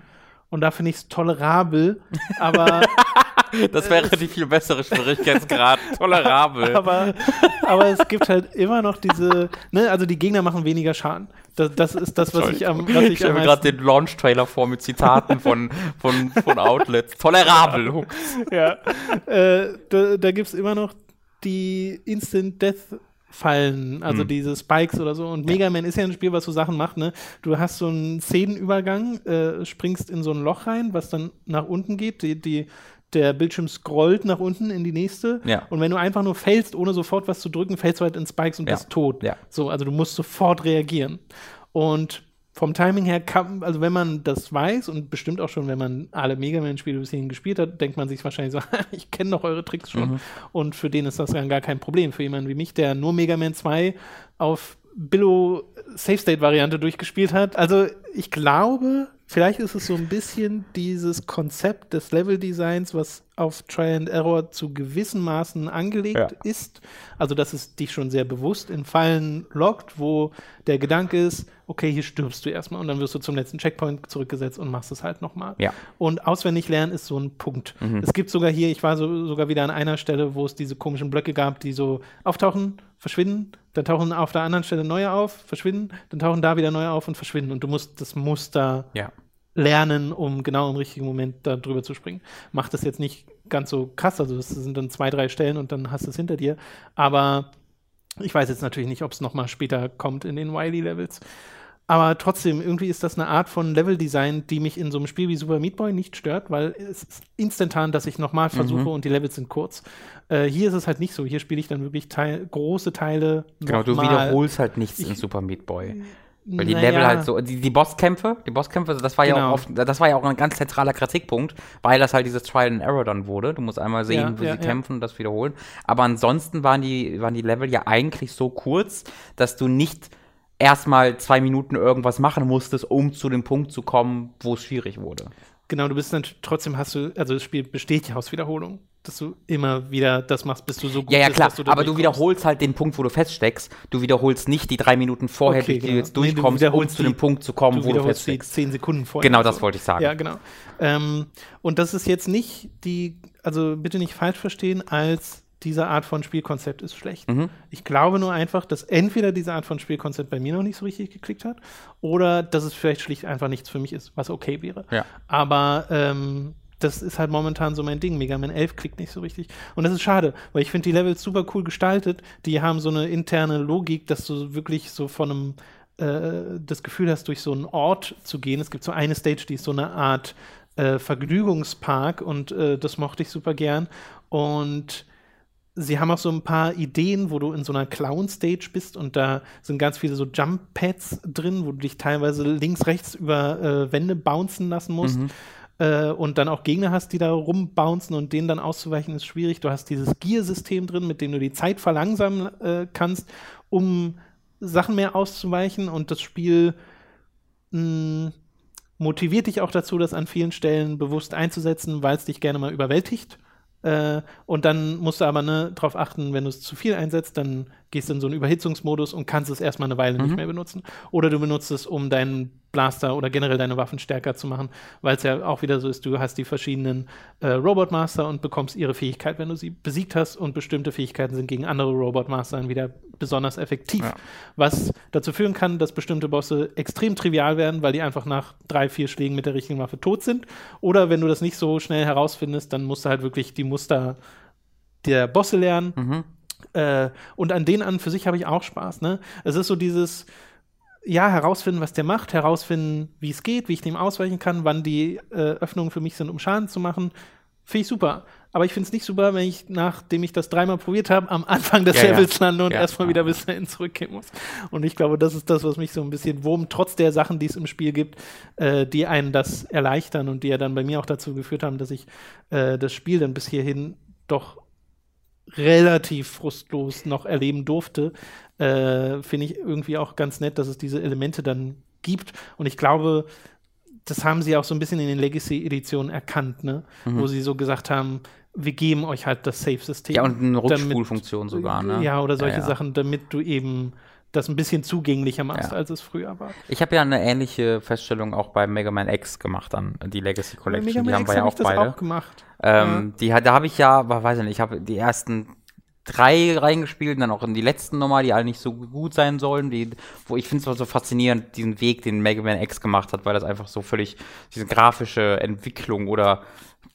S1: Und da finde ich es tolerabel, aber,
S2: Das wäre die viel bessere Schwierigkeitsgrad. Tolerabel.
S1: aber, aber es gibt halt immer noch diese, ne, also die Gegner machen weniger Schaden. Das, das ist das, was ich am, was
S2: ich
S1: ich
S2: stelle
S1: am
S2: mir gerade den Launch-Trailer vor mit Zitaten von, von, von Outlets. Tolerabel.
S1: ja, äh, da, da gibt es immer noch die Instant Death Fallen, also
S2: Hm.
S1: diese Spikes oder so. Und Mega Man ist ja ein Spiel, was so Sachen macht, ne? Du hast so einen Szenenübergang, äh, springst in so ein Loch rein, was dann nach unten geht. Die, die, der Bildschirm scrollt nach unten in die nächste.
S2: Ja.
S1: Und wenn du einfach nur fällst, ohne sofort was zu drücken, fällst du halt in Spikes und
S2: Ja.
S1: bist tot.
S2: Ja.
S1: So, also du musst sofort reagieren. Und vom Timing her kann, also wenn man das weiß und bestimmt auch schon, wenn man alle Mega Man-Spiele bis hierhin gespielt hat, denkt man sich wahrscheinlich so, ich kenne doch eure Tricks schon.
S2: Mhm.
S1: Und für den ist das dann gar kein Problem. Für jemanden wie mich, der nur Mega Man 2 auf Billo Safe State Variante durchgespielt hat. Also ich glaube, vielleicht ist es so ein bisschen dieses Konzept des Level Designs, was auf Try and Error zu gewissen Maßen angelegt
S2: Ja.
S1: ist. Also dass es dich schon sehr bewusst in Fallen lockt, wo der Gedanke ist, okay, hier stirbst du erstmal und dann wirst du zum letzten Checkpoint zurückgesetzt und machst es halt nochmal.
S2: Ja.
S1: Und auswendig lernen ist so ein Punkt. Es gibt sogar hier, ich war so, sogar wieder an einer Stelle, wo es diese komischen Blöcke gab, die so auftauchen, verschwinden, dann tauchen auf der anderen Stelle neue auf, verschwinden, dann tauchen da wieder neue auf und verschwinden. Und du musst das Muster
S2: Ja.
S1: Lernen, um genau im richtigen Moment da drüber zu springen. Macht das jetzt nicht ganz so krass, also es sind dann zwei, drei Stellen und dann hast du es hinter dir. Aber ich weiß jetzt natürlich nicht, ob es nochmal später kommt in den Wily-Levels. Aber trotzdem, irgendwie ist das eine Art von Leveldesign, die mich in so einem Spiel wie Super Meat Boy nicht stört, weil es ist instantan, dass ich nochmal versuche und die Levels sind kurz. Äh, hier ist es halt nicht so. Hier spiele ich dann wirklich Teil, große Teile.
S2: Genau, du wiederholst halt nichts in Super Meat Boy. Weil die
S1: Naja.
S2: Level halt so, die, die Bosskämpfe, die Bosskämpfe, das war ja
S1: Genau.
S2: auch oft, das war ja auch ein ganz zentraler Kritikpunkt, weil das halt dieses Trial and Error dann wurde. Du musst einmal sehen,
S1: Ja,
S2: wo
S1: ja,
S2: sie
S1: ja.
S2: kämpfen und das wiederholen. Aber ansonsten waren die, waren die Level ja eigentlich so kurz, dass du nicht erstmal zwei Minuten irgendwas machen musstest, um zu dem Punkt zu kommen, wo es schwierig wurde.
S1: Genau, du bist dann trotzdem hast du, also das Spiel besteht ja aus Wiederholung, dass du immer wieder das machst, bis du so gut
S2: Ja, ja,
S1: bist,
S2: klar,
S1: dass du
S2: aber du
S1: durchkommst.
S2: wiederholst halt den Punkt, wo du feststeckst. Du wiederholst nicht die drei Minuten vorher,
S1: Okay,
S2: die du
S1: genau.
S2: jetzt
S1: Nee, du
S2: durchkommst, um
S1: wiederholst
S2: zu dem Punkt zu kommen,
S1: Du
S2: wo du
S1: wiederholst die
S2: feststeckst.
S1: zehn Sekunden vorher.
S2: Genau das wollte ich sagen.
S1: Ja, genau. Ähm, und das ist jetzt nicht die, also bitte nicht falsch verstehen, als diese Art von Spielkonzept ist schlecht.
S2: Mhm.
S1: Ich glaube nur einfach, dass entweder diese Art von Spielkonzept bei mir noch nicht so richtig geklickt hat oder dass es vielleicht schlicht einfach nichts für mich ist, was okay wäre.
S2: Ja.
S1: Aber ähm, das ist halt momentan so mein Ding. Mega Man 11 klickt nicht so richtig. Und das ist schade, weil ich finde die Levels super cool gestaltet. Die haben so eine interne Logik, dass du wirklich so von einem äh, das Gefühl hast, durch so einen Ort zu gehen. Es gibt so eine Stage, die ist so eine Art äh, Vergnügungspark und äh, das mochte ich super gern. Und sie haben auch so ein paar Ideen, wo du in so einer Clown-Stage bist und da sind ganz viele so Jump-Pads drin, wo du dich teilweise links, rechts über äh, Wände bouncen lassen musst. Äh, und dann auch Gegner hast, die da rumbouncen und denen dann auszuweichen ist schwierig. Du hast dieses Gear-System drin, mit dem du die Zeit verlangsamen äh, kannst, um Sachen mehr auszuweichen und das Spiel mh, motiviert dich auch dazu, das an vielen Stellen bewusst einzusetzen, weil es dich gerne mal überwältigt. Äh, und dann musst du aber ne, darauf achten, wenn du es zu viel einsetzt, dann gehst du in so einen Überhitzungsmodus und kannst es erstmal eine Weile mhm. nicht mehr benutzen. Oder du benutzt es, um deinen Blaster oder generell deine Waffen stärker zu machen, weil es ja auch wieder so ist, du hast die verschiedenen äh, Robot Master und bekommst ihre Fähigkeit, wenn du sie besiegt hast und bestimmte Fähigkeiten sind gegen andere Robot Master dann wieder besonders effektiv. Ja. Was dazu führen kann, dass bestimmte Bosse extrem trivial werden, weil die einfach nach drei, vier Schlägen mit der richtigen Waffe tot sind. Oder wenn du das nicht so schnell herausfindest, dann musst du halt wirklich die Muster der Bosse lernen. Mhm äh, und an denen an für sich habe ich auch Spaß. Ne? Es ist so dieses, ja, herausfinden, was der macht, herausfinden, wie es geht, wie ich dem ausweichen kann, wann die äh, Öffnungen für mich sind, um Schaden zu machen. Finde ich super. Aber ich finde es nicht super, wenn ich, nachdem ich das dreimal probiert habe, am Anfang des ja, Levels ja. lande und ja, erstmal wieder bis dahin zurückgehen muss. Und ich glaube, das ist das, was mich so ein bisschen wurmt, trotz der Sachen, die es im Spiel gibt, äh, die einen das erleichtern und die ja dann bei mir auch dazu geführt haben, dass ich äh, das Spiel dann bis hierhin doch relativ frustlos noch erleben durfte, äh, finde ich irgendwie auch ganz nett, dass es diese Elemente dann gibt. Und ich glaube, das haben sie auch so ein bisschen in den Legacy-Editionen erkannt, ne? Mhm. Wo sie so gesagt haben, wir geben euch halt das Safe-System.
S2: Ja, und eine Rückspulfunktion sogar, ne?
S1: Ja, oder solche ja, ja. Sachen, damit du eben das ein bisschen zugänglicher machst, ja. als es früher war.
S2: Ich habe ja eine ähnliche Feststellung auch bei Mega Man X gemacht, dann die Legacy Collection. die haben wir ja auch beide. Auch
S1: gemacht.
S2: Ähm, ja. Die, da habe ich ja, weiß ich nicht, ich habe die ersten drei reingespielt und dann auch in die letzten nochmal, die alle nicht so gut sein sollen, die, wo ich finde es so faszinierend, diesen Weg, den Mega Man X gemacht hat, weil das einfach so völlig diese grafische Entwicklung oder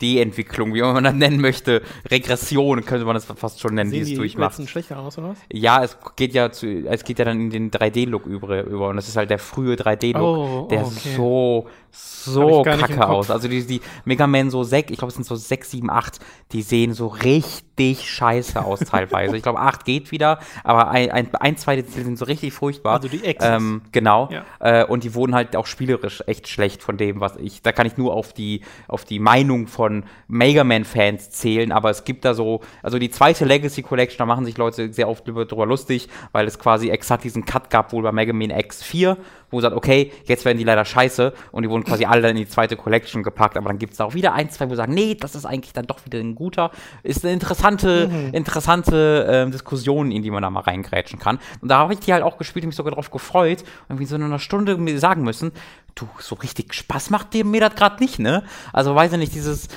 S2: De-Entwicklung, wie man das nennen möchte, Regression könnte man das fast schon nennen,
S1: Sehen die
S2: es
S1: durchmacht. Sehen schlechter aus, oder was?
S2: Ja, es geht ja zu, es geht ja dann in den 3D-Look über, über und das ist halt der frühe 3D-Look, oh, der okay. so so kacke aus. Also die, die Mega Man so 6, ich glaube es sind so 6, 7, 8, die sehen so richtig scheiße aus teilweise. ich glaube 8 geht wieder, aber ein, ein, ein zwei die sind so richtig furchtbar.
S1: Also die Ex.
S2: Ähm, genau. Ja. Äh, und die wurden halt auch spielerisch echt schlecht von dem, was ich, da kann ich nur auf die, auf die Meinung von Mega Man-Fans zählen, aber es gibt da so, also die zweite Legacy Collection, da machen sich Leute sehr oft drüber lustig, weil es quasi exakt diesen Cut gab, wohl bei Mega Man X4, wo sagt, okay, jetzt werden die leider scheiße und die wurden quasi alle in die zweite Collection gepackt, aber dann gibt es da auch wieder ein, zwei, wo sagen, nee, das ist eigentlich dann doch wieder ein guter. Ist eine interessante, mhm. interessante äh, Diskussion, in die man da mal reingrätschen kann. Und da habe ich die halt auch gespielt und mich sogar darauf gefreut, irgendwie so in einer Stunde mir sagen müssen, du, so richtig Spaß macht dir mir das gerade nicht, ne? Also weiß ich nicht, dieses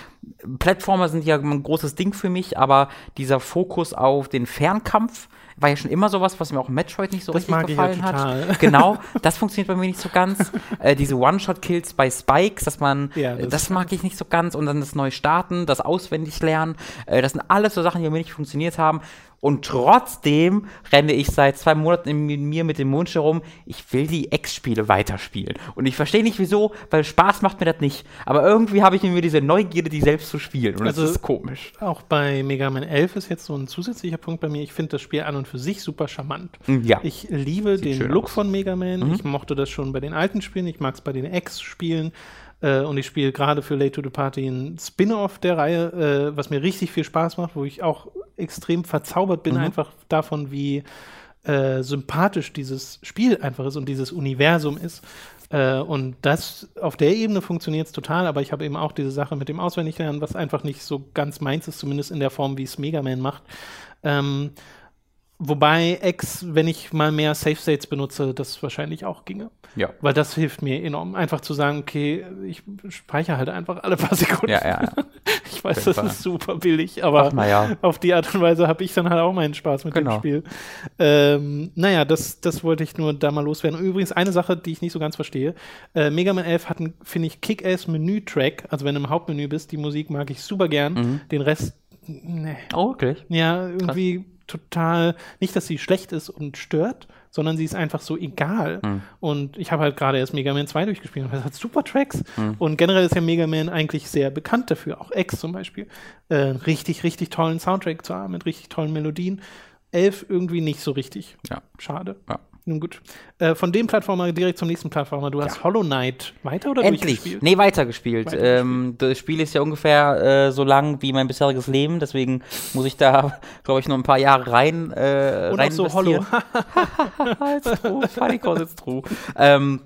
S2: Plattformer sind ja ein großes Ding für mich, aber dieser Fokus auf den Fernkampf, war ja schon immer sowas, was mir auch im Metroid nicht so das richtig gefallen hat. Genau, das funktioniert bei mir nicht so ganz. äh, diese One-Shot-Kills bei Spikes, dass man, ja, das, das mag ich nicht so ganz. Und dann das neu starten, das auswendig lernen, äh, das sind alles so Sachen, die mir nicht funktioniert haben. Und trotzdem renne ich seit zwei Monaten in mir mit dem Wunsch herum, ich will die Ex-Spiele weiterspielen. Und ich verstehe nicht wieso, weil Spaß macht mir das nicht. Aber irgendwie habe ich in mir diese Neugierde, die selbst zu spielen. Und also das ist komisch.
S1: Auch bei Mega Man 11 ist jetzt so ein zusätzlicher Punkt bei mir. Ich finde das Spiel an und für sich super charmant.
S2: Mm, ja.
S1: Ich liebe Sieht den Look aus. von Mega Man. Mhm. Ich mochte das schon bei den alten Spielen. Ich mag es bei den Ex-Spielen. Äh, und ich spiele gerade für Late to the Party ein Spin-off der Reihe, äh, was mir richtig viel Spaß macht, wo ich auch extrem verzaubert bin, mhm. einfach davon, wie äh, sympathisch dieses Spiel einfach ist und dieses Universum ist. Äh, und das auf der Ebene funktioniert es total, aber ich habe eben auch diese Sache mit dem Auswendiglernen, was einfach nicht so ganz meins ist, zumindest in der Form, wie es Mega Man macht. Ähm, Wobei X, wenn ich mal mehr Safe States benutze, das wahrscheinlich auch ginge.
S2: Ja.
S1: Weil das hilft mir enorm. Einfach zu sagen, okay, ich speichere halt einfach alle paar Sekunden.
S2: Ja, ja, ja.
S1: Ich weiß, das ist super billig, aber
S2: Ach, ja.
S1: auf die Art und Weise habe ich dann halt auch meinen Spaß mit genau. dem Spiel. Ähm, naja, das, das wollte ich nur da mal loswerden. Übrigens, eine Sache, die ich nicht so ganz verstehe. Äh, Mega Man 11 hat, finde ich, Kick-Ass-Menü-Track. Also wenn du im Hauptmenü bist, die Musik mag ich super gern. Mhm. Den Rest,
S2: nee. Oh, wirklich?
S1: Ja, irgendwie. Krass total, nicht, dass sie schlecht ist und stört, sondern sie ist einfach so egal. Mhm. Und ich habe halt gerade erst Mega Man 2 durchgespielt und das hat super Tracks. Mhm. Und generell ist ja Mega Man eigentlich sehr bekannt dafür, auch X zum Beispiel, äh, richtig, richtig tollen Soundtrack zu haben, mit richtig tollen Melodien. Elf irgendwie nicht so richtig.
S2: Ja.
S1: Schade.
S2: Ja.
S1: Nun gut. Äh, von dem Plattformer direkt zum nächsten Plattformer. Du hast ja. Hollow Knight weiter oder
S2: Endlich. durchgespielt? Nee, weitergespielt. weitergespielt. Ähm, das Spiel ist ja ungefähr äh, so lang wie mein bisheriges Leben, deswegen muss ich da, glaube ich, noch ein paar Jahre rein äh,
S1: Und rein
S2: so
S1: Hollow.
S2: it's true. Funny cause it's true. ähm,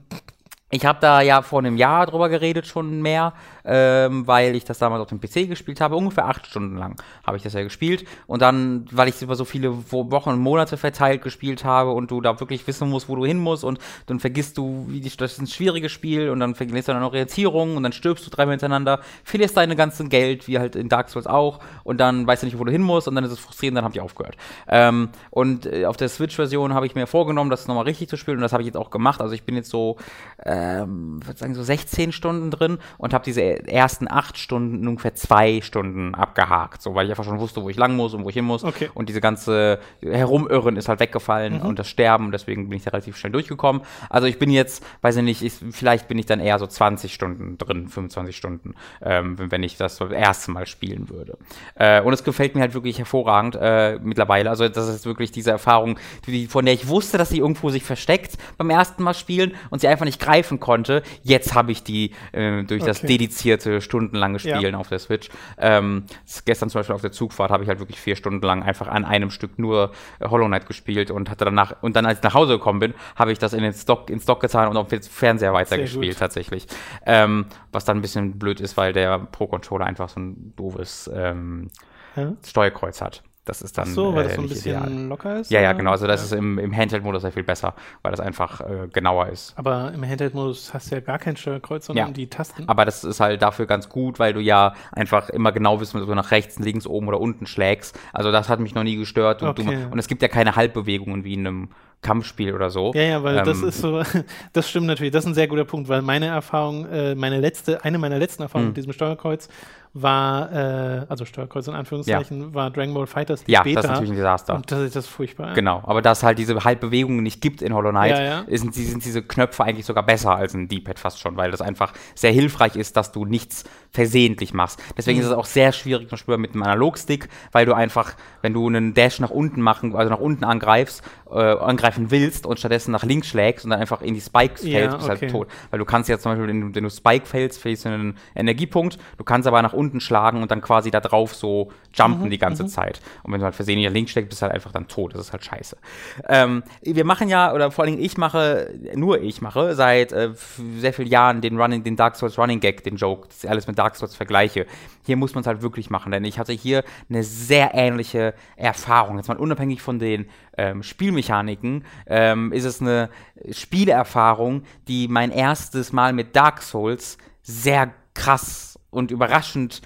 S2: Ich habe da ja vor einem Jahr drüber geredet, schon mehr, ähm, weil ich das damals auf dem PC gespielt habe. Ungefähr acht Stunden lang habe ich das ja gespielt. Und dann, weil ich es über so viele Wochen und Monate verteilt gespielt habe und du da wirklich wissen musst, wo du hin musst und dann vergisst du, wie das ist ein schwieriges Spiel und dann vergisst du dann Orientierung und dann stirbst du dreimal hintereinander, verlierst deine ganze Geld, wie halt in Dark Souls auch, und dann weißt du nicht, wo du hin musst und dann ist es frustrierend, dann habe ich aufgehört. Ähm, und äh, auf der Switch-Version habe ich mir vorgenommen, das nochmal richtig zu spielen und das habe ich jetzt auch gemacht. Also ich bin jetzt so äh, ähm, würde sagen, so 16 Stunden drin und habe diese ersten acht Stunden ungefähr zwei Stunden abgehakt, so weil ich einfach schon wusste, wo ich lang muss und wo ich hin muss. Okay. Und diese ganze Herumirren ist halt weggefallen mhm. und das Sterben, deswegen bin ich da relativ schnell durchgekommen. Also ich bin jetzt, weiß ich nicht, ich, vielleicht bin ich dann eher so 20 Stunden drin, 25 Stunden, ähm, wenn ich das so das erste Mal spielen würde. Äh, und es gefällt mir halt wirklich hervorragend äh, mittlerweile. Also das ist wirklich diese Erfahrung, die, von der ich wusste, dass sie irgendwo sich versteckt beim ersten Mal spielen und sie einfach nicht greifen konnte. Jetzt habe ich die äh, durch okay. das dedizierte stundenlange Spielen ja. auf der Switch. Ähm, gestern zum Beispiel auf der Zugfahrt habe ich halt wirklich vier Stunden lang einfach an einem Stück nur äh, Hollow Knight gespielt und hatte danach und dann als ich nach Hause gekommen bin, habe ich das in den Stock in Stock getan und auf dem Fernseher weitergespielt tatsächlich. Ähm, was dann ein bisschen blöd ist, weil der Pro Controller einfach so ein doofes ähm, ja? Steuerkreuz hat. Das ist dann. Ach
S1: so, weil äh, das so ein bisschen ideal. locker ist?
S2: Ja, ja, genau. Also, das ja. ist im, im Handheld-Modus sehr viel besser, weil das einfach äh, genauer ist.
S1: Aber im Handheld-Modus hast du ja gar kein Steuerkreuz, sondern ja. die Tasten.
S2: Aber das ist halt dafür ganz gut, weil du ja einfach immer genau wissen, ob du nach rechts, links, oben oder unten schlägst. Also, das hat mich noch nie gestört. Und, okay. du, und es gibt ja keine Halbbewegungen wie in einem Kampfspiel oder so.
S1: Ja, ja, weil ähm, das ist so, das stimmt natürlich, das ist ein sehr guter Punkt, weil meine Erfahrung, äh, meine letzte, eine meiner letzten Erfahrungen mit hm. diesem Steuerkreuz war, äh, also Steuerkreuz in Anführungszeichen, ja. war Dragon Ball Fighters
S2: die ja, Beta. das ist natürlich ein Desaster.
S1: Und das ist das furchtbar.
S2: Genau, aber dass halt diese Halbbewegungen nicht gibt in Hollow Knight, ja, ja. Sind, sind diese Knöpfe eigentlich sogar besser als ein D-Pad fast schon, weil das einfach sehr hilfreich ist, dass du nichts versehentlich machst. Deswegen mhm. ist es auch sehr schwierig zum Beispiel mit einem Analogstick, weil du einfach, wenn du einen Dash nach unten machen, also nach unten angreifst, äh, angreifen willst und stattdessen nach links schlägst und dann einfach in die Spikes fällst, bist halt okay. halt tot. Weil du kannst ja zum Beispiel, wenn du, wenn du Spike fällst, fällst du einen Energiepunkt, du kannst aber nach unten schlagen und dann quasi da drauf so jumpen mhm, die ganze mhm. Zeit. Und wenn du halt versehentlich links schlägst, bist du halt einfach dann tot. Das ist halt scheiße. Ähm, wir machen ja, oder vor allen Dingen ich mache, nur ich mache, seit äh, sehr vielen Jahren den Running, den Dark Souls Running Gag, den Joke, das ist alles mit Dark Souls vergleiche. Hier muss man es halt wirklich machen, denn ich hatte hier eine sehr ähnliche Erfahrung. Jetzt mal unabhängig von den ähm, Spielmechaniken, ähm, ist es eine Spielerfahrung, die mein erstes Mal mit Dark Souls sehr krass und überraschend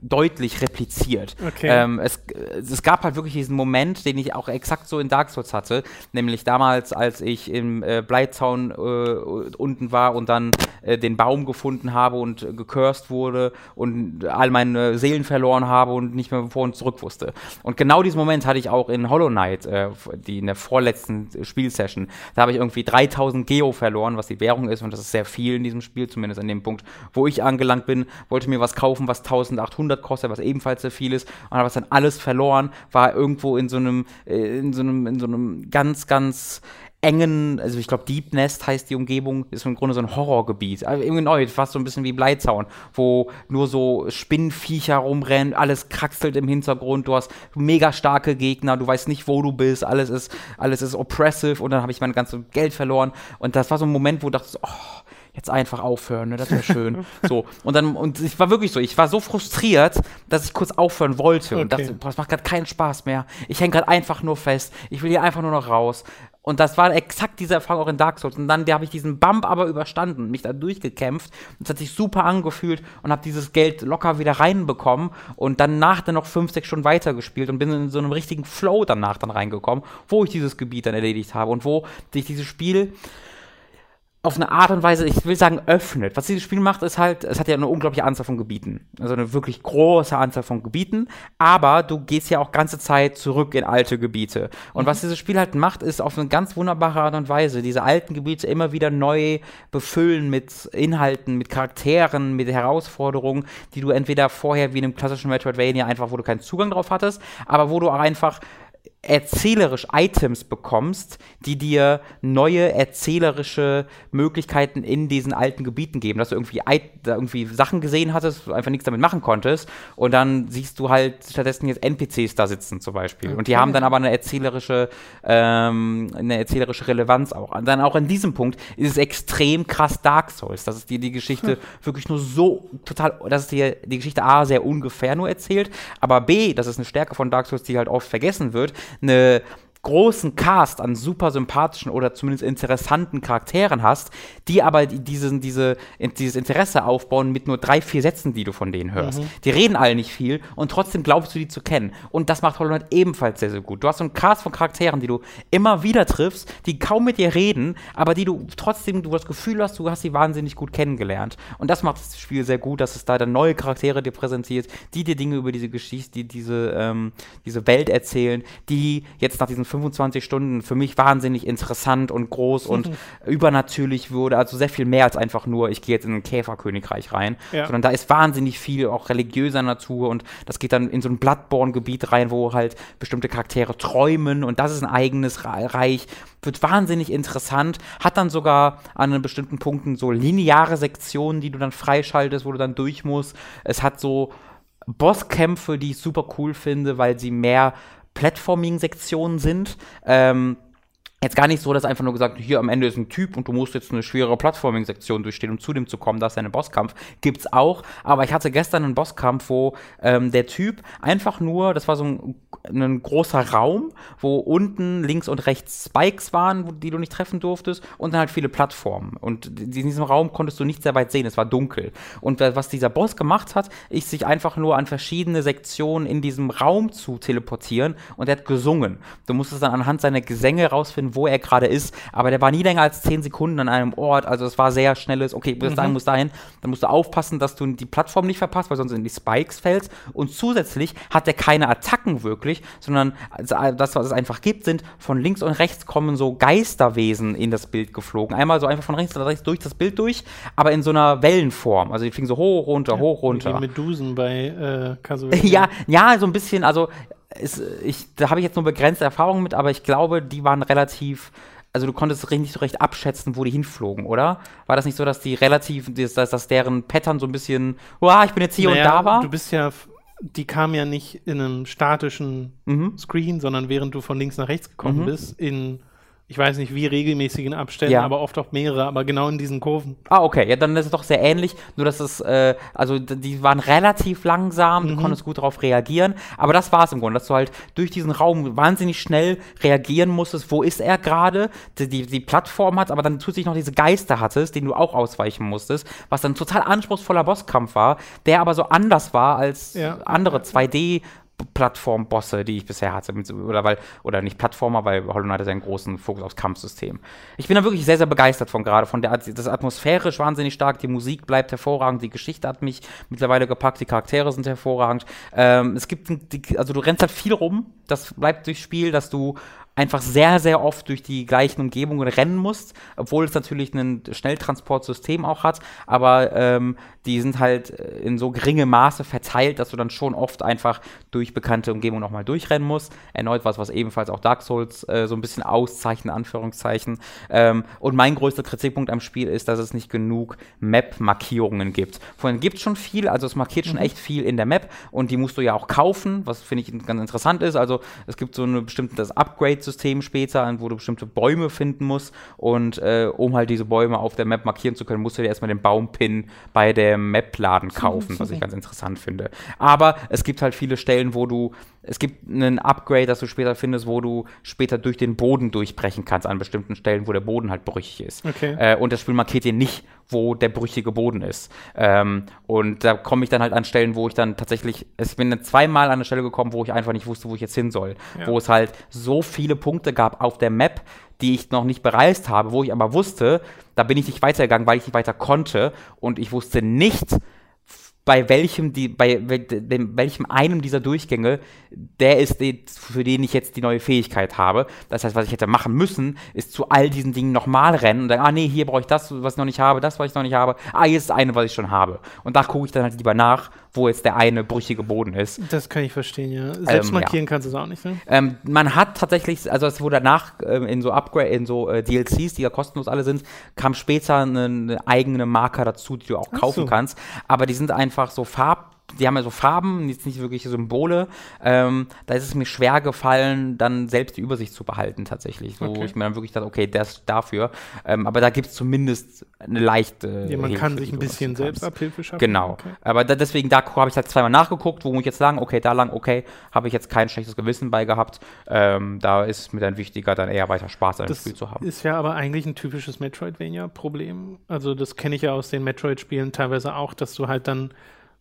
S2: deutlich repliziert. Okay. Ähm, es, es gab halt wirklich diesen Moment, den ich auch exakt so in Dark Souls hatte, nämlich damals, als ich im äh, Bleizaun äh, unten war und dann äh, den Baum gefunden habe und gecurst wurde und all meine Seelen verloren habe und nicht mehr vor und zurück wusste. Und genau diesen Moment hatte ich auch in Hollow Knight, äh, die in der vorletzten Spielsession. Da habe ich irgendwie 3000 Geo verloren, was die Währung ist und das ist sehr viel in diesem Spiel, zumindest an dem Punkt, wo ich angelangt bin, wollte mir was kaufen, was 1800 100 kostet, was ebenfalls sehr viel ist, und habe dann alles verloren, war irgendwo in so einem, äh, in so einem, in so einem ganz, ganz engen, also ich glaube Deep Nest heißt die Umgebung, ist im Grunde so ein Horrorgebiet. Also irgendwie neu, fast so ein bisschen wie Bleizaun, wo nur so Spinnenviecher rumrennen, alles kraxelt im Hintergrund, du hast mega starke Gegner, du weißt nicht, wo du bist, alles ist, alles ist oppressive und dann habe ich mein ganzes Geld verloren und das war so ein Moment, wo du dachtest, oh, jetzt einfach aufhören, ne? das wäre schön. so. Und dann, und ich war wirklich so, ich war so frustriert, dass ich kurz aufhören wollte. Okay. Und dachte, boah, das macht gerade keinen Spaß mehr. Ich hänge gerade einfach nur fest. Ich will hier einfach nur noch raus. Und das war exakt diese Erfahrung auch in Dark Souls. Und dann habe ich diesen Bump aber überstanden, mich da durchgekämpft. Und es hat sich super angefühlt und habe dieses Geld locker wieder reinbekommen. Und danach dann noch fünf, sechs Stunden weitergespielt und bin in so einem richtigen Flow danach dann reingekommen, wo ich dieses Gebiet dann erledigt habe und wo sich dieses Spiel auf eine Art und Weise, ich will sagen, öffnet. Was dieses Spiel macht, ist halt, es hat ja eine unglaubliche Anzahl von Gebieten. Also eine wirklich große Anzahl von Gebieten. Aber du gehst ja auch ganze Zeit zurück in alte Gebiete. Und mhm. was dieses Spiel halt macht, ist auf eine ganz wunderbare Art und Weise, diese alten Gebiete immer wieder neu befüllen mit Inhalten, mit Charakteren, mit Herausforderungen, die du entweder vorher wie in einem klassischen Metroidvania einfach, wo du keinen Zugang drauf hattest, aber wo du auch einfach erzählerisch Items bekommst, die dir neue erzählerische Möglichkeiten in diesen alten Gebieten geben, dass du irgendwie, irgendwie Sachen gesehen hattest, einfach nichts damit machen konntest und dann siehst du halt stattdessen jetzt NPCs da sitzen zum Beispiel okay. und die haben dann aber eine erzählerische ähm, eine erzählerische Relevanz auch. Und dann auch in diesem Punkt ist es extrem krass Dark Souls, dass es dir die Geschichte hm. wirklich nur so total, dass es dir die Geschichte A sehr ungefähr nur erzählt, aber B, das ist eine Stärke von Dark Souls, die halt oft vergessen wird, eine großen Cast an super sympathischen oder zumindest interessanten Charakteren hast, die aber diesen, diese, dieses Interesse aufbauen mit nur drei, vier Sätzen, die du von denen hörst. Mhm. Die reden alle nicht viel und trotzdem glaubst du die zu kennen. Und das macht Hollow Knight ebenfalls sehr, sehr gut. Du hast so einen Cast von Charakteren, die du immer wieder triffst, die kaum mit dir reden, aber die du trotzdem, du das Gefühl hast, du hast sie wahnsinnig gut kennengelernt. Und das macht das Spiel sehr gut, dass es da dann neue Charaktere dir präsentiert, die dir Dinge über diese Geschichte, die diese, ähm, diese Welt erzählen, die jetzt nach diesen 25 Stunden für mich wahnsinnig interessant und groß und übernatürlich wurde. Also sehr viel mehr als einfach nur, ich gehe jetzt in ein Käferkönigreich rein, ja. sondern da ist wahnsinnig viel auch religiöser Natur und das geht dann in so ein Bloodborne-Gebiet rein, wo halt bestimmte Charaktere träumen und das ist ein eigenes Reich. Wird wahnsinnig interessant, hat dann sogar an bestimmten Punkten so lineare Sektionen, die du dann freischaltest, wo du dann durch musst. Es hat so Bosskämpfe, die ich super cool finde, weil sie mehr Platforming-Sektionen sind. Ähm, Jetzt gar nicht so, dass einfach nur gesagt, hier am Ende ist ein Typ und du musst jetzt eine schwere Plattforming-Sektion durchstehen, um zu dem zu kommen, da ist ein Bosskampf. Gibt's auch. Aber ich hatte gestern einen Bosskampf, wo ähm, der Typ einfach nur, das war so ein, ein, großer Raum, wo unten links und rechts Spikes waren, wo, die du nicht treffen durftest, und dann halt viele Plattformen. Und in diesem Raum konntest du nicht sehr weit sehen, es war dunkel. Und was dieser Boss gemacht hat, ist sich einfach nur an verschiedene Sektionen in diesem Raum zu teleportieren und er hat gesungen. Du musstest dann anhand seiner Gesänge rausfinden, wo er gerade ist, aber der war nie länger als 10 Sekunden an einem Ort, also es war sehr schnelles, okay, bis dahin mhm. muss dahin, dann musst du aufpassen, dass du die Plattform nicht verpasst, weil sonst in die Spikes fällst und zusätzlich hat er keine Attacken wirklich, sondern das, was es einfach gibt, sind von links und rechts kommen so Geisterwesen in das Bild geflogen, einmal so einfach von rechts und rechts durch das Bild durch, aber in so einer Wellenform, also die fliegen so hoch, runter, ja, hoch, runter.
S1: Wie Medusen bei äh,
S2: ja, ja, so ein bisschen, also ist, ich, da habe ich jetzt nur begrenzte Erfahrungen mit, aber ich glaube, die waren relativ also du konntest nicht so recht abschätzen, wo die hinflogen, oder? War das nicht so, dass die relativ, dass, dass deren Pattern so ein bisschen, wow, ich bin jetzt hier naja, und da war?
S1: Du bist ja, die kamen ja nicht in einem statischen mhm. Screen, sondern während du von links nach rechts gekommen mhm. bist, in ich weiß nicht wie regelmäßigen Abständen, ja. aber oft auch mehrere, aber genau in diesen Kurven.
S2: Ah, okay, ja, dann ist es doch sehr ähnlich, nur dass es, äh, also die waren relativ langsam, mhm. du konntest gut darauf reagieren, aber das war es im Grunde, dass du halt durch diesen Raum wahnsinnig schnell reagieren musstest, wo ist er gerade, die, die, die, Plattform hat, aber dann zusätzlich noch diese Geister hattest, denen du auch ausweichen musstest, was dann ein total anspruchsvoller Bosskampf war, der aber so anders war als ja. andere 2D- Plattform-Bosse, die ich bisher hatte. Oder, weil, oder nicht Plattformer, weil Hollow Knight hat einen großen Fokus aufs Kampfsystem. Ich bin da wirklich sehr, sehr begeistert von gerade. Von der, das ist atmosphärisch wahnsinnig stark, die Musik bleibt hervorragend, die Geschichte hat mich mittlerweile gepackt, die Charaktere sind hervorragend. Ähm, es gibt, also du rennst halt viel rum, das bleibt durchs Spiel, dass du einfach sehr, sehr oft durch die gleichen Umgebungen rennen musst, obwohl es natürlich ein Schnelltransportsystem auch hat, aber ähm, die sind halt in so geringem Maße verteilt, dass du dann schon oft einfach durch bekannte Umgebungen nochmal durchrennen musst. Erneut was, was ebenfalls auch Dark Souls äh, so ein bisschen auszeichnet, Anführungszeichen. Ähm, und mein größter Kritikpunkt am Spiel ist, dass es nicht genug Map-Markierungen gibt. Vorhin gibt es schon viel, also es markiert schon mhm. echt viel in der Map und die musst du ja auch kaufen, was finde ich ganz interessant ist. Also es gibt so ein bestimmtes Upgrade System später, wo du bestimmte Bäume finden musst. Und äh, um halt diese Bäume auf der Map markieren zu können, musst du dir erstmal den Baumpin bei dem Map-Laden kaufen, was ich ganz interessant finde. Aber es gibt halt viele Stellen, wo du es gibt einen Upgrade, das du später findest, wo du später durch den Boden durchbrechen kannst an bestimmten Stellen, wo der Boden halt brüchig ist. Okay. Äh, und das Spiel markiert dir nicht, wo der brüchige Boden ist. Ähm, und da komme ich dann halt an Stellen, wo ich dann tatsächlich, ich bin dann zweimal an eine Stelle gekommen, wo ich einfach nicht wusste, wo ich jetzt hin soll. Ja. Wo es halt so viele Punkte gab auf der Map, die ich noch nicht bereist habe, wo ich aber wusste, da bin ich nicht weitergegangen, weil ich nicht weiter konnte und ich wusste nicht, bei welchem, die, bei dem, welchem einem dieser Durchgänge der ist, für den ich jetzt die neue Fähigkeit habe. Das heißt, was ich hätte machen müssen, ist zu all diesen Dingen nochmal rennen und dann, ah nee, hier brauche ich das, was ich noch nicht habe, das, was ich noch nicht habe. Ah, hier ist das eine, was ich schon habe. Und da gucke ich dann halt lieber nach, wo jetzt der eine brüchige Boden ist.
S1: Das kann ich verstehen, ja. Selbst ähm, markieren ja. kannst du es auch nicht, ne?
S2: Ähm, man hat tatsächlich, also es wurde danach ähm, in so Upgrade, in so äh, DLCs, die ja kostenlos alle sind, kam später eine, eine eigene Marker dazu, die du auch kaufen so. kannst. Aber die sind einfach so farb die haben ja so Farben, jetzt nicht wirklich Symbole. Ähm, da ist es mir schwer gefallen, dann selbst die Übersicht zu behalten, tatsächlich. Wo okay. ich mir dann wirklich dachte, okay, das dafür. Ähm, aber da gibt es zumindest eine leichte.
S1: Ja, man Hilfe, kann sich ein bisschen selbst Abhilfe schaffen.
S2: Genau. Okay. Aber da, deswegen, da habe ich halt zweimal nachgeguckt, wo muss ich jetzt sagen, okay, da lang, okay, habe ich jetzt kein schlechtes Gewissen bei gehabt. Ähm, da ist es mir dann wichtiger, dann eher weiter Spaß an dem Spiel zu haben.
S1: Ist ja aber eigentlich ein typisches Metroidvania-Problem. Also, das kenne ich ja aus den Metroid-Spielen teilweise auch, dass du halt dann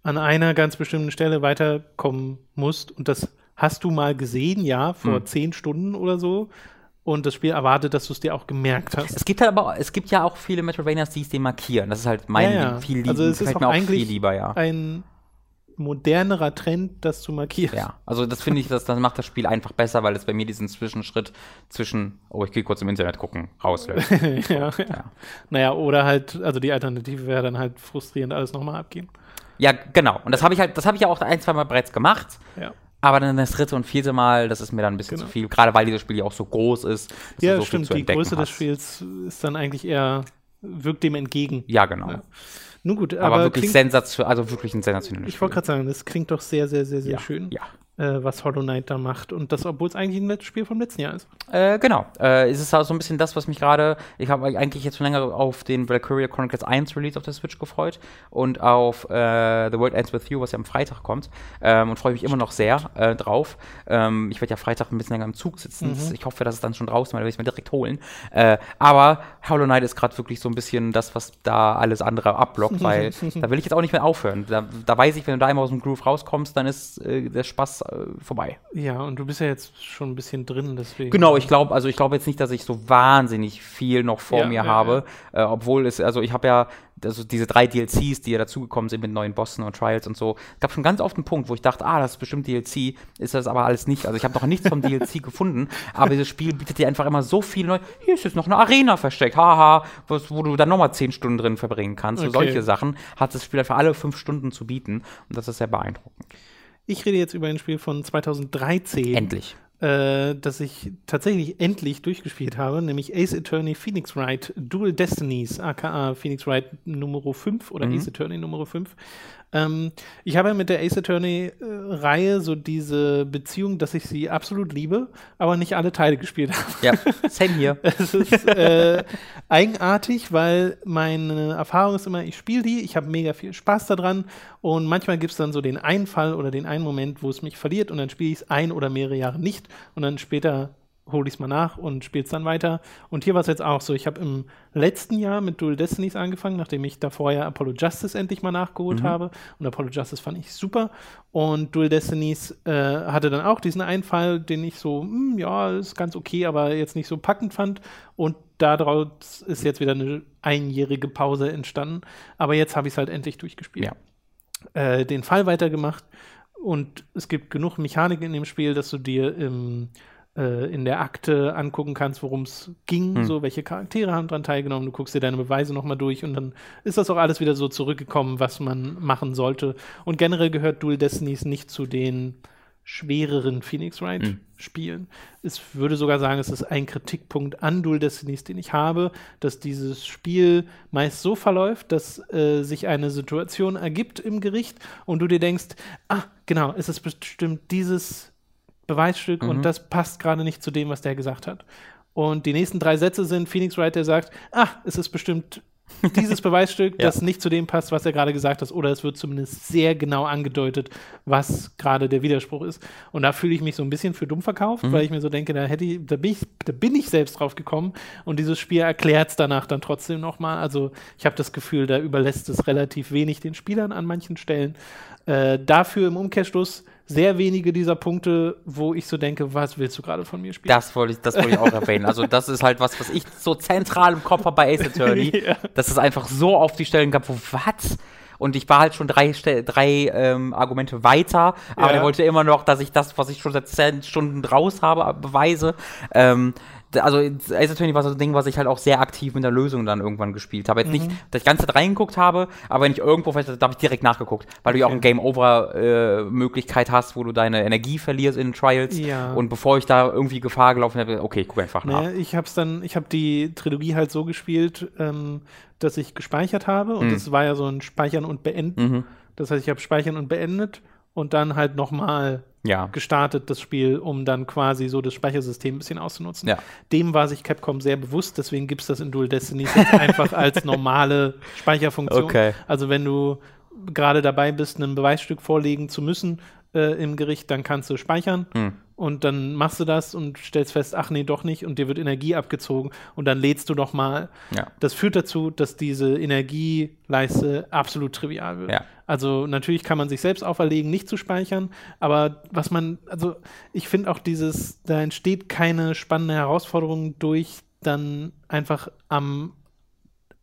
S1: an einer ganz bestimmten Stelle weiterkommen musst. Und das hast du mal gesehen, ja, vor hm. zehn Stunden oder so. Und das Spiel erwartet, dass du es dir auch gemerkt hast.
S2: Es gibt halt aber, es gibt ja auch viele Metroidvanias, die es dir markieren. Das ist halt mein
S1: ja, ja.
S2: viel
S1: lieber. Also es ist auch, auch eigentlich lieber, ja. ein modernerer Trend, das zu markieren.
S2: Ja, also das finde ich, das, das macht das Spiel einfach besser, weil es bei mir diesen Zwischenschritt zwischen, oh, ich gehe kurz im Internet gucken, rauslöst.
S1: ja, ja. ja. Naja, oder halt, also die Alternative wäre dann halt frustrierend alles nochmal abgehen.
S2: Ja, genau. Und das habe ich halt, das habe ich ja auch ein, zwei Mal bereits gemacht.
S1: Ja.
S2: Aber dann das dritte und vierte Mal, das ist mir dann ein bisschen genau. zu viel, gerade weil dieses Spiel ja auch so groß ist.
S1: Ja,
S2: so
S1: stimmt. Die Größe hast. des Spiels ist dann eigentlich eher, wirkt dem entgegen.
S2: Ja, genau. Ja.
S1: Nun gut,
S2: aber, aber wirklich sensationell, also wirklich ein sensationelles
S1: Ich wollte gerade sagen, das klingt doch sehr, sehr, sehr, sehr
S2: ja,
S1: schön.
S2: Ja
S1: äh, was Hollow Knight da macht. Und das, obwohl es eigentlich ein Spiel vom letzten Jahr ist.
S2: Äh, genau. Äh, es ist auch so ein bisschen das, was mich gerade. Ich habe eigentlich jetzt schon länger auf den Valkyria Chronicles 1 Release auf der Switch gefreut und auf äh, The World Ends With You, was ja am Freitag kommt. Ähm, und freue mich immer noch sehr äh, drauf. Ähm, ich werde ja Freitag ein bisschen länger im Zug sitzen. Mhm. Ich hoffe, dass es dann schon draußen ist, weil werde ich es mir direkt holen. Äh, aber Hollow Knight ist gerade wirklich so ein bisschen das, was da alles andere abblockt, weil da will ich jetzt auch nicht mehr aufhören. Da, da weiß ich, wenn du da einmal aus dem Groove rauskommst, dann ist der Spaß vorbei.
S1: Ja, und du bist ja jetzt schon ein bisschen drin, deswegen.
S2: Genau, ich glaube, also ich glaube jetzt nicht, dass ich so wahnsinnig viel noch vor ja, mir ja, habe, ja. Äh, obwohl es, also ich habe ja also diese drei DLCs, die ja dazugekommen sind mit neuen Bossen und Trials und so, es gab schon ganz oft einen Punkt, wo ich dachte, ah, das ist bestimmt DLC, ist das aber alles nicht. Also ich habe noch nichts vom DLC gefunden, aber dieses Spiel bietet dir einfach immer so viel neu. Hier ist jetzt noch eine Arena versteckt, haha, was, wo du dann nochmal zehn Stunden drin verbringen kannst. Okay. So solche Sachen hat das Spiel einfach alle fünf Stunden zu bieten und das ist sehr beeindruckend.
S1: Ich rede jetzt über ein Spiel von 2013.
S2: Endlich.
S1: Äh, das ich tatsächlich endlich durchgespielt habe, nämlich Ace Attorney Phoenix Wright Dual Destinies, aka Phoenix Wright Nummer 5 oder mhm. Ace Attorney Nummer 5. Ähm, ich habe mit der Ace Attorney-Reihe so diese Beziehung, dass ich sie absolut liebe, aber nicht alle Teile gespielt habe.
S2: Ja, same hier.
S1: es ist äh, eigenartig, weil meine Erfahrung ist immer, ich spiele die, ich habe mega viel Spaß daran und manchmal gibt es dann so den einen Fall oder den einen Moment, wo es mich verliert und dann spiele ich es ein oder mehrere Jahre nicht und dann später hole ich es mal nach und spiele es dann weiter. Und hier war es jetzt auch so. Ich habe im letzten Jahr mit Dual Destinies angefangen, nachdem ich davor ja Apollo Justice endlich mal nachgeholt mhm. habe. Und Apollo Justice fand ich super. Und Dual Destinies äh, hatte dann auch diesen Einfall, den ich so, mh, hm, ja, ist ganz okay, aber jetzt nicht so packend fand. Und daraus ist jetzt wieder eine einjährige Pause entstanden. Aber jetzt habe ich es halt endlich durchgespielt. Ja. Äh, den Fall weitergemacht. Und es gibt genug Mechanik in dem Spiel, dass du dir im äh, in der Akte angucken kannst, worum es ging, hm. so welche Charaktere haben daran teilgenommen. Du guckst dir deine Beweise nochmal durch und dann ist das auch alles wieder so zurückgekommen, was man machen sollte. Und generell gehört Dual Destinies nicht zu den schwereren Phoenix Wright hm. Spielen. Ich würde sogar sagen, es ist ein Kritikpunkt an Dual Destinies, den ich habe, dass dieses Spiel meist so verläuft, dass äh, sich eine Situation ergibt im Gericht und du dir denkst, ah, genau, es ist bestimmt dieses Beweisstück mhm. und das passt gerade nicht zu dem, was der gesagt hat. Und die nächsten drei Sätze sind Phoenix Wright, der sagt, ah, es ist bestimmt dieses Beweisstück, ja. das nicht zu dem passt, was er gerade gesagt hat, oder es wird zumindest sehr genau angedeutet, was gerade der Widerspruch ist. Und da fühle ich mich so ein bisschen für dumm verkauft, mhm. weil ich mir so denke, da hätte ich, da bin ich, da bin ich selbst drauf gekommen und dieses Spiel erklärt es danach dann trotzdem nochmal. Also ich habe das Gefühl, da überlässt es relativ wenig den Spielern an manchen Stellen. Äh, dafür im Umkehrschluss sehr wenige dieser Punkte, wo ich so denke, was willst du gerade von mir spielen?
S2: Das wollte ich, das wollte ich auch erwähnen. Also das ist halt was, was ich so zentral im Kopf habe bei Ace Attorney, ja. dass es einfach so auf die Stellen gab, wo was? Und ich war halt schon drei, drei ähm, Argumente weiter, aber ja. der wollte immer noch, dass ich das, was ich schon seit zehn Stunden raus habe, beweise. Ähm, also Ace Attorney war so ein Ding, was ich halt auch sehr aktiv mit der Lösung dann irgendwann gespielt habe. Jetzt mhm. nicht, dass ich ganze Zeit reingeguckt habe, aber wenn ich irgendwo, da habe ich direkt nachgeguckt, weil du ja auch eine Game-Over-Möglichkeit äh, hast, wo du deine Energie verlierst in Trials.
S1: Ja.
S2: Und bevor ich da irgendwie Gefahr gelaufen habe, okay, guck einfach nach.
S1: Naja, ich habe dann, ich habe die Trilogie halt so gespielt, ähm, dass ich gespeichert habe und mhm. das war ja so ein Speichern und Beenden. Mhm. Das heißt, ich habe Speichern und Beendet und dann halt nochmal
S2: ja.
S1: gestartet, das Spiel, um dann quasi so das Speichersystem ein bisschen auszunutzen.
S2: Ja.
S1: Dem war sich Capcom sehr bewusst, deswegen gibt es das in Dual Destiny einfach als normale Speicherfunktion.
S2: Okay.
S1: Also wenn du gerade dabei bist, ein Beweisstück vorlegen zu müssen äh, im Gericht, dann kannst du speichern. Hm und dann machst du das und stellst fest, ach nee, doch nicht und dir wird Energie abgezogen und dann lädst du noch mal.
S2: Ja.
S1: Das führt dazu, dass diese Energieleiste absolut trivial wird.
S2: Ja.
S1: Also natürlich kann man sich selbst auferlegen, nicht zu speichern, aber was man, also ich finde auch dieses, da entsteht keine spannende Herausforderung durch dann einfach am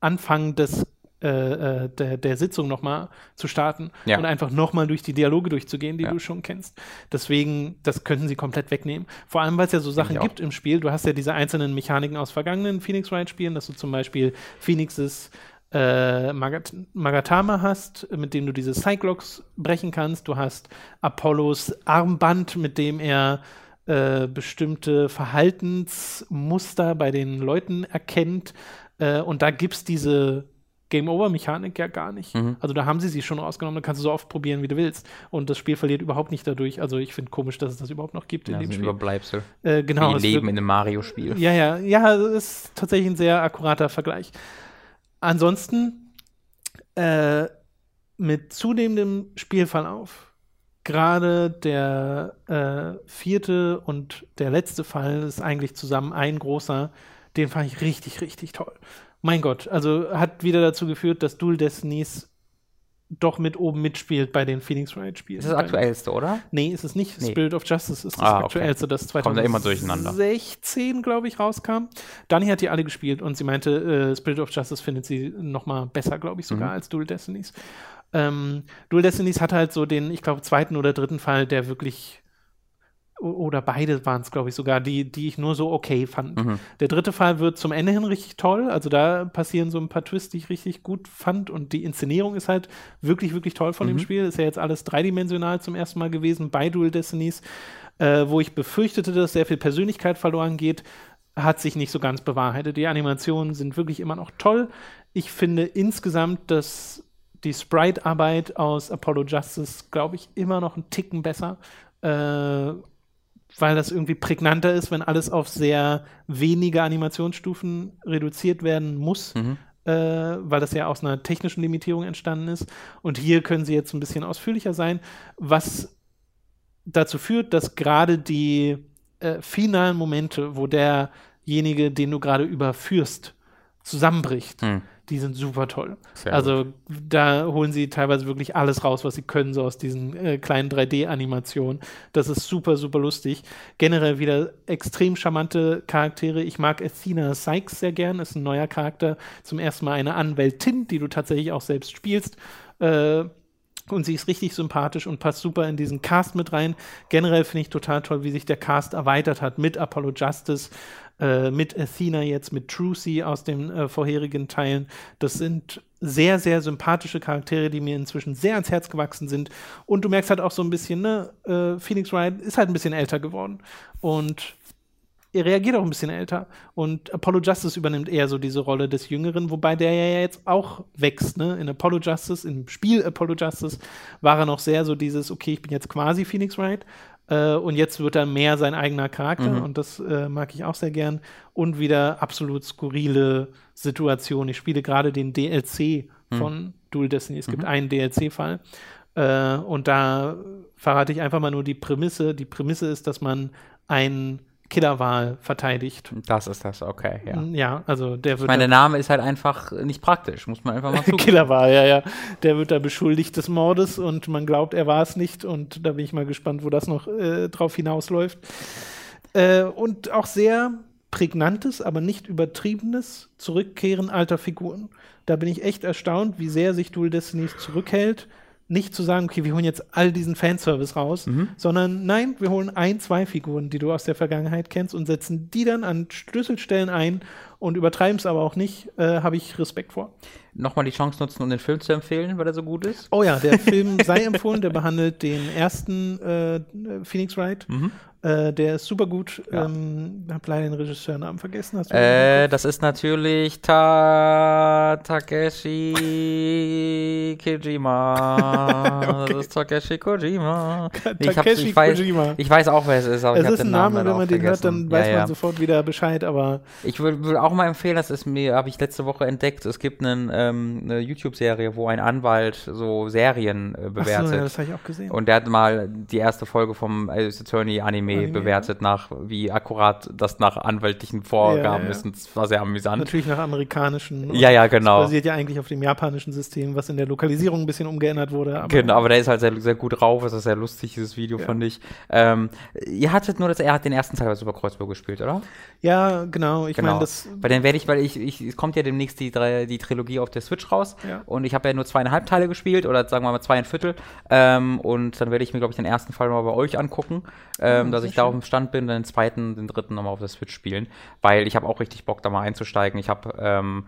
S1: Anfang des äh, äh, der, der Sitzung nochmal zu starten
S2: ja.
S1: und einfach nochmal durch die Dialoge durchzugehen, die
S2: ja.
S1: du schon kennst. Deswegen, das könnten sie komplett wegnehmen. Vor allem, weil es ja so Sachen gibt im Spiel. Du hast ja diese einzelnen Mechaniken aus vergangenen Phoenix Wright-Spielen, dass du zum Beispiel Phoenixes äh, Magat Magatama hast, mit dem du diese Cyclops brechen kannst. Du hast Apollos Armband, mit dem er äh, bestimmte Verhaltensmuster bei den Leuten erkennt. Äh, und da gibt es diese Game-Over-Mechanik ja gar nicht. Mhm. Also da haben sie sie schon rausgenommen, da kannst du so oft probieren, wie du willst. Und das Spiel verliert überhaupt nicht dadurch. Also ich finde komisch, dass es das überhaupt noch gibt
S2: ja,
S1: in dem Spiel.
S2: Überbleibsel.
S1: Äh, genau.
S2: Wie Leben in einem Mario-Spiel.
S1: Ja, ja, ja, das ist tatsächlich ein sehr akkurater Vergleich. Ansonsten äh, mit zunehmendem Spielverlauf gerade der äh, vierte und der letzte Fall ist eigentlich zusammen ein großer, den fand ich richtig, richtig toll mein Gott, also hat wieder dazu geführt, dass Dual Destinies doch mit oben mitspielt bei den Phoenix Wright Spielen.
S2: Das ist das aktuellste, oder?
S1: Nee, ist es nicht.
S2: Nee.
S1: Spirit of Justice ist das
S2: ah,
S1: aktuellste,
S2: okay.
S1: das 2016, glaube ich, rauskam. Dani hat die alle gespielt und sie meinte, äh, Spirit of Justice findet sie noch mal besser, glaube ich, sogar mhm. als Dual Destinies. Ähm, Dual Destinies hat halt so den, ich glaube, zweiten oder dritten Fall, der wirklich oder beide waren es, glaube ich, sogar, die, die ich nur so okay fand. Mhm. Der dritte Fall wird zum Ende hin richtig toll. Also da passieren so ein paar Twists, die ich richtig gut fand. Und die Inszenierung ist halt wirklich, wirklich toll von mhm. dem Spiel. Ist ja jetzt alles dreidimensional zum ersten Mal gewesen bei Dual Destinies, äh, wo ich befürchtete, dass sehr viel Persönlichkeit verloren geht. Hat sich nicht so ganz bewahrheitet. Die Animationen sind wirklich immer noch toll. Ich finde insgesamt, dass die Sprite-Arbeit aus Apollo Justice, glaube ich, immer noch einen Ticken besser. Äh, weil das irgendwie prägnanter ist, wenn alles auf sehr wenige Animationsstufen reduziert werden muss, mhm. äh, weil das ja aus einer technischen Limitierung entstanden ist. Und hier können sie jetzt ein bisschen ausführlicher sein, was dazu führt, dass gerade die äh, finalen Momente, wo derjenige, den du gerade überführst, zusammenbricht. Mhm die sind super toll. Sehr also gut. da holen sie teilweise wirklich alles raus, was sie können, so aus diesen äh, kleinen 3D-Animationen. Das ist super, super lustig. Generell wieder extrem charmante Charaktere. Ich mag Athena Sykes sehr gern, ist ein neuer Charakter. Zum ersten Mal eine Anwältin, die du tatsächlich auch selbst spielst. Äh, und sie ist richtig sympathisch und passt super in diesen Cast mit rein. Generell finde ich total toll, wie sich der Cast erweitert hat mit Apollo Justice äh, mit Athena jetzt, mit Trucy aus den äh, vorherigen Teilen. Das sind sehr, sehr sympathische Charaktere, die mir inzwischen sehr ans Herz gewachsen sind. Und du merkst halt auch so ein bisschen, ne, äh, Phoenix Wright ist halt ein bisschen älter geworden. Und er reagiert auch ein bisschen älter. Und Apollo Justice übernimmt eher so diese Rolle des Jüngeren, wobei der ja jetzt auch wächst. Ne? In Apollo Justice, im Spiel Apollo Justice, war er noch sehr so dieses, okay, ich bin jetzt quasi Phoenix Wright. Äh, und jetzt wird er mehr sein eigener Charakter mhm. und das äh, mag ich auch sehr gern. Und wieder absolut skurrile Situation. Ich spiele gerade den DLC mhm. von Dual Destiny. Es gibt mhm. einen DLC-Fall. Äh, und da verrate ich einfach mal nur die Prämisse. Die Prämisse ist, dass man ein Killerwahl verteidigt.
S2: Das ist das, okay, ja.
S1: Ja, also der wird.
S2: Mein Name ist halt einfach nicht praktisch, muss man einfach mal
S1: zugeben. Killerwahl, ja, ja. Der wird da beschuldigt des Mordes und man glaubt, er war es nicht und da bin ich mal gespannt, wo das noch äh, drauf hinausläuft. Äh, und auch sehr prägnantes, aber nicht übertriebenes Zurückkehren alter Figuren. Da bin ich echt erstaunt, wie sehr sich Dual Destiny zurückhält nicht zu sagen, okay, wir holen jetzt all diesen Fanservice raus, mhm. sondern nein, wir holen ein, zwei Figuren, die du aus der Vergangenheit kennst und setzen die dann an Schlüsselstellen ein und übertreiben es aber auch nicht, äh, habe ich Respekt vor.
S2: Nochmal die Chance nutzen, um den Film zu empfehlen, weil er so gut ist.
S1: Oh ja, der Film sei empfohlen, der behandelt den ersten äh, Phoenix Wright. Mhm. Äh, der ist super gut. Ja. Ähm, hab leider den Regisseurnamen vergessen.
S2: Äh, das ist natürlich Ta Takeshi Kojima. okay. Das ist Takeshi Kojima.
S1: Ich, hab, ich,
S2: weiß, ich weiß auch, wer es ist,
S1: aber es ich ist ein Name, wenn man den hört, dann weiß ja, ja. man sofort wieder Bescheid, aber
S2: Ich würde auch mal empfehlen, das ist mir, habe ich letzte Woche entdeckt, es gibt einen, ähm, eine YouTube-Serie, wo ein Anwalt so Serien äh, bewertet. So, ja,
S1: das habe ich auch gesehen.
S2: Und der hat mal die erste Folge vom Ace Attorney Anime Anime, bewertet, nach wie akkurat das nach anwaltlichen Vorgaben ja, ja. ist. Und das war sehr amüsant.
S1: Natürlich nach amerikanischen.
S2: Ja, ja, genau.
S1: Das basiert ja eigentlich auf dem japanischen System, was in der Lokalisierung ein bisschen umgeändert wurde.
S2: Aber genau, aber der ist halt sehr, sehr gut drauf. Das ist sehr lustig, dieses Video, ja. fand ich. Ähm, ihr hattet nur, dass er hat den ersten Teil bei Super Kreuzburg gespielt, oder?
S1: Ja, genau. Ich genau. meine, das.
S2: Bei den werde ich, weil ich, ich, es kommt ja demnächst die, die Trilogie auf der Switch raus. Ja. Und ich habe ja nur zweieinhalb Teile gespielt oder sagen wir mal zweieinviertel. Ähm, und dann werde ich mir, glaube ich, den ersten Fall mal bei euch angucken, ähm, oh, dass ich da auf dem Stand bin, dann den zweiten, den dritten nochmal auf der Switch spielen, weil ich habe auch richtig Bock, da mal einzusteigen. Ich habe ähm,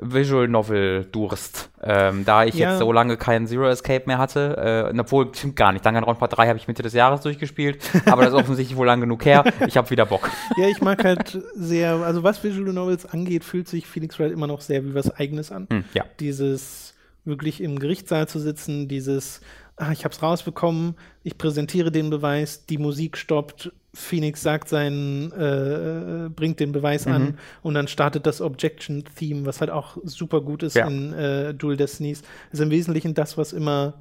S2: Visual Novel Durst. Ähm, da ich ja. jetzt so lange keinen Zero Escape mehr hatte, äh, obwohl, stimmt gar nicht. Danganronpa 3 habe ich Mitte des Jahres durchgespielt, aber das ist offensichtlich wohl lang genug her. Ich habe wieder Bock.
S1: Ja, ich mag halt sehr, also was Visual Novels angeht, fühlt sich Phoenix Wright immer noch sehr wie was Eigenes an. Hm, ja. Dieses wirklich im Gerichtssaal zu sitzen, dieses ah, ich habe es rausbekommen, ich präsentiere den Beweis, die Musik stoppt, Phoenix sagt seinen, äh, bringt den Beweis mhm. an und dann startet das Objection-Theme, was halt auch super gut ist ja. in äh, Dual Destinies. Ist im Wesentlichen das, was immer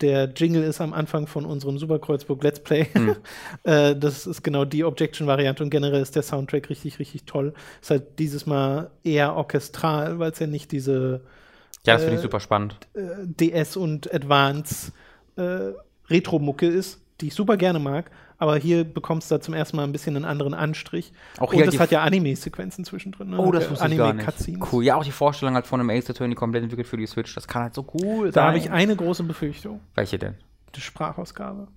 S1: der Jingle ist am Anfang von unserem Superkreuzburg Let's Play. Mhm. äh, das ist genau die Objection-Variante und generell ist der Soundtrack richtig, richtig toll. Ist halt dieses Mal eher orchestral, weil es ja nicht diese
S2: ja, das finde ich äh, super spannend.
S1: Äh, DS und Advance äh, Retro-Mucke ist, die ich super gerne mag, aber hier bekommst du da zum ersten Mal ein bisschen einen anderen Anstrich.
S2: Auch hier
S1: und das hat ja Anime-Sequenzen zwischendrin. Ne?
S2: Oh, das wusste ich gar nicht. Cool. Ja, auch die Vorstellung halt von einem Ace Attorney komplett entwickelt für die Switch, das kann halt so cool
S1: da sein. Da habe ich eine große Befürchtung.
S2: Welche denn?
S1: Die Sprachausgabe.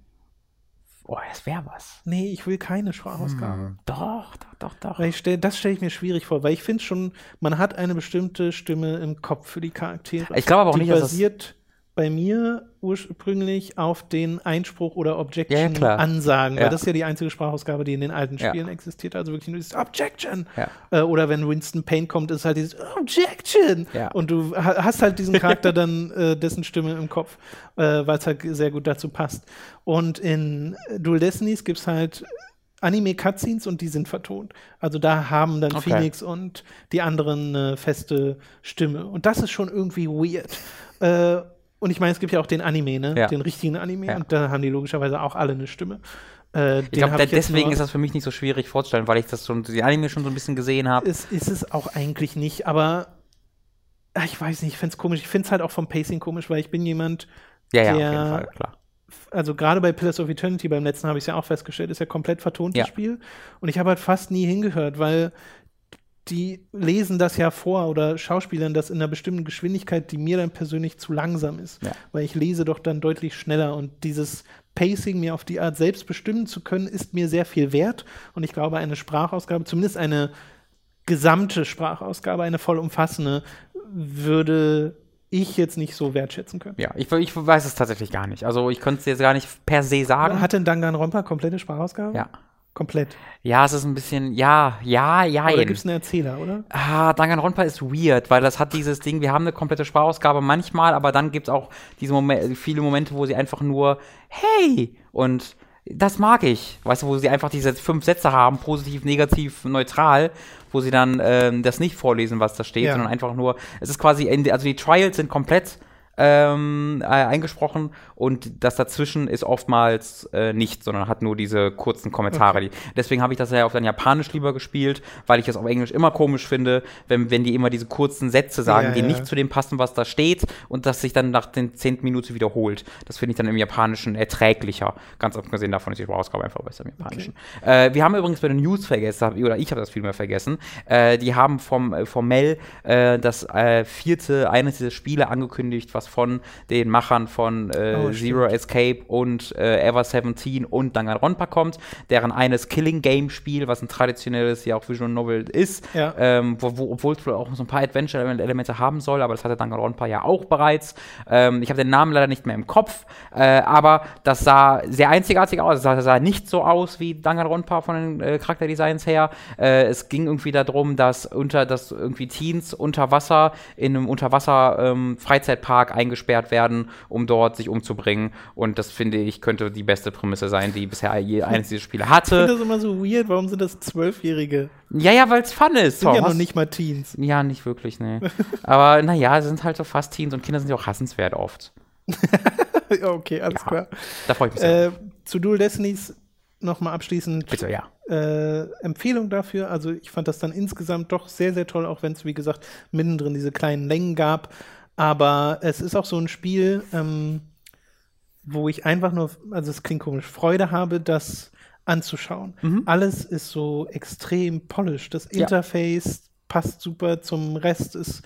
S2: Oh, das wäre was.
S1: Nee, ich will keine Sprachausgabe. Hm.
S2: Doch, doch, doch, doch.
S1: Weil ich stell, das stelle ich mir schwierig vor, weil ich finde schon, man hat eine bestimmte Stimme im Kopf für die Charaktere.
S2: Ich glaube aber auch
S1: die
S2: nicht,
S1: basiert, dass das bei mir ursprünglich auf den Einspruch oder Objection ja, ansagen, weil das ist ja die einzige Sprachausgabe, die in den alten Spielen existiert, also wirklich nur dieses Objection. Äh, oder wenn Winston Payne kommt, ist halt dieses Objection. Und du hast halt diesen Charakter dann, äh, dessen Stimme im Kopf, äh, weil es halt sehr gut dazu passt. Und in Dual Destinies gibt es halt Anime-Cutscenes und die sind vertont. Also da haben dann okay. Phoenix und die anderen eine feste Stimme. Und das ist schon irgendwie weird. Und ich meine, es gibt ja auch den Anime, ne? Ja. Den richtigen Anime. Ja. Und da haben die logischerweise auch alle eine Stimme.
S2: Äh, ich glaube, deswegen ist das für mich nicht so schwierig vorzustellen, weil ich das schon, die Anime schon so ein bisschen gesehen habe.
S1: Ist, ist es auch eigentlich nicht, aber ah, ich weiß nicht, ich finde es komisch. Ich finde es halt auch vom Pacing komisch, weil ich bin jemand,
S2: ja, ja, der, auf jeden Fall, klar.
S1: Also gerade bei Pillars of Eternity, beim letzten habe ich es ja auch festgestellt, ist ja komplett vertontes ja. Spiel. Und ich habe halt fast nie hingehört, weil die lesen das ja vor oder schauspielern das in einer bestimmten Geschwindigkeit, die mir dann persönlich zu langsam ist. Ja. Weil ich lese doch dann deutlich schneller und dieses Pacing mir auf die Art selbst bestimmen zu können, ist mir sehr viel wert. Und ich glaube, eine Sprachausgabe, zumindest eine gesamte Sprachausgabe, eine vollumfassende, würde ich jetzt nicht so wertschätzen können.
S2: Ja, ich, ich weiß es tatsächlich gar nicht. Also ich könnte es jetzt gar nicht per se sagen.
S1: Hat denn Danganronpa komplette Sprachausgabe?
S2: Ja.
S1: Komplett.
S2: Ja, es ist ein bisschen, ja, ja, ja.
S1: Oder gibt es einen Erzähler, oder?
S2: Ah, Danganronpa ist weird, weil das hat dieses Ding, wir haben eine komplette Sprachausgabe manchmal, aber dann gibt es auch diese Momente, viele Momente, wo sie einfach nur, hey, und das mag ich. Weißt du, wo sie einfach diese fünf Sätze haben, positiv, negativ, neutral, wo sie dann ähm, das nicht vorlesen, was da steht, ja. sondern einfach nur, es ist quasi, also die Trials sind komplett ähm, äh, eingesprochen und das dazwischen ist oftmals äh, nicht, sondern hat nur diese kurzen Kommentare. Okay. deswegen habe ich das ja auf dann Japanisch lieber gespielt, weil ich es auf Englisch immer komisch finde, wenn, wenn die immer diese kurzen Sätze sagen, ja, die ja. nicht zu dem passen, was da steht und das sich dann nach den zehnten Minuten wiederholt. Das finde ich dann im Japanischen erträglicher. Ganz abgesehen davon ist die Sprachausgabe einfach besser im Japanischen. Okay. Äh, wir haben übrigens bei den News vergessen, oder ich habe das viel mehr vergessen, äh, die haben vom, äh, formell äh, das vierte, eines dieser Spiele angekündigt, was was von den Machern von äh, oh, Zero Escape und äh, Ever 17 und Danganronpa kommt, deren eines Killing Game Spiel, was ein traditionelles ja auch Visual Novel ist, ja. ähm, wo, wo, obwohl es wohl auch so ein paar Adventure-Elemente haben soll, aber das hatte Danganronpa ja auch bereits. Ähm, ich habe den Namen leider nicht mehr im Kopf, äh, aber das sah sehr einzigartig aus. Es sah, sah, nicht so aus wie Danganronpa von den äh, Charakterdesigns her. Äh, es ging irgendwie darum, dass unter dass irgendwie Teens unter Wasser in einem Unterwasser ähm, Freizeitpark eingesperrt werden, um dort sich umzubringen. Und das finde ich könnte die beste Prämisse sein, die bisher je eines dieser Spiele hatte. Ich
S1: finde das immer so weird. Warum sind das Zwölfjährige?
S2: Ja, ja, weil es Fun ist.
S1: Sind Tom. ja noch nicht mal Teens.
S2: Ja, nicht wirklich, ne. Aber naja, sind halt so fast Teens und Kinder sind ja auch hassenswert oft.
S1: okay, alles ja, klar.
S2: Da freue ich mich sehr.
S1: Äh, zu Dual Destinies nochmal abschließend.
S2: Bitte, ja.
S1: Äh, Empfehlung dafür. Also ich fand das dann insgesamt doch sehr, sehr toll, auch wenn es, wie gesagt, mittendrin diese kleinen Längen gab. Aber es ist auch so ein Spiel, ähm, wo ich einfach nur, also es klingt komisch, Freude habe, das anzuschauen. Mhm. Alles ist so extrem polished. Das Interface ja. passt super zum Rest, ist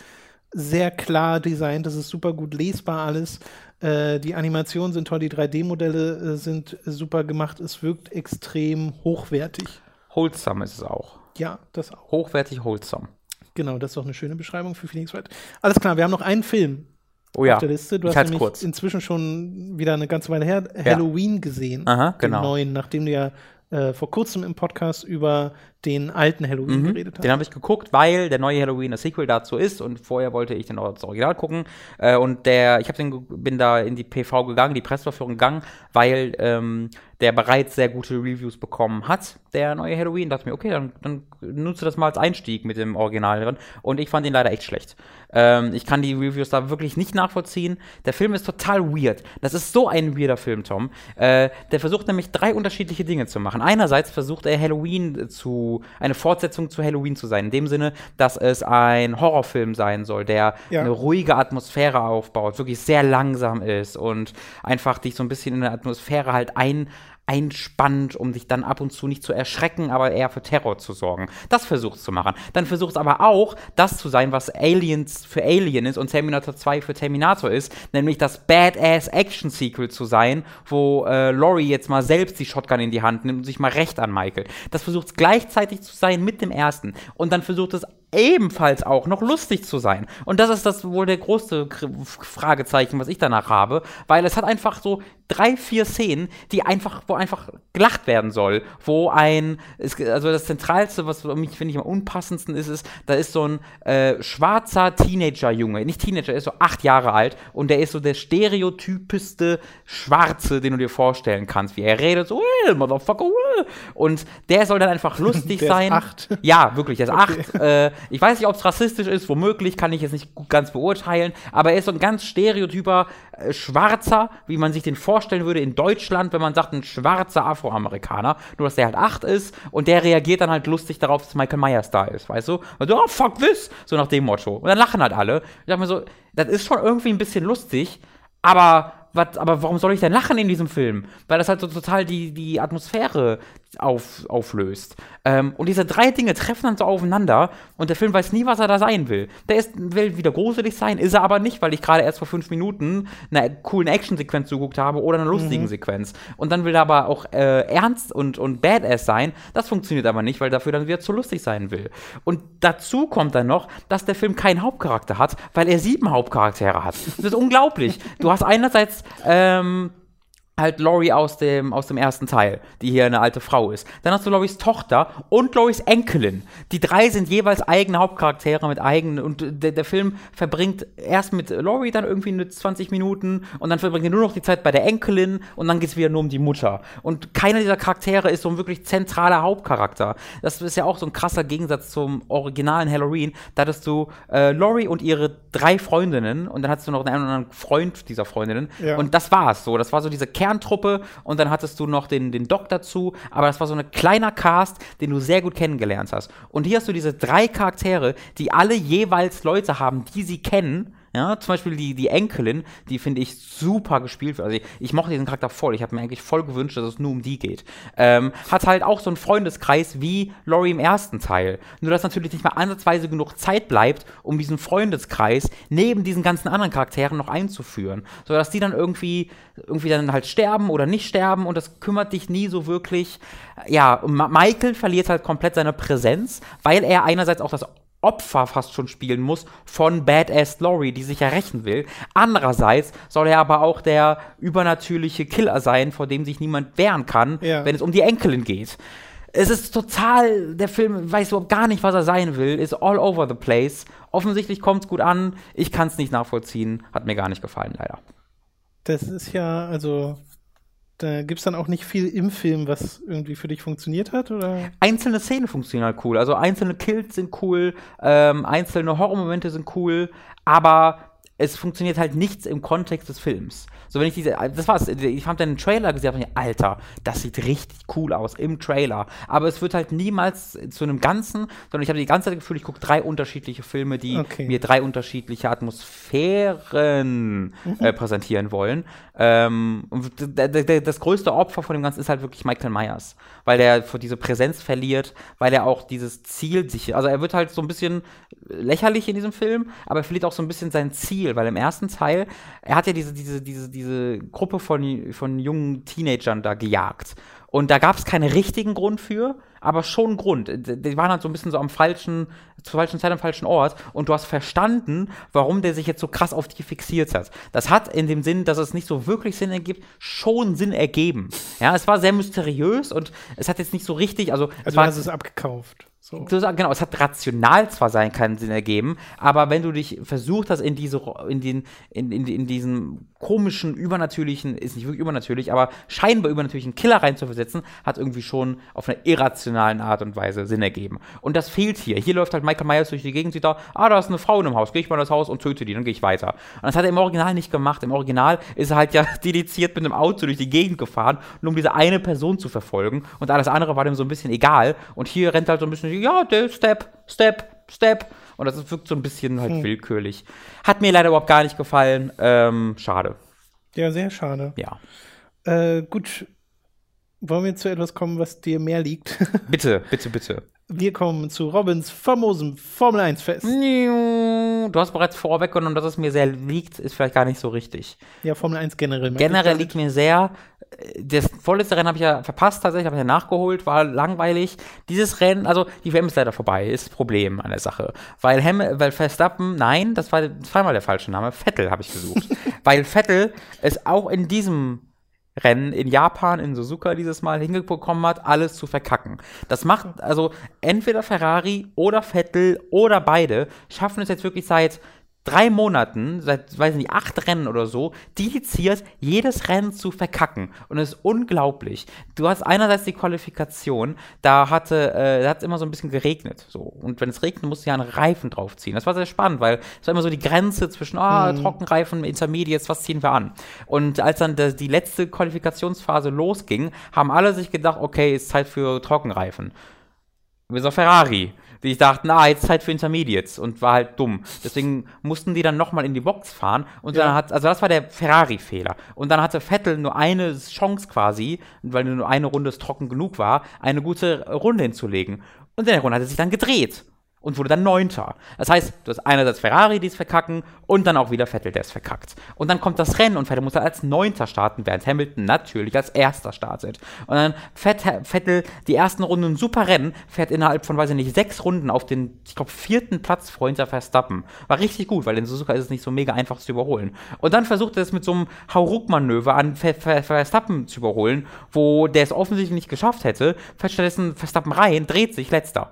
S1: sehr klar designt, das ist super gut lesbar alles. Äh, die Animationen sind toll, die 3D-Modelle äh, sind super gemacht, es wirkt extrem hochwertig.
S2: Wholesome ist es auch.
S1: Ja, das auch.
S2: Hochwertig wholesome.
S1: Genau, das ist doch eine schöne Beschreibung für Phoenix Wright. Alles klar, wir haben noch einen Film
S2: oh ja.
S1: auf der Liste. Du
S2: ich
S1: hast nämlich
S2: kurz.
S1: inzwischen schon wieder eine ganze Weile her ja. Halloween gesehen.
S2: Aha, genau.
S1: Den neuen, nachdem du ja äh, vor kurzem im Podcast über den alten Halloween mhm, geredet hast.
S2: Den habe ich geguckt, weil der neue Halloween das Sequel dazu ist und vorher wollte ich dann auch das Original gucken. Äh, und der, ich den, bin da in die PV gegangen, die Presseverführung gegangen, weil ähm, der bereits sehr gute Reviews bekommen hat, der neue Halloween. Dachte mir, okay, dann, dann nutze das mal als Einstieg mit dem Original drin. Und ich fand ihn leider echt schlecht. Ähm, ich kann die Reviews da wirklich nicht nachvollziehen. Der Film ist total weird. Das ist so ein weirder Film, Tom. Äh, der versucht nämlich drei unterschiedliche Dinge zu machen. Einerseits versucht er Halloween zu, eine Fortsetzung zu Halloween zu sein. In dem Sinne, dass es ein Horrorfilm sein soll, der ja. eine ruhige Atmosphäre aufbaut, wirklich sehr langsam ist und einfach dich so ein bisschen in der Atmosphäre halt ein, einspannt, um dich dann ab und zu nicht zu erschrecken, aber eher für Terror zu sorgen. Das versucht zu machen. Dann versucht es aber auch, das zu sein, was Aliens für Alien ist und Terminator 2 für Terminator ist, nämlich das Badass-Action-Sequel zu sein, wo äh, Laurie jetzt mal selbst die Shotgun in die Hand nimmt und sich mal recht an Michael. Das versucht es gleichzeitig zu sein mit dem ersten. Und dann versucht es ebenfalls auch noch lustig zu sein. Und das ist das wohl der größte Fragezeichen, was ich danach habe, weil es hat einfach so drei, vier Szenen, die einfach, wo einfach gelacht werden soll, wo ein, also das Zentralste, was für mich, finde ich, am unpassendsten ist, ist, da ist so ein äh, schwarzer Teenager-Junge, nicht Teenager, er ist so acht Jahre alt und der ist so der stereotypischste Schwarze, den du dir vorstellen kannst, wie er redet, so, well, Motherfucker, well. und der soll dann einfach lustig
S1: der
S2: sein.
S1: Ist acht.
S2: Ja, wirklich, der ist okay. acht. Äh, ich weiß nicht, ob es rassistisch ist, womöglich, kann ich jetzt nicht ganz beurteilen, aber er ist so ein ganz stereotyper äh, Schwarzer, wie man sich den vorstellen würde in Deutschland, wenn man sagt, ein schwarzer Afroamerikaner, nur dass der halt acht ist und der reagiert dann halt lustig darauf, dass Michael Myers da ist, weißt du? Und so, oh, fuck this, so nach dem Motto. Und dann lachen halt alle. Ich dachte mir so, das ist schon irgendwie ein bisschen lustig, aber was, aber warum soll ich denn lachen in diesem Film? Weil das halt so total die, die Atmosphäre auf, auflöst. Ähm, und diese drei Dinge treffen dann so aufeinander und der Film weiß nie, was er da sein will. Der ist, will wieder gruselig sein, ist er aber nicht, weil ich gerade erst vor fünf Minuten einer coolen Actionsequenz zugeguckt habe oder einer lustigen mhm. Sequenz. Und dann will er aber auch äh, ernst und, und badass sein. Das funktioniert aber nicht, weil dafür dann wieder zu lustig sein will. Und dazu kommt dann noch, dass der Film keinen Hauptcharakter hat, weil er sieben Hauptcharaktere hat. Das ist unglaublich. Du hast einerseits ähm, halt Laurie aus dem, aus dem ersten Teil, die hier eine alte Frau ist. Dann hast du Loris Tochter und Loris Enkelin. Die drei sind jeweils eigene Hauptcharaktere mit eigenen und der, der Film verbringt erst mit Laurie dann irgendwie eine 20 Minuten und dann verbringt er nur noch die Zeit bei der Enkelin und dann geht es wieder nur um die Mutter. Und keiner dieser Charaktere ist so ein wirklich zentraler Hauptcharakter. Das ist ja auch so ein krasser Gegensatz zum originalen Halloween. Da hattest du äh, Laurie und ihre drei Freundinnen und dann hattest du noch einen anderen Freund dieser Freundinnen. Ja. Und das war's so. Das war so diese Kern Kerntruppe und dann hattest du noch den, den Doc dazu, aber das war so ein kleiner Cast, den du sehr gut kennengelernt hast. Und hier hast du diese drei Charaktere, die alle jeweils Leute haben, die sie kennen, Ja, zum Beispiel die, die Enkelin, die finde ich super gespielt. Also ich, ich mochte diesen Charakter voll. Ich habe mir eigentlich voll gewünscht, dass es nur um die geht. Ähm, hat halt auch so einen Freundeskreis wie Laurie im ersten Teil. Nur dass natürlich nicht mal ansatzweise genug Zeit bleibt, um diesen Freundeskreis neben diesen ganzen anderen Charakteren noch einzuführen. So dass die dann irgendwie, irgendwie dann halt sterben oder nicht sterben und das kümmert dich nie so wirklich. Ja, Michael verliert halt komplett seine Präsenz, weil er einerseits auch das Opfer fast schon spielen muss von Badass Laurie, die sich ja rächen will. Andererseits soll er aber auch der übernatürliche Killer sein, vor dem sich niemand wehren kann, ja. wenn es um die Enkelin geht. Es ist total, der Film weiß überhaupt gar nicht, was er sein will, ist all over the place. Offensichtlich kommt es gut an, ich kann es nicht nachvollziehen, hat mir gar nicht gefallen, leider.
S1: Das ist ja, also da gibt es dann auch nicht viel im Film, was irgendwie für dich funktioniert hat, oder?
S2: Einzelne Szenen funktionieren halt cool. Also einzelne Kills sind cool, ähm, einzelne Horrormomente sind cool, aber es funktioniert halt nichts im Kontext des Films. So, wenn ich diese, das war's, ich habe den Trailer gesehen, und Alter, das sieht richtig cool aus im Trailer. Aber es wird halt niemals zu einem Ganzen, sondern ich habe die ganze Zeit das Gefühl, ich gucke drei unterschiedliche Filme, die okay. mir drei unterschiedliche Atmosphären mhm. äh, präsentieren wollen. Ähm, das größte Opfer von dem Ganzen ist halt wirklich Michael Myers, weil der diese Präsenz verliert, weil er auch dieses Ziel sich, also er wird halt so ein bisschen lächerlich in diesem Film, aber er verliert auch so ein bisschen sein Ziel, weil im ersten Teil, er hat ja diese, diese, diese, diese Gruppe von, von jungen Teenagern da gejagt. Und da gab es keinen richtigen Grund für, aber schon einen Grund. Die waren halt so ein bisschen so am falschen, zur falschen Zeit am falschen Ort und du hast verstanden, warum der sich jetzt so krass auf dich fixiert hat. Das hat in dem Sinn, dass es nicht so wirklich Sinn ergibt, schon Sinn ergeben. Ja, es war sehr mysteriös und es hat jetzt nicht so richtig, also,
S1: also
S2: es war,
S1: du hast es abgekauft.
S2: So. Genau, es hat rational zwar sein keinen Sinn ergeben, aber wenn du dich versucht hast, in diese, in den, in, in, in diesen komischen, übernatürlichen, ist nicht wirklich übernatürlich, aber scheinbar übernatürlichen Killer reinzuversetzen, hat irgendwie schon auf einer irrationalen Art und Weise Sinn ergeben. Und das fehlt hier. Hier läuft halt Michael Myers durch die Gegend, sieht da, ah, da ist eine Frau in einem Haus, gehe ich mal in das Haus und töte die, dann gehe ich weiter. Und das hat er im Original nicht gemacht. Im Original ist er halt ja dediziert mit einem Auto durch die Gegend gefahren, nur um diese eine Person zu verfolgen und alles andere war dem so ein bisschen egal. Und hier rennt halt so ein bisschen ja, der Step, Step, Step. Und das wirkt so ein bisschen halt hm. willkürlich. Hat mir leider überhaupt gar nicht gefallen. Ähm, schade.
S1: Ja, sehr schade.
S2: Ja.
S1: Äh, gut. Wollen wir zu etwas kommen, was dir mehr liegt?
S2: bitte, bitte, bitte.
S1: Wir kommen zu Robins famosem Formel 1 Fest.
S2: Du hast bereits vorweggenommen, dass es mir sehr liegt, ist vielleicht gar nicht so richtig.
S1: Ja, Formel 1 generell.
S2: Generell liegt mir sehr. Das vorletzte Rennen habe ich ja verpasst, tatsächlich, habe ich ja nachgeholt, war langweilig. Dieses Rennen, also die WM ist leider vorbei, ist das Problem an der Sache. Weil, Hem weil Verstappen, nein, das war zweimal der falsche Name, Vettel habe ich gesucht. weil Vettel es auch in diesem Rennen in Japan, in Suzuka dieses Mal hingekommen hat, alles zu verkacken. Das macht also entweder Ferrari oder Vettel oder beide schaffen es jetzt wirklich seit drei Monaten, seit, weiß nicht, acht Rennen oder so, dediziert jedes Rennen zu verkacken. Und es ist unglaublich. Du hast einerseits die Qualifikation, da hatte, äh, da hat es immer so ein bisschen geregnet. So. Und wenn es regnet, musst du ja einen Reifen draufziehen. Das war sehr spannend, weil es war immer so die Grenze zwischen, ah, mhm. Trockenreifen, Intermediates, was ziehen wir an? Und als dann die letzte Qualifikationsphase losging, haben alle sich gedacht, okay, ist Zeit für Trockenreifen. Bis auf Ferrari die dachten, ah, jetzt Zeit für Intermediates und war halt dumm. Deswegen mussten die dann nochmal in die Box fahren und ja. dann hat, also das war der Ferrari-Fehler. Und dann hatte Vettel nur eine Chance quasi, weil nur eine Runde trocken genug war, eine gute Runde hinzulegen. Und in der Runde hat er sich dann gedreht und wurde dann Neunter. Das heißt, du hast einerseits Ferrari, die es verkacken, und dann auch wieder Vettel, der es verkackt. Und dann kommt das Rennen und Vettel muss dann als Neunter starten, während Hamilton natürlich als Erster startet. Und dann fährt Vettel die ersten Runden super Rennen, fährt innerhalb von, weiß ich nicht, sechs Runden auf den, ich glaube, vierten Platz vor hinter Verstappen. War richtig gut, weil in Suzuka ist es nicht so mega einfach zu überholen. Und dann versucht er es mit so einem Hauruck-Manöver an Verstappen zu überholen, wo der es offensichtlich nicht geschafft hätte, fährt stattdessen Verstappen rein, dreht sich, letzter.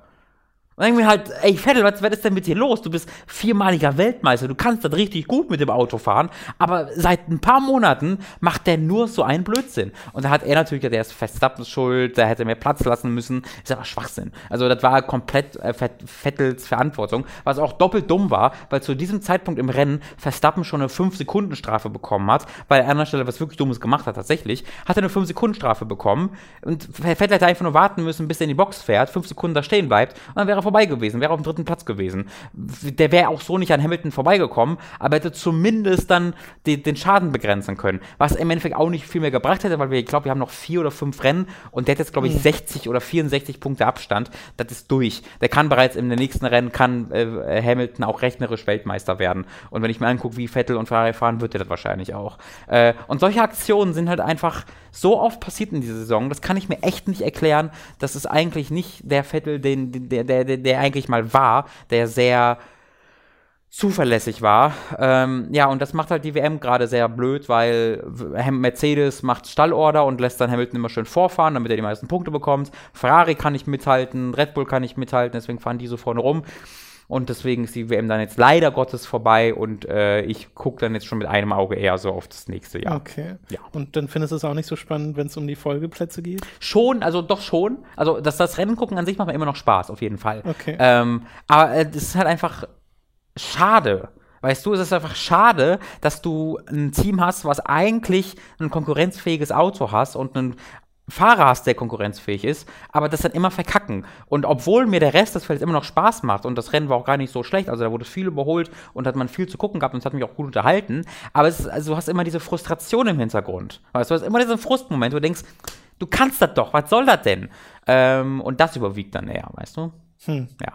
S2: Und denke halt, ey Vettel, was, was ist denn mit dir los? Du bist viermaliger Weltmeister, du kannst das richtig gut mit dem Auto fahren, aber seit ein paar Monaten macht der nur so einen Blödsinn. Und da hat er natürlich, der ist Verstappen schuld, der hätte mehr Platz lassen müssen, ist aber Schwachsinn. Also das war komplett äh, Vettels Verantwortung, was auch doppelt dumm war, weil zu diesem Zeitpunkt im Rennen Verstappen schon eine 5-Sekunden-Strafe bekommen hat, weil er an einer Stelle was wirklich Dummes gemacht hat tatsächlich, hat er eine 5-Sekunden-Strafe bekommen und Vettel hätte einfach nur warten müssen, bis er in die Box fährt, 5 Sekunden da stehen bleibt und dann wäre er vorbei gewesen, wäre auf dem dritten Platz gewesen. Der wäre auch so nicht an Hamilton vorbeigekommen, aber hätte zumindest dann die, den Schaden begrenzen können. Was im Endeffekt auch nicht viel mehr gebracht hätte, weil wir, ich glaube, wir haben noch vier oder fünf Rennen und der hat jetzt, glaube ich, mhm. 60 oder 64 Punkte Abstand. Das ist durch. Der kann bereits im nächsten Rennen, kann äh, Hamilton auch rechnerisch Weltmeister werden. Und wenn ich mir angucke, wie Vettel und Ferrari fahren, wird er das wahrscheinlich auch. Äh, und solche Aktionen sind halt einfach so oft passiert in dieser Saison, das kann ich mir echt nicht erklären. Das ist eigentlich nicht der Vettel, den, der, der, der, eigentlich mal war, der sehr zuverlässig war. Ähm, ja, und das macht halt die WM gerade sehr blöd, weil Mercedes macht Stallorder und lässt dann Hamilton immer schön vorfahren, damit er die meisten Punkte bekommt. Ferrari kann nicht mithalten, Red Bull kann nicht mithalten, deswegen fahren die so vorne rum. Und deswegen ist die WM dann jetzt leider Gottes vorbei und äh, ich gucke dann jetzt schon mit einem Auge eher so auf das nächste Jahr.
S1: Okay. Ja. Und dann findest du es auch nicht so spannend, wenn es um die Folgeplätze geht?
S2: Schon, also doch schon. Also das, das Rennen gucken an sich macht mir immer noch Spaß, auf jeden Fall.
S1: Okay.
S2: Ähm, aber es äh, ist halt einfach schade. Weißt du, es ist einfach schade, dass du ein Team hast, was eigentlich ein konkurrenzfähiges Auto hast und einen Fahrer hast, der konkurrenzfähig ist, aber das dann immer verkacken. Und obwohl mir der Rest des Feldes immer noch Spaß macht und das Rennen war auch gar nicht so schlecht, also da wurde viel überholt und hat man viel zu gucken gehabt und es hat mich auch gut unterhalten, aber ist, also du hast immer diese Frustration im Hintergrund. Weißt du, du hast immer diesen Frustmoment, wo du denkst, du kannst das doch, was soll das denn? Ähm, und das überwiegt dann eher, weißt du?
S1: Hm. Ja.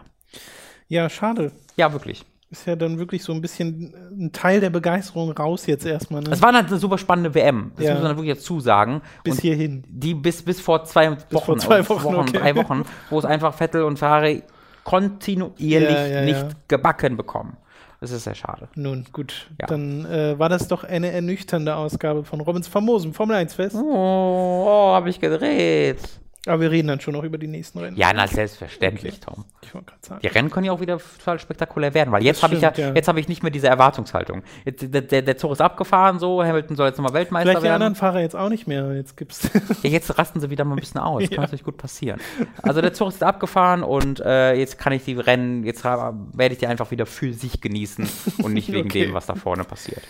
S1: Ja, schade.
S2: Ja, wirklich
S1: ist ja dann wirklich so ein bisschen ein Teil der Begeisterung raus jetzt erstmal. Ne?
S2: Es war halt eine super spannende WM, das ja. muss man wirklich dazu sagen.
S1: Bis und hierhin.
S2: Die bis, bis vor zwei bis Wochen, vor
S1: zwei Wochen, Wochen
S2: okay. drei Wochen, wo es einfach Vettel und Ferrari kontinuierlich ja, ja, nicht gebacken bekommen. Das ist sehr schade.
S1: Nun, gut. Dann äh, war das doch eine ernüchternde Ausgabe von Robins famosen Formel 1 Fest.
S2: Oh, oh habe ich gedreht.
S1: Aber wir reden dann schon noch über die nächsten Rennen.
S2: Ja, na, selbstverständlich, okay. Tom. Ich wollte gerade sagen. Die Rennen können ja auch wieder total spektakulär werden, weil jetzt habe ich ja, ja. jetzt habe ich nicht mehr diese Erwartungshaltung. Jetzt, der, der, der Zug ist abgefahren, so, Hamilton soll jetzt nochmal Weltmeister
S1: Vielleicht
S2: werden.
S1: die anderen Fahrer jetzt auch nicht mehr. Jetzt gibt's.
S2: ja, jetzt rasten sie wieder mal ein bisschen aus. Das ja. kann natürlich gut passieren. Also der Zug ist abgefahren und äh, jetzt kann ich die Rennen, jetzt werde ich die einfach wieder für sich genießen und nicht wegen okay. dem, was da vorne passiert.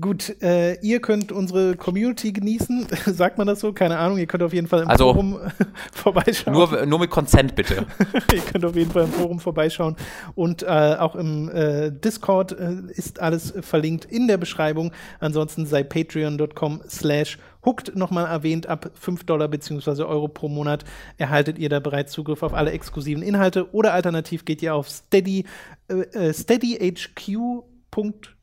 S1: Gut, äh, ihr könnt unsere Community genießen, sagt man das so? Keine Ahnung, ihr könnt auf jeden Fall im
S2: also,
S1: Forum vorbeischauen.
S2: Nur, nur mit Consent bitte.
S1: ihr könnt auf jeden Fall im Forum vorbeischauen und äh, auch im äh, Discord äh, ist alles verlinkt in der Beschreibung. Ansonsten sei patreon.com slash hooked nochmal erwähnt, ab 5 Dollar bzw. Euro pro Monat erhaltet ihr da bereits Zugriff auf alle exklusiven Inhalte oder alternativ geht ihr auf steady, äh, äh steadyhq.com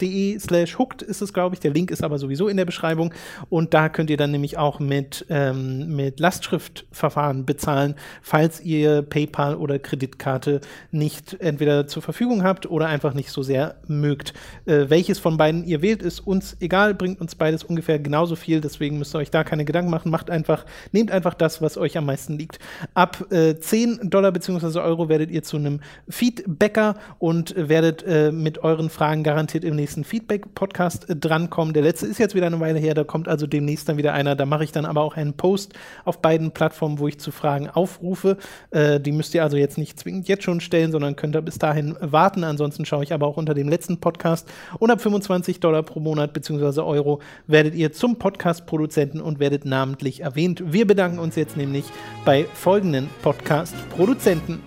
S1: de slash hooked ist es, glaube ich. Der Link ist aber sowieso in der Beschreibung. Und da könnt ihr dann nämlich auch mit, ähm, mit Lastschriftverfahren bezahlen, falls ihr PayPal oder Kreditkarte nicht entweder zur Verfügung habt oder einfach nicht so sehr mögt. Äh, welches von beiden ihr wählt, ist uns egal, bringt uns beides ungefähr genauso viel. Deswegen müsst ihr euch da keine Gedanken machen. Macht einfach, nehmt einfach das, was euch am meisten liegt. Ab äh, 10 Dollar bzw. Euro werdet ihr zu einem Feedbacker und werdet äh, mit euren Fragen garantiert im nächsten nächsten Feedback-Podcast äh, drankommen. Der letzte ist jetzt wieder eine Weile her, da kommt also demnächst dann wieder einer. Da mache ich dann aber auch einen Post auf beiden Plattformen, wo ich zu Fragen aufrufe. Äh, die müsst ihr also jetzt nicht zwingend jetzt schon stellen, sondern könnt ihr bis dahin warten. Ansonsten schaue ich aber auch unter dem letzten Podcast. Und ab 25 Dollar pro Monat bzw. Euro werdet ihr zum Podcast-Produzenten und werdet namentlich erwähnt. Wir bedanken uns jetzt nämlich bei folgenden Podcast-Produzenten.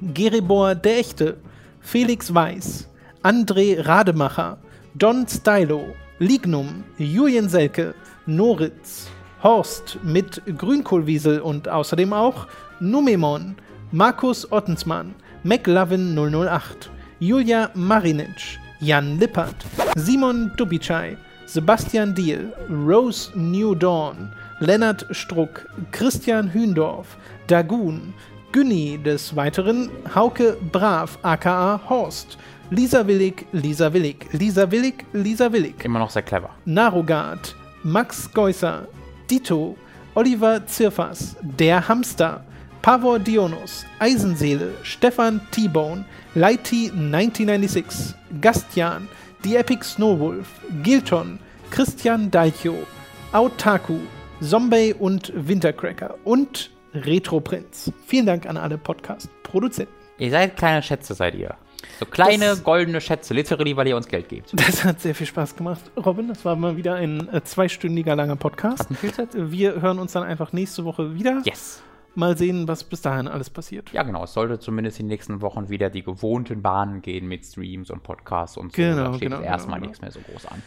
S1: Geribor der Echte, Felix Weiß, André Rademacher, Don Stylo, Lignum, Julian Selke, Noritz, Horst mit Grünkohlwiesel und außerdem auch Numemon, Markus Ottensmann, McLovin 008, Julia Marinic, Jan Lippert, Simon Dubicai, Sebastian Diel, Rose New Dawn, Lennart Struck, Christian Hündorf, Dagun, Günni des Weiteren, Hauke Brav aka Horst, Lisa Willig, Lisa Willig, Lisa Willig, Lisa Willig.
S2: Immer noch sehr clever.
S1: Narogard, Max Geusser, Dito, Oliver Zirfas, Der Hamster, Pavor Dionus, Eisenseele, Stefan T-Bone, Lighty 1996, Gastian, The Epic Snowwolf, Gilton, Christian Daicho, Autaku, Zombie und Wintercracker und Retro Prinz. Vielen Dank an alle Podcast-Produzenten.
S2: Ihr seid kleine Schätze, seid ihr. So kleine das, goldene Schätze, literally, weil ihr uns Geld gebt.
S1: Das hat sehr viel Spaß gemacht, Robin. Das war mal wieder ein äh, zweistündiger langer Podcast. Wir hören uns dann einfach nächste Woche wieder.
S2: Yes.
S1: mal sehen, was bis dahin alles passiert.
S2: Ja, genau. Es sollte zumindest in den nächsten Wochen wieder die gewohnten Bahnen gehen mit Streams und Podcasts und so.
S1: Genau,
S2: da steht
S1: genau,
S2: erstmal
S1: genau,
S2: nichts mehr so groß an.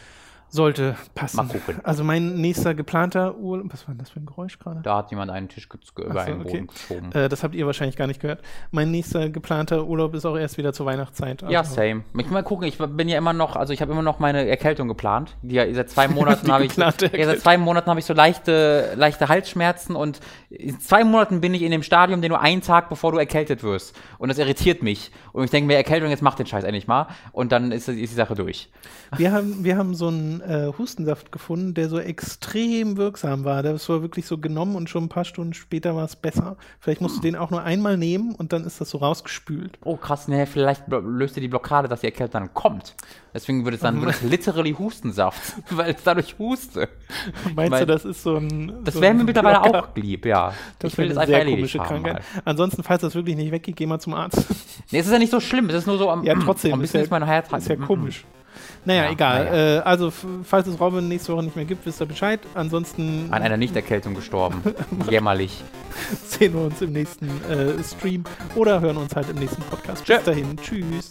S1: Sollte passen.
S2: Mal gucken.
S1: Also mein nächster geplanter Urlaub. Was war denn das für ein Geräusch gerade?
S2: Da hat jemand einen Tisch über
S1: so,
S2: einen Boden
S1: okay.
S2: geschoben.
S1: Äh, das habt ihr wahrscheinlich gar nicht gehört. Mein nächster geplanter Urlaub ist auch erst wieder zur Weihnachtszeit.
S2: ja,
S1: Also-
S2: same. Ich mal gucken, ich bin ja immer noch, also ich habe immer noch meine Erkältung geplant. Die ja seit zwei Monaten habe ich, ja, seit zwei Monaten habe ich so leichte, leichte Halsschmerzen und in zwei Monaten bin ich in dem Stadium, den du einen Tag bevor du erkältet wirst. Und das irritiert mich. Und ich denke mir, Erkältung, jetzt mach den Scheiß endlich mal. Und dann ist, ist die Sache durch.
S1: Wir haben, wir haben so einen äh, Hustensaft gefunden, der so extrem wirksam war. Das war wirklich so genommen und schon ein paar Stunden später war es besser. Vielleicht musst du den auch nur einmal nehmen und dann ist das so rausgespült.
S2: Oh krass, ne, vielleicht löst ihr die Blockade, dass die Erkältung dann kommt. Deswegen wird es dann wird es literally Hustensaft, weil es dadurch huste.
S1: Meinst
S2: mein,
S1: du, das ist so ein.
S2: Das
S1: so
S2: wäre mir mittlerweile auch lieb, ja.
S1: Das
S2: ich will
S1: wäre
S2: das
S1: eine
S2: einfach
S1: sehr
S2: erledigt
S1: komische. Krankheit.
S2: Halt.
S1: Ansonsten, falls das wirklich nicht weggeht, geh mal zum Arzt.
S2: Nee, es ist ja nicht so schlimm, es ist nur so am
S1: ja, trotzdem.
S2: Ein bisschen
S1: ist
S2: ist mein Herz
S1: ist ja
S2: mm, mm.
S1: Naja,
S2: Ja,
S1: egal.
S2: naja.
S1: Äh, also, falls es Robin nächste Woche nicht mehr gibt, wisst ihr Bescheid. Ansonsten
S2: An einer Nichterkältung gestorben. Jämmerlich.
S1: sehen wir uns im nächsten äh, Stream oder hören uns halt im nächsten Podcast.
S2: Tschö.
S1: Bis dahin. Tschüss.